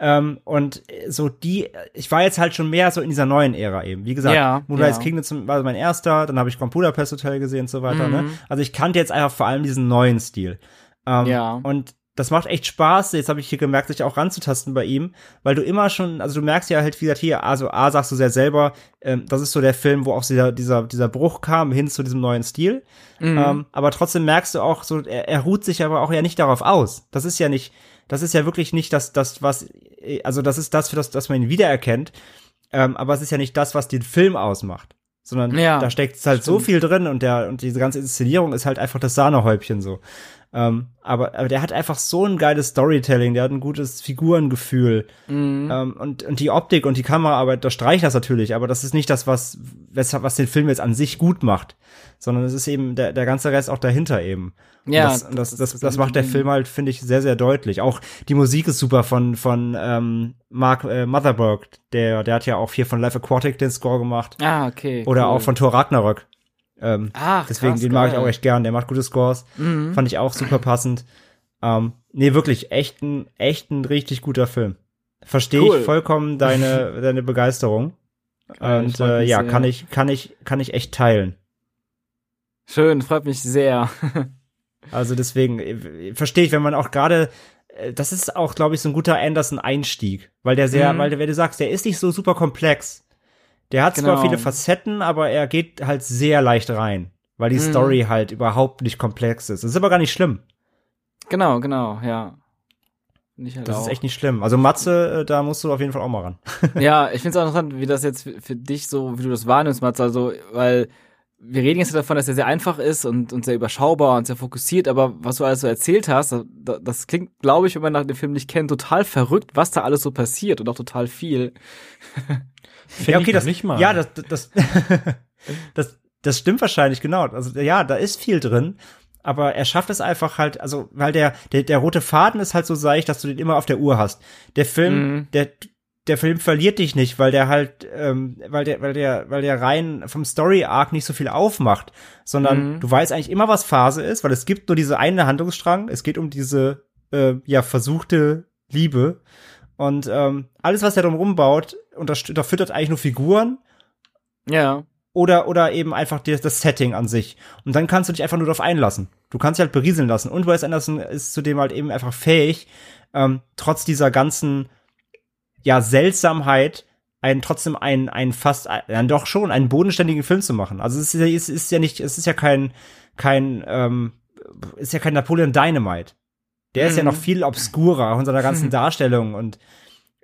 Ähm, und so die, ich war jetzt halt schon mehr so in dieser neuen Ära eben. Wie gesagt, Ja, Moonrise ja. Kingdom war mein erster, dann habe ich Grand Budapest Hotel gesehen und so weiter. Mhm. Ne? Also ich kannte jetzt einfach vor allem diesen neuen Stil. Ähm, Ja. Und das macht echt Spaß. Jetzt habe ich hier gemerkt, sich auch ranzutasten bei ihm, weil du immer schon, also du merkst ja halt, wie gesagt, hier, also A sagst du sehr selber, ähm, das ist so der Film, wo auch dieser, dieser, dieser Bruch kam hin zu diesem neuen Stil. Mhm. Ähm, aber trotzdem merkst du auch so, er, er ruht sich aber auch ja nicht darauf aus. Das ist ja nicht, das ist ja wirklich nicht das, das, was, also das ist das, für das, dass man ihn wiedererkennt. Ähm, aber es ist ja nicht das, was den Film ausmacht. Sondern Ja, da steckt halt so stimmt. viel drin und der, und diese ganze Inszenierung ist halt einfach das Sahnehäubchen so. Ähm, aber, aber der hat einfach so ein geiles Storytelling, der hat ein gutes Figurengefühl. Mhm. Ähm, und, und die Optik und die Kameraarbeit, da streicht das natürlich, aber das ist nicht das, was, was den Film jetzt an sich gut macht, sondern es ist eben der, der ganze Rest auch dahinter eben. Und Ja, das, und das, das- das, das- das macht der Film halt, finde ich, sehr, sehr deutlich. Auch die Musik ist super von, von ähm, Mark äh, Motherberg, der, der hat ja auch hier von Life Aquatic den Score gemacht. ah, okay. Oder cool. auch von Thor Ragnarök. Ähm, Ach, deswegen, krass, den mag ich geil. auch echt gern. Der macht gute Scores. Mhm. Fand ich auch super passend. Ähm, nee, wirklich, echt ein, echt ein richtig guter Film. Verstehe Cool. ich vollkommen deine, deine Begeisterung. Geil, Und äh, ja, sehr. kann ich, kann ich, kann ich echt teilen. Schön, freut mich sehr. Also deswegen äh, verstehe ich, wenn man auch gerade, äh, das ist auch, glaube ich, so ein guter Anderson-Einstieg, weil der sehr, Mhm. weil der, wenn du sagst, der ist nicht so super komplex. Der hat zwar Genau. viele Facetten, aber er geht halt sehr leicht rein, weil die Mhm. Story halt überhaupt nicht komplex ist. Das ist aber gar nicht schlimm. genau, genau, ja. Nicht halt Das auch. ist echt nicht schlimm. Also Matze, äh, da musst du auf jeden Fall auch mal ran. Ja, ich finde es auch interessant, wie das jetzt für, für dich so, wie du das wahrnimmst, Mats. Also, weil wir reden jetzt davon, dass er sehr einfach ist und, und sehr überschaubar und sehr fokussiert, aber was du alles so erzählt hast, das, das klingt, glaube ich, wenn man nach dem Film nicht kennt, total verrückt, was da alles so passiert und auch total viel. Find ja, okay, das, nicht mal. ja, das, das, das, das stimmt wahrscheinlich, genau. Also, ja, da ist viel drin. Aber er schafft es einfach halt, also, weil der, der, der rote Faden ist halt so seicht, dass du den immer auf der Uhr hast. Der Film, Mhm. der, der Film verliert dich nicht, weil der halt, ähm, weil der, weil der, weil der rein vom Story Arc nicht so viel aufmacht, sondern Mhm. du weißt eigentlich immer, was Phase ist, weil es gibt nur diese eine Handlungsstrang. Es geht um diese, äh, ja, versuchte Liebe. Und ähm, alles, was er drumherum baut, unterst- unterfüttert eigentlich nur Figuren Ja. oder, oder eben einfach die, das Setting an sich. Und dann kannst du dich einfach nur darauf einlassen. Du kannst dich halt berieseln lassen. Und Wes Anderson ist zudem halt eben einfach fähig, ähm, trotz dieser ganzen, ja, Seltsamheit, einen trotzdem einen, einen fast, ja, doch schon, einen bodenständigen Film zu machen. Also es ist, ja- es ist ja nicht, es ist ja kein, kein, ähm, ist ja kein Napoleon Dynamite. Der ist ja Mhm. noch viel obskurer in seiner ganzen Darstellung und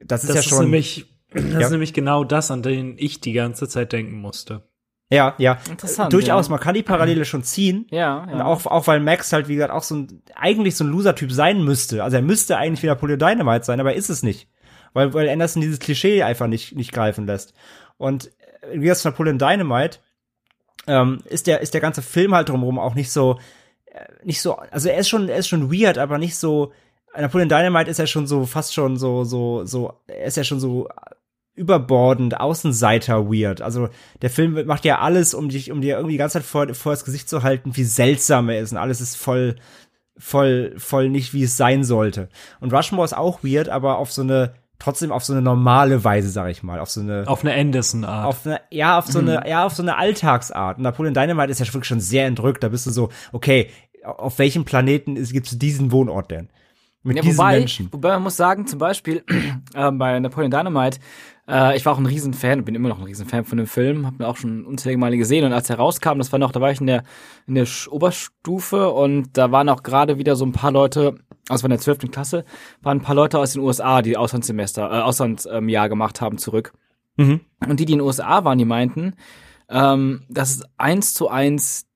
das ist das ja ist schon. nämlich, das Ja. ist nämlich genau das, an den ich die ganze Zeit denken musste. ja, ja. Interessant, Durchaus, ja. man kann die Parallele schon ziehen. Ja, Und ja. auch, auch weil Max halt, wie gesagt, auch so ein, eigentlich so ein Loser-Typ sein müsste. Also er müsste eigentlich wie Napoleon Dynamite sein, aber er ist es nicht. Weil, weil Anderson dieses Klischee einfach nicht, nicht greifen lässt. Und äh, wie gesagt, Napoleon Dynamite, ähm, ist der, ist der ganze Film halt drumherum auch nicht so, äh, nicht so, also er ist schon, er ist schon weird, aber nicht so, Napoleon Dynamite ist ja schon so, fast schon so, so, so, er ist ja schon so überbordend, Außenseiter weird. Also der Film macht ja alles, um dich, um dir irgendwie die ganze Zeit vor, vor das Gesicht zu halten, wie seltsam er ist und alles ist voll, voll, voll nicht, wie es sein sollte. Und Rushmore ist auch weird, aber auf so eine, trotzdem auf so eine normale Weise, sag ich mal, auf so eine, Auf eine Anderson-Art. auf eine, ja, auf so eine, ja, auf so eine Alltagsart. Und Napoleon Dynamite ist ja wirklich schon sehr entrückt. Da bist du so, okay, auf welchem Planeten gibt es diesen Wohnort denn? Mit Ja, diesen wobei, Menschen. wobei man muss sagen, zum Beispiel äh, bei Napoleon Dynamite, äh, ich war auch ein Riesenfan, bin immer noch ein Riesenfan von dem Film, habe ihn auch schon unzählige Male gesehen und als er rauskam, das war noch, da war ich in der in der Oberstufe und da waren auch gerade wieder so ein paar Leute, also in der 12. Klasse, waren ein paar Leute aus den USA, die Auslandssemester, äh, Auslandsjahr ähm, Jahr gemacht haben zurück. Mhm. Und die, die in den USA waren, die meinten, ähm, das ist eins zu eins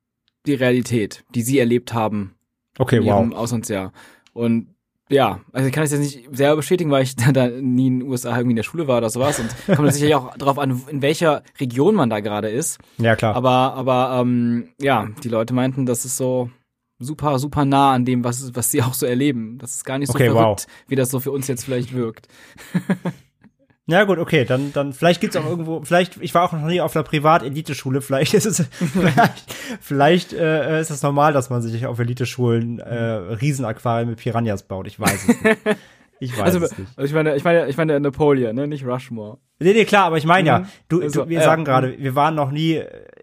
die Realität, die sie erlebt haben Okay, in wow. ihrem Auslandsjahr. Und ja, also ich kann es jetzt nicht selber bestätigen, weil ich da, da nie in den USA irgendwie in der Schule war oder sowas und kommt sicherlich auch darauf an, in welcher Region man da gerade ist. Ja, klar. Aber, aber ähm, ja, die Leute meinten, das ist so super, super nah an dem, was, was sie auch so erleben. Das ist gar nicht so Okay, verrückt, wow. wie das so für uns jetzt vielleicht wirkt. Ja gut, okay, dann dann vielleicht gibt's auch irgendwo, vielleicht ich war auch noch nie auf einer Privat-Eliteschule, vielleicht ist es vielleicht, vielleicht äh, ist es normal, dass man sich auf Eliteschulen äh, Riesenaquarien mit Piranhas baut. Ich weiß es nicht. Ich weiß Also, es nicht. also ich meine, ich meine, ich meine Napoleon, ne, nicht Rushmore. Nee, nee, klar, aber ich meine ja, Mhm. du, Also, du wir ja. sagen gerade, wir waren noch nie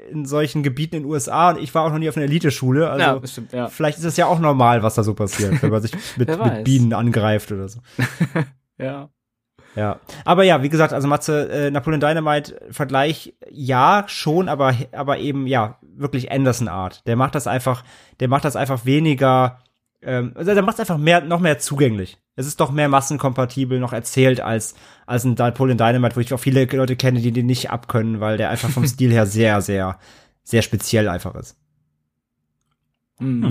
in solchen Gebieten in den USA und ich war auch noch nie auf einer Eliteschule, also ja, bestimmt, ja. vielleicht ist es ja auch normal, was da so passiert, wenn man sich mit, mit. Bienen angreift oder so. Ja. Ja, aber ja, wie gesagt, also Matze, äh, Napoleon Dynamite Vergleich, ja, schon, aber aber eben ja wirklich Anderson Art. Der macht das einfach, der macht das einfach weniger, ähm, also der macht es einfach mehr, noch mehr zugänglich. Es ist doch mehr massenkompatibel noch erzählt als als ein Napoleon Dynamite, wo ich auch viele Leute kenne, die den nicht abkönnen, weil der einfach vom Stil her sehr, sehr, sehr speziell einfach ist. Mhm.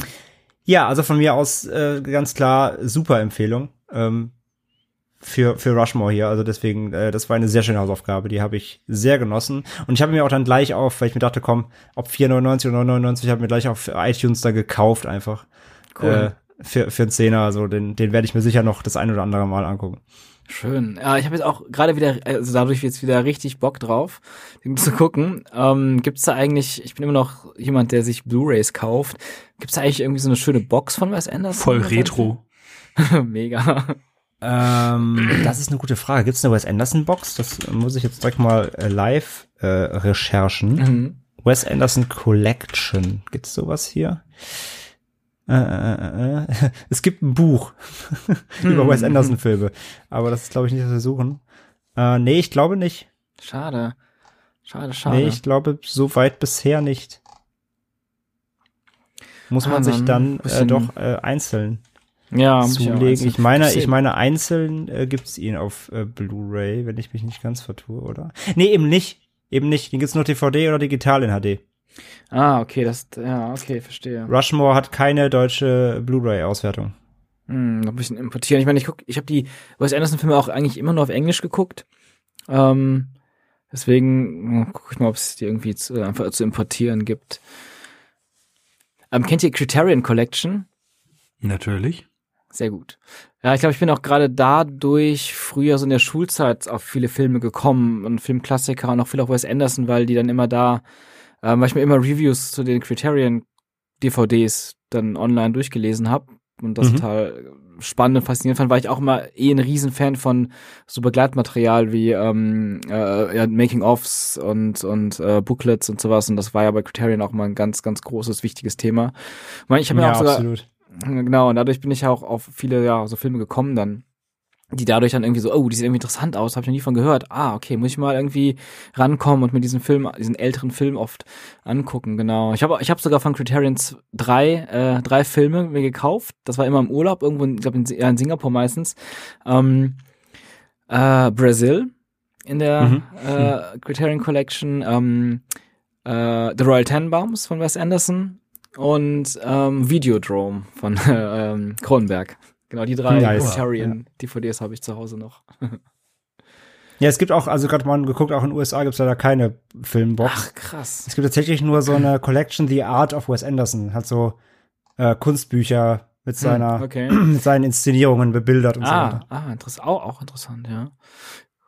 Ja, also von mir aus äh, ganz klar super Empfehlung ähm, für für Rushmore hier. Also deswegen, äh, das war eine sehr schöne Hausaufgabe. Die habe ich sehr genossen und ich habe mir auch dann gleich auf, weil ich mir dachte, komm, ob 4,99 oder 9,99, habe mir gleich auf iTunes da gekauft einfach. Cool. Äh, für für einen Zehner, also den den werde ich mir sicher noch das ein oder andere Mal angucken. Schön. Ja, ich habe jetzt auch gerade wieder, also dadurch jetzt wieder richtig Bock drauf, den zu gucken. Ähm, gibt's da eigentlich, ich bin immer noch jemand, der sich Blu-Rays kauft. Gibt's da eigentlich irgendwie so eine schöne Box von Wes Anderson? Voll retro. Mega. Ähm, das ist eine gute Frage. Gibt es eine Wes Anderson Box? Das muss ich jetzt direkt mal äh, live äh, recherchen. Mhm. Wes Anderson Collection. Gibt's sowas hier? Äh, äh, äh, es gibt ein Buch über Wes Anderson Filme, aber das ist glaube ich nicht, was wir suchen. Äh, nee, ich glaube nicht. Schade. Schade, schade. Nee, ich glaube so weit bisher nicht. Muss Ah, man sich dann dann äh, doch äh, einzeln ja, zulegen. Ich meine, ich meine einzeln äh, gibt's ihn auf äh, Blu-ray, wenn ich mich nicht ganz vertue, oder? Nee, eben nicht. Eben nicht. Den gibt's nur DVD oder digital in HD. Ah, okay, das, ja, okay, verstehe. Rushmore hat keine deutsche Blu-ray-Auswertung. Hm, noch ein bisschen importieren. Ich meine, ich guck, ich habe die Wes Anderson Filme auch eigentlich immer nur auf Englisch geguckt. Ähm, deswegen gucke ich mal, ob es die irgendwie zu, einfach zu importieren gibt. Ähm, kennt ihr Criterion Collection? Natürlich. Sehr gut. Ja, ich glaube, ich bin auch gerade dadurch früher so in der Schulzeit auf viele Filme gekommen und Filmklassiker und auch viel auf Wes Anderson, weil die dann immer da, ähm, weil ich mir immer Reviews zu den Criterion DVDs dann online durchgelesen habe und das Mhm. total spannend und faszinierend fand, war ich auch immer eh ein Riesenfan von so Begleitmaterial wie ähm, äh, ja, Making-ofs und und äh, Booklets und sowas und das war ja bei Criterion auch mal ein ganz ganz großes wichtiges Thema. Ich, meine, ich habe mir auch sogar absolut. Genau, und dadurch bin ich ja auch auf viele, ja, so Filme gekommen dann, die dadurch dann irgendwie so, oh, die sehen irgendwie interessant aus, habe ich noch nie von gehört. Ah, okay, muss ich mal irgendwie rankommen und mir diesen Film, diesen älteren Film oft angucken, genau. Ich habe ich hab sogar von Criterions drei, äh, drei Filme mir gekauft. Das war immer im Urlaub, irgendwo, in, ich glaube in, ja, in Singapur meistens. Ähm, äh, Brazil in der Mhm. äh, Criterion Collection, ähm, äh, The Royal Tenenbaums von Wes Anderson und ähm, Videodrome von äh, ähm, Cronenberg. Genau, die drei Nice. Criterion DVDs habe ich zu Hause noch. Ja, es gibt auch, also gerade mal geguckt, auch in den USA gibt's leider keine Filmbox. Ach, krass. Es gibt tatsächlich nur so eine Collection, The Art of Wes Anderson. Hat so äh, Kunstbücher mit seiner, okay. mit seinen Inszenierungen bebildert und so Ah, weiter. ah interessant. Auch, auch interessant, ja.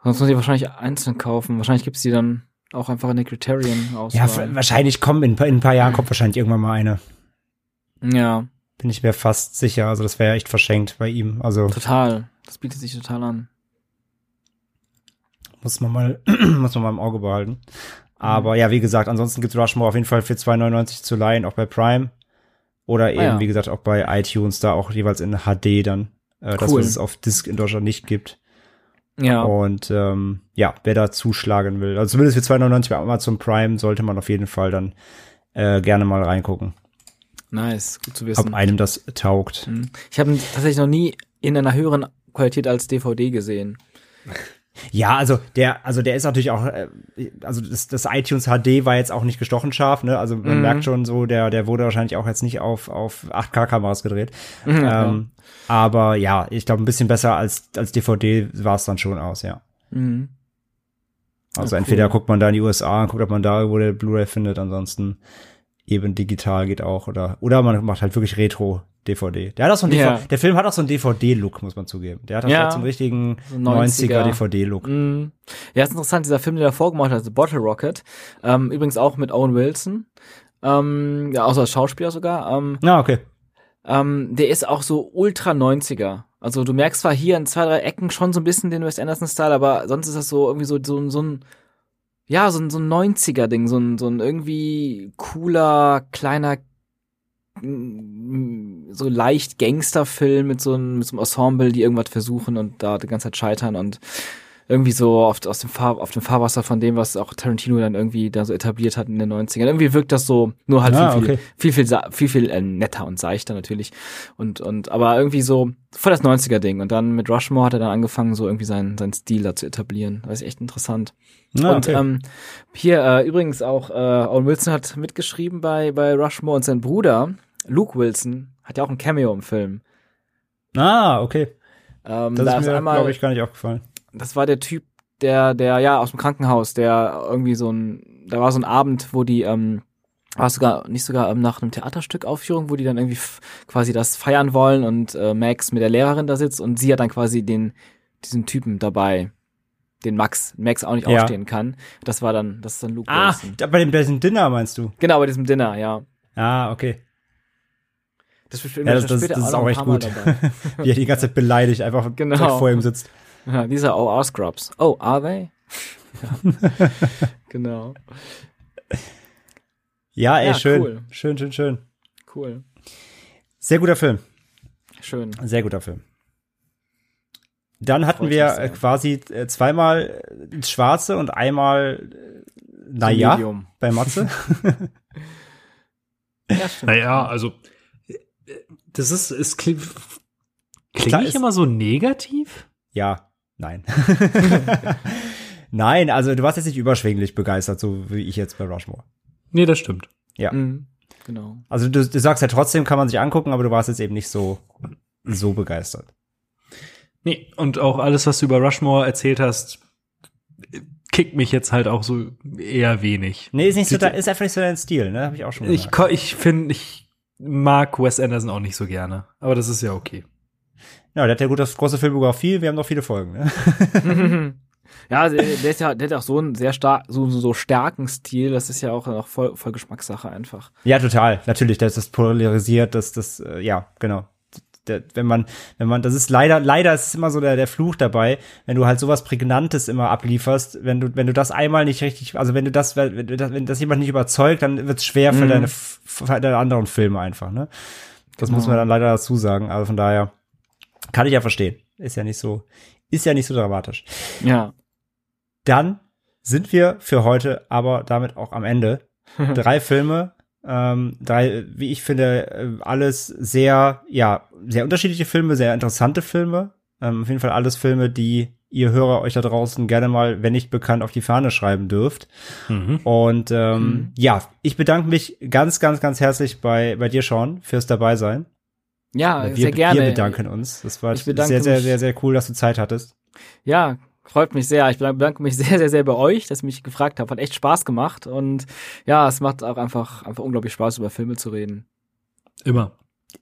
Sonst muss ich wahrscheinlich einzeln kaufen. Wahrscheinlich gibt's die dann auch einfach in der Criterion aus. Ja, wahrscheinlich kommen in, ein paar- in ein paar Jahren kommt wahrscheinlich irgendwann mal eine. ja, Bin ich mir fast sicher. Also das wäre echt verschenkt bei ihm. Also total. Das bietet sich total an. muss man mal, muss man mal im Auge behalten. Aber ja, wie gesagt, ansonsten gibt's Rushmore auf jeden Fall für 2,99 zu leihen, auch bei Prime. Oder eben, Ah, ja. wie gesagt, auch bei iTunes, da auch jeweils in HD dann. Äh, Das, Cool. was es auf Disc in Deutschland nicht gibt. Ja. Und ähm, ja, wer da zuschlagen will, also zumindest für 2,99 bei Amazon Prime sollte man auf jeden Fall dann äh, gerne mal reingucken, Nice, gut zu ob wissen. einem das taugt. Mhm. Ich habe ihn tatsächlich noch nie in einer höheren Qualität als DVD gesehen. Ja, also der, also der ist natürlich auch, äh, also das, das iTunes HD war jetzt auch nicht gestochen scharf, ne? Also man Mhm. merkt schon so, der, der wurde wahrscheinlich auch jetzt nicht auf, auf 8K-Kameras gedreht. Mhm, ähm, aber ja, ich glaube, ein bisschen besser als, als DVD war es dann schon aus, ja. Mhm. Also cool. entweder guckt man da in die USA und guckt, ob man da irgendwo der Blu-ray findet, ansonsten eben digital geht auch oder oder man macht halt wirklich Retro DVD. Der hat auch so einen Ja. DVD, der Film hat auch so einen DVD Look, muss man zugeben. Der hat auch Ja. so einen richtigen So 90er, 90er. DVD Look. Mhm. Ja, ist interessant, dieser Film, den er vorgemacht hat, The Bottle Rocket, ähm, übrigens auch mit Owen Wilson, ähm, ja, außer als Schauspieler sogar, ähm, Na, okay. Ähm, der ist auch so ultra 90er. Also du merkst zwar hier in zwei, drei Ecken schon so ein bisschen den Wes Anderson-Style, aber sonst ist das so irgendwie so, so, so ein, ja, so ein, so ein 90er-Ding, so ein, so ein irgendwie cooler, kleiner, mm, so leicht Gangsterfilm mit so einem, mit so einem Ensemble, die irgendwas versuchen und da die ganze Zeit scheitern und irgendwie so auf, aus dem Fahr auf dem Fahrwasser von dem, was auch Tarantino dann irgendwie da so etabliert hat in den 90ern. Irgendwie wirkt das so, nur halt Ah, viel, viel, okay. viel, viel, sa- viel, viel äh, netter und seichter natürlich. Und, und, aber irgendwie so voll das 90er-Ding. Und dann mit Rushmore hat er dann angefangen, so irgendwie seinen, seinen Stil da zu etablieren. Das ist echt interessant. Na, und okay. ähm, hier äh, übrigens auch, äh, Owen Wilson hat mitgeschrieben bei, bei Rushmore und sein Bruder, Luke Wilson, hat ja auch ein Cameo im Film. ah, okay. Ähm, Das da ist mir, einmal- glaube ich, gar nicht aufgefallen. Das war der Typ, der, der, ja, aus dem Krankenhaus, der irgendwie so ein, da war so ein Abend, wo die, ähm, war sogar, nicht sogar ähm, nach einem Theaterstück Aufführung, wo die dann irgendwie quasi das feiern wollen und äh, Max mit der Lehrerin da sitzt und sie hat dann quasi den, diesen Typen dabei, den Max, Max auch nicht Ja. aufstehen kann. Das war dann, das ist dann Luke Ah, Wilson. bei dem, bei diesem Dinner meinst du? Genau, bei diesem Dinner, ja. Ah, okay. Das, Ja, das, das, das ist auch echt gut. Wie er die ganze Zeit beleidigt, einfach Genau. vor ihm sitzt. Ja, dieser OR Scrubs. Oh, are they? ja. genau. Ja, ey, Ja, schön. cool. Schön, schön, schön. Cool. Sehr guter Film. Schön. Sehr guter Film. Dann hatten Freut wir äh, quasi äh, zweimal äh, ins Schwarze und einmal, naja, Medium. bei Matze. Ja, stimmt. Naja, also das ist, es klingt, klingt Klar, nicht ist- immer so negativ. ja, nein. nein, also du warst jetzt nicht überschwänglich begeistert, so wie ich jetzt bei Rushmore. Nee, das stimmt. Ja. Mhm. Genau. Also du, du sagst ja trotzdem, kann man sich angucken, aber du warst jetzt eben nicht so, so begeistert. Nee, und auch alles, was du über Rushmore erzählt hast, kickt mich jetzt halt auch so eher wenig. Nee, ist nicht so, ist einfach nicht so dein Stil, ne? Hab ich auch schon Ich, gesagt. ko- ich finde, ich mag Wes Anderson auch nicht so gerne. Aber das ist ja okay. Ja, der hat ja gut das große Filmografie, wir haben noch viele Folgen, ne? ja, der, ist ja, der hat auch so einen sehr stark, so, so, so starken Stil. Das ist ja auch noch voll, voll Geschmackssache einfach. Ja, total. Natürlich, das ist polarisiert, das, das, äh, ja, genau. Wenn man, wenn man, das ist leider, leider ist es immer so der, der Fluch dabei, wenn du halt sowas Prägnantes immer ablieferst, wenn du, wenn du das einmal nicht richtig, also wenn du das, wenn, das, wenn das jemand nicht überzeugt, dann wird's schwer für Mhm. deine, für deine anderen Filme einfach, ne? Das muss Genau. man dann leider dazu sagen. Also von daher, kann ich ja verstehen. Ist ja nicht so, ist ja nicht so dramatisch. Ja. Dann sind wir für heute aber damit auch am Ende. Drei Filme, ähm, drei, wie ich finde, äh, alles sehr, ja, sehr unterschiedliche Filme, sehr interessante Filme. Ähm, auf jeden Fall alles Filme, die ihr Hörer euch da draußen gerne mal, wenn nicht bekannt, auf die Fahne schreiben dürft. Mhm. Und ähm, Mhm. ja, ich bedanke mich ganz, ganz, ganz herzlich bei, bei dir, Sean, fürs Dabeisein. Ja, wir, sehr gerne. Wir bedanken uns. Das war sehr, sehr, mich. sehr, sehr cool, dass du Zeit hattest. Ja, freut mich sehr. Ich bedanke mich sehr, sehr, sehr bei euch, dass ihr mich gefragt habt. Hat echt Spaß gemacht. Und ja, es macht auch einfach, einfach unglaublich Spaß, über Filme zu reden. Immer.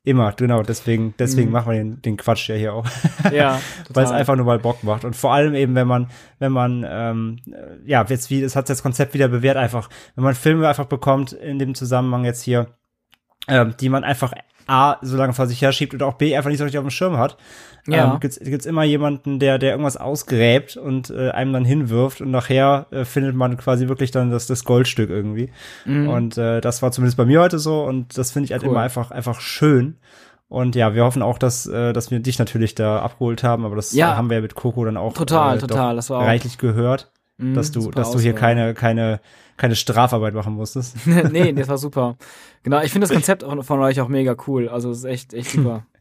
Immer, genau. Deswegen, deswegen Mhm. machen wir den, den Quatsch ja hier auch. Ja, weil es einfach nur mal Bock macht. Und vor allem eben, wenn man, wenn man, ähm, äh, ja, jetzt wie, es hat das Konzept wieder bewährt, einfach, wenn man Filme einfach bekommt, in dem Zusammenhang jetzt hier, ähm, die man einfach A, so lange vor sich her schiebt und auch B, einfach nicht so richtig auf dem Schirm hat, Ja. ähm, gibt's, gibt's immer jemanden, der, der irgendwas ausgräbt und äh, einem dann hinwirft und nachher äh, findet man quasi wirklich dann das, das Goldstück irgendwie. Mhm. Und äh, das war zumindest bei mir heute so und das finde ich halt Cool. immer einfach, einfach schön. Und ja, wir hoffen auch, dass, äh, dass wir dich natürlich da abgeholt haben, aber das Ja. haben wir ja mit Coco dann auch Total, äh, total. Das war auch- reichlich gehört, Mhm, dass du, super dass du hier keine, keine, keine Strafarbeit machen musstest. nee, das war super. Genau, ich finde das Konzept von euch auch mega cool. Also es ist echt, echt super.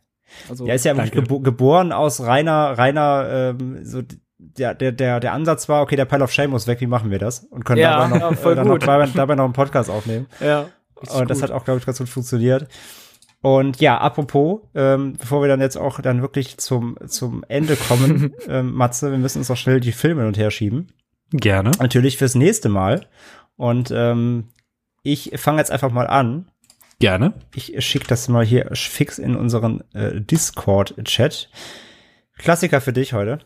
Also, Ja, ist ja wirklich gebo geboren aus reiner, reiner, ähm, so der, der, der, der Ansatz war, okay, der Pile of Shame muss weg, wie machen wir das? Und können Ja, dabei, noch, ja, voll äh, dann noch gut. dabei, dabei noch einen Podcast aufnehmen. Ja. Und das hat auch, glaube ich, ganz gut funktioniert. Und ja, apropos, ähm, bevor wir dann jetzt auch dann wirklich zum, zum Ende kommen, ähm, Matze, wir müssen uns auch schnell die Filme hin und her schieben. Gerne. Natürlich fürs nächste Mal. Und ähm, ich fange jetzt einfach mal an. Gerne. Ich schicke das mal hier fix in unseren äh, Discord-Chat. Klassiker für dich heute.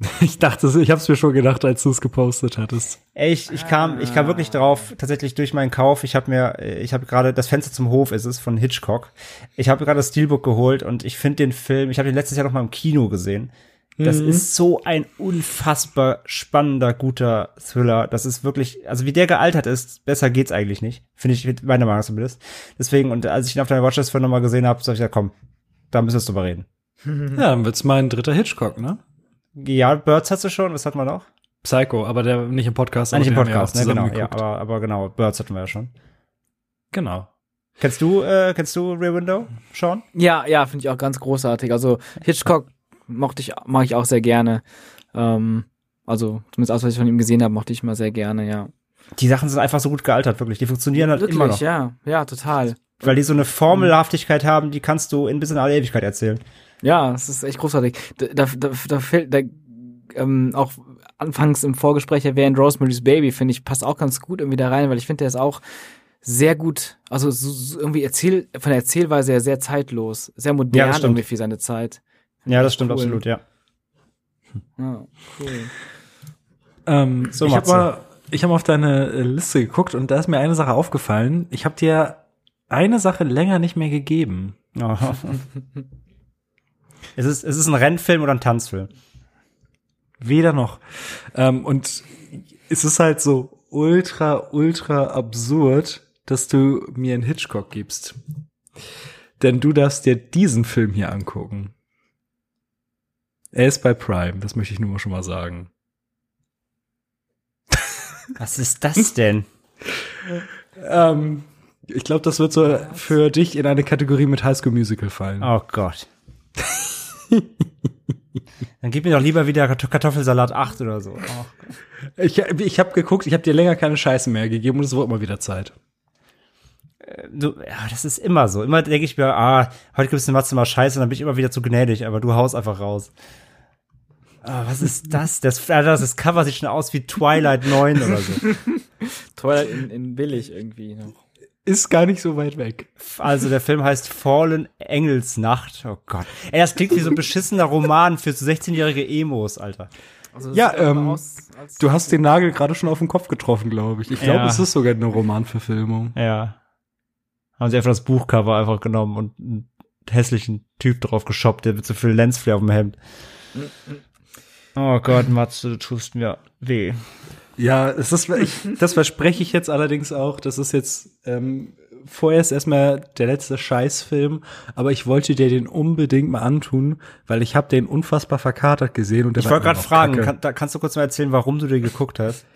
Ich dachte, ich habe es mir schon gedacht, als du es gepostet hattest. Ey, ich, ich kam, ich kam wirklich drauf, tatsächlich durch meinen Kauf. Ich habe mir, äh, ich habe gerade das Fenster zum Hof ist es von Hitchcock. Ich habe gerade das Steelbook geholt und ich finde den Film, ich habe den letztes Jahr noch mal im Kino gesehen. Das ist so ein unfassbar spannender, guter Thriller. Das ist wirklich, also wie der gealtert ist, besser geht's eigentlich nicht. Finde ich, meiner Meinung nach zumindest. Deswegen, und als ich ihn auf deiner Watchlist vorhin noch mal gesehen habe, sag ich, ja komm, da müssen wir drüber reden. Ja, dann wird's mein dritter Hitchcock, ne? Ja, Birds hast du schon, was hat man noch? Psycho, aber der nicht im Podcast. Ah, nicht im Podcast, ja ne, genau. Ja, aber, aber genau, Birds hatten wir ja schon. Genau. Kennst du, äh, kennst du Rear Window, Sean? Ja, ja, finde ich auch ganz großartig. Also Hitchcock mochte ich, mag ich auch sehr gerne. Ähm, also zumindest alles, was ich von ihm gesehen habe, mochte ich immer sehr gerne, ja. Die Sachen sind einfach so gut gealtert, wirklich. Die funktionieren halt Wirklich, immer noch. ja, ja, total. Weil die so eine Formelhaftigkeit haben, die kannst du in bis in alle Ewigkeit erzählen. Ja, es ist echt großartig. Da, da, da, da fällt, da, ähm, auch anfangs im Vorgespräch erwähnt, Rosemary's Baby, finde ich, passt auch ganz gut irgendwie da rein, weil ich finde, der ist auch sehr gut, also so, so irgendwie erzähl, von der Erzählweise her sehr zeitlos, sehr Ja, modern stimmt. irgendwie für seine Zeit. Ja, das stimmt cool. absolut, ja. Ja, cool. Ähm, So, ich habe mal, ich habe auf deine äh, Liste geguckt und da ist mir eine Sache aufgefallen. Ich habe dir eine Sache länger nicht mehr gegeben. Oh. es, ist, es ist ein Rennfilm oder ein Tanzfilm. Weder noch. Ähm, und es ist halt so ultra, ultra absurd, dass du mir einen Hitchcock gibst. Denn du darfst dir diesen Film hier angucken. Er ist bei Prime, das möchte ich nur mal schon mal sagen. Was ist das denn? Ähm, ich glaube, das wird so für dich in eine Kategorie mit High School Musical fallen. Oh Gott. Dann gib mir doch lieber wieder Kart- Kartoffelsalat 8 oder so. Oh. Ich, ich habe geguckt, ich habe dir länger keine Scheiße mehr gegeben und es wurde mal wieder Zeit. Du, ja, das ist immer so. Immer denke ich mir, ah, heute gibt's eine Matze mal Scheiße und dann bin ich immer wieder zu gnädig, aber du haust einfach raus. Ah, was ist das? Das, Alter, das Cover sieht schon aus wie Twilight 9 oder so. Twilight in, in billig irgendwie noch. Ist gar nicht so weit weg. Also der Film heißt Fallen Engelsnacht. Oh Gott. Ey, das klingt wie so ein beschissener Roman für so 16-jährige Emos, Alter. Also, Ja, ähm, Du hast den Nagel gerade schon auf den Kopf getroffen, glaube ich. Ich glaube, Ja. es ist sogar eine Romanverfilmung. Ja. Haben sie einfach das Buchcover einfach genommen und einen hässlichen Typ drauf geshoppt, der mit so viel Lensflare auf dem Hemd. Oh Gott, Matze, du tust mir weh. Ja, es ist, ich, das verspreche ich jetzt allerdings auch. Das ist jetzt ähm, vorerst erstmal der letzte Scheißfilm, aber ich wollte dir den unbedingt mal antun, weil ich habe den unfassbar verkatert gesehen und der Ich wollte gerade fragen, kann, da, kannst du kurz mal erzählen, warum du den geguckt hast?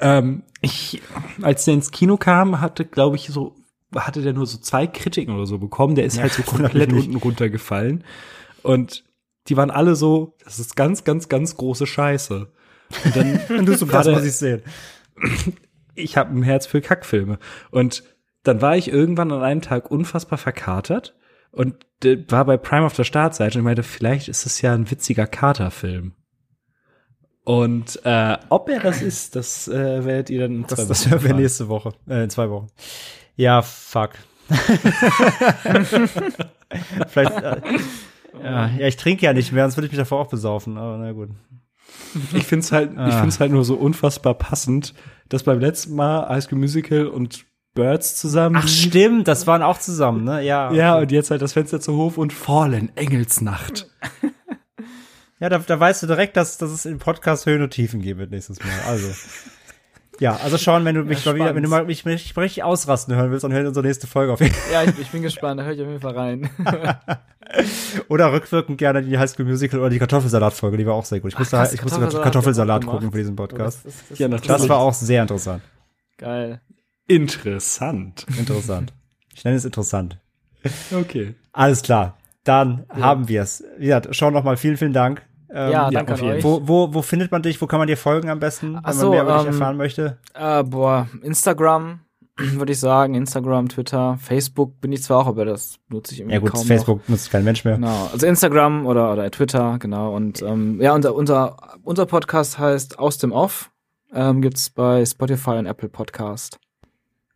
Ähm, ich, als der ins Kino kam, hatte, glaube ich, so, hatte der nur so zwei Kritiken oder so bekommen. Der ist halt so komplett unten runtergefallen. Und die waren alle so, das ist ganz, ganz, ganz große Scheiße. Und dann, Und du so Gerade- muss ich sehen. ich habe ein Herz für Kackfilme. Und dann war ich irgendwann an einem Tag unfassbar verkatert und war bei Prime auf der Startseite und meinte, vielleicht ist es ja ein witziger Katerfilm. Und äh, ob er das ist, das äh, werdet ihr dann in Das, zwei das Wochen hören wir nächste Woche, äh, in zwei Wochen. Ja, fuck. Vielleicht, äh, ja, ja, ich trinke ja nicht mehr, sonst würde ich mich davor auch besaufen, aber na gut. Ich finde es halt, ich Ah. find's halt nur so unfassbar passend, dass beim letzten Mal High School Musical und Birds zusammen. Ach stimmt, das waren auch zusammen, ne? Ja. ja, okay. und jetzt halt das Fenster zu Hof und Fallen, Engelsnacht. Ja, da, da weißt du direkt, dass, dass es im Podcast Höhen und Tiefen geben wird nächstes Mal. Also. Ja, also schauen, wenn du mich mal wieder, wenn du mal mich, mich richtig ausrasten hören willst, dann hör unsere nächste Folge auf. ja, ich, ich bin gespannt, da höre ich auf jeden Fall rein. oder rückwirkend gerne die High School Musical oder die Kartoffelsalat-Folge, die war auch sehr gut. Ich musste, krass, ich musste Kartoffelsalat Kartoffelsalat, gucken für diesen Podcast. Das, das, das, Ja, das- war auch sehr interessant. geil. Interessant. Interessant. Ich nenne es interessant. Okay. Alles klar. Dann haben wir es. Wie gesagt, Sean nochmal vielen, vielen Dank. Ähm, Ja, danke jeden- euch. Wo, wo, wo findet man dich? Wo kann man dir folgen am besten, wenn so, man mehr über dich ähm, erfahren möchte? Äh, boah, Instagram würde ich sagen, Instagram, Twitter, Facebook bin ich zwar auch, aber das nutze ich irgendwie Ja gut, kaum Facebook nutzt kein Mensch mehr. Noch. Genau, also Instagram oder oder Twitter, genau. Und ähm, ja, unser unser unser Podcast heißt aus dem Off. Ähm, gibt's bei Spotify und Apple Podcast.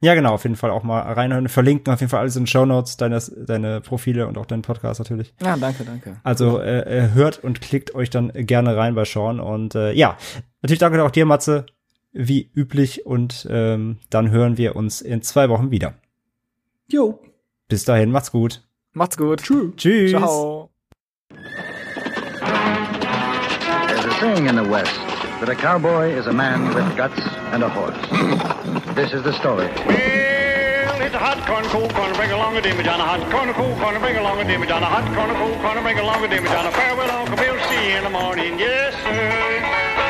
Ja, genau, auf jeden Fall auch mal reinhören. Verlinken auf jeden Fall alles in den Show Notes, deine, deine Profile und auch deinen Podcast natürlich. Ja, danke, danke. Also äh, äh, hört und klickt euch dann gerne rein bei Sean. Und äh, ja, natürlich danke auch dir, Matze, wie üblich. Und ähm, dann hören wir uns in zwei Wochen wieder. Jo. Bis dahin, macht's gut. Macht's gut. Tschüss. Tschüss. Ciao. There's a saying in the West that a cowboy is a man with guts and a horse. This is the story. Well, it's a hot corn, cool corn, bring along a dimmy John, a hot corn, cool corn, bring along a dimmy John, a hot corn, cool corn, bring along a dimmy John, a farewell, Uncle Bill, see you in the morning, yes, sir.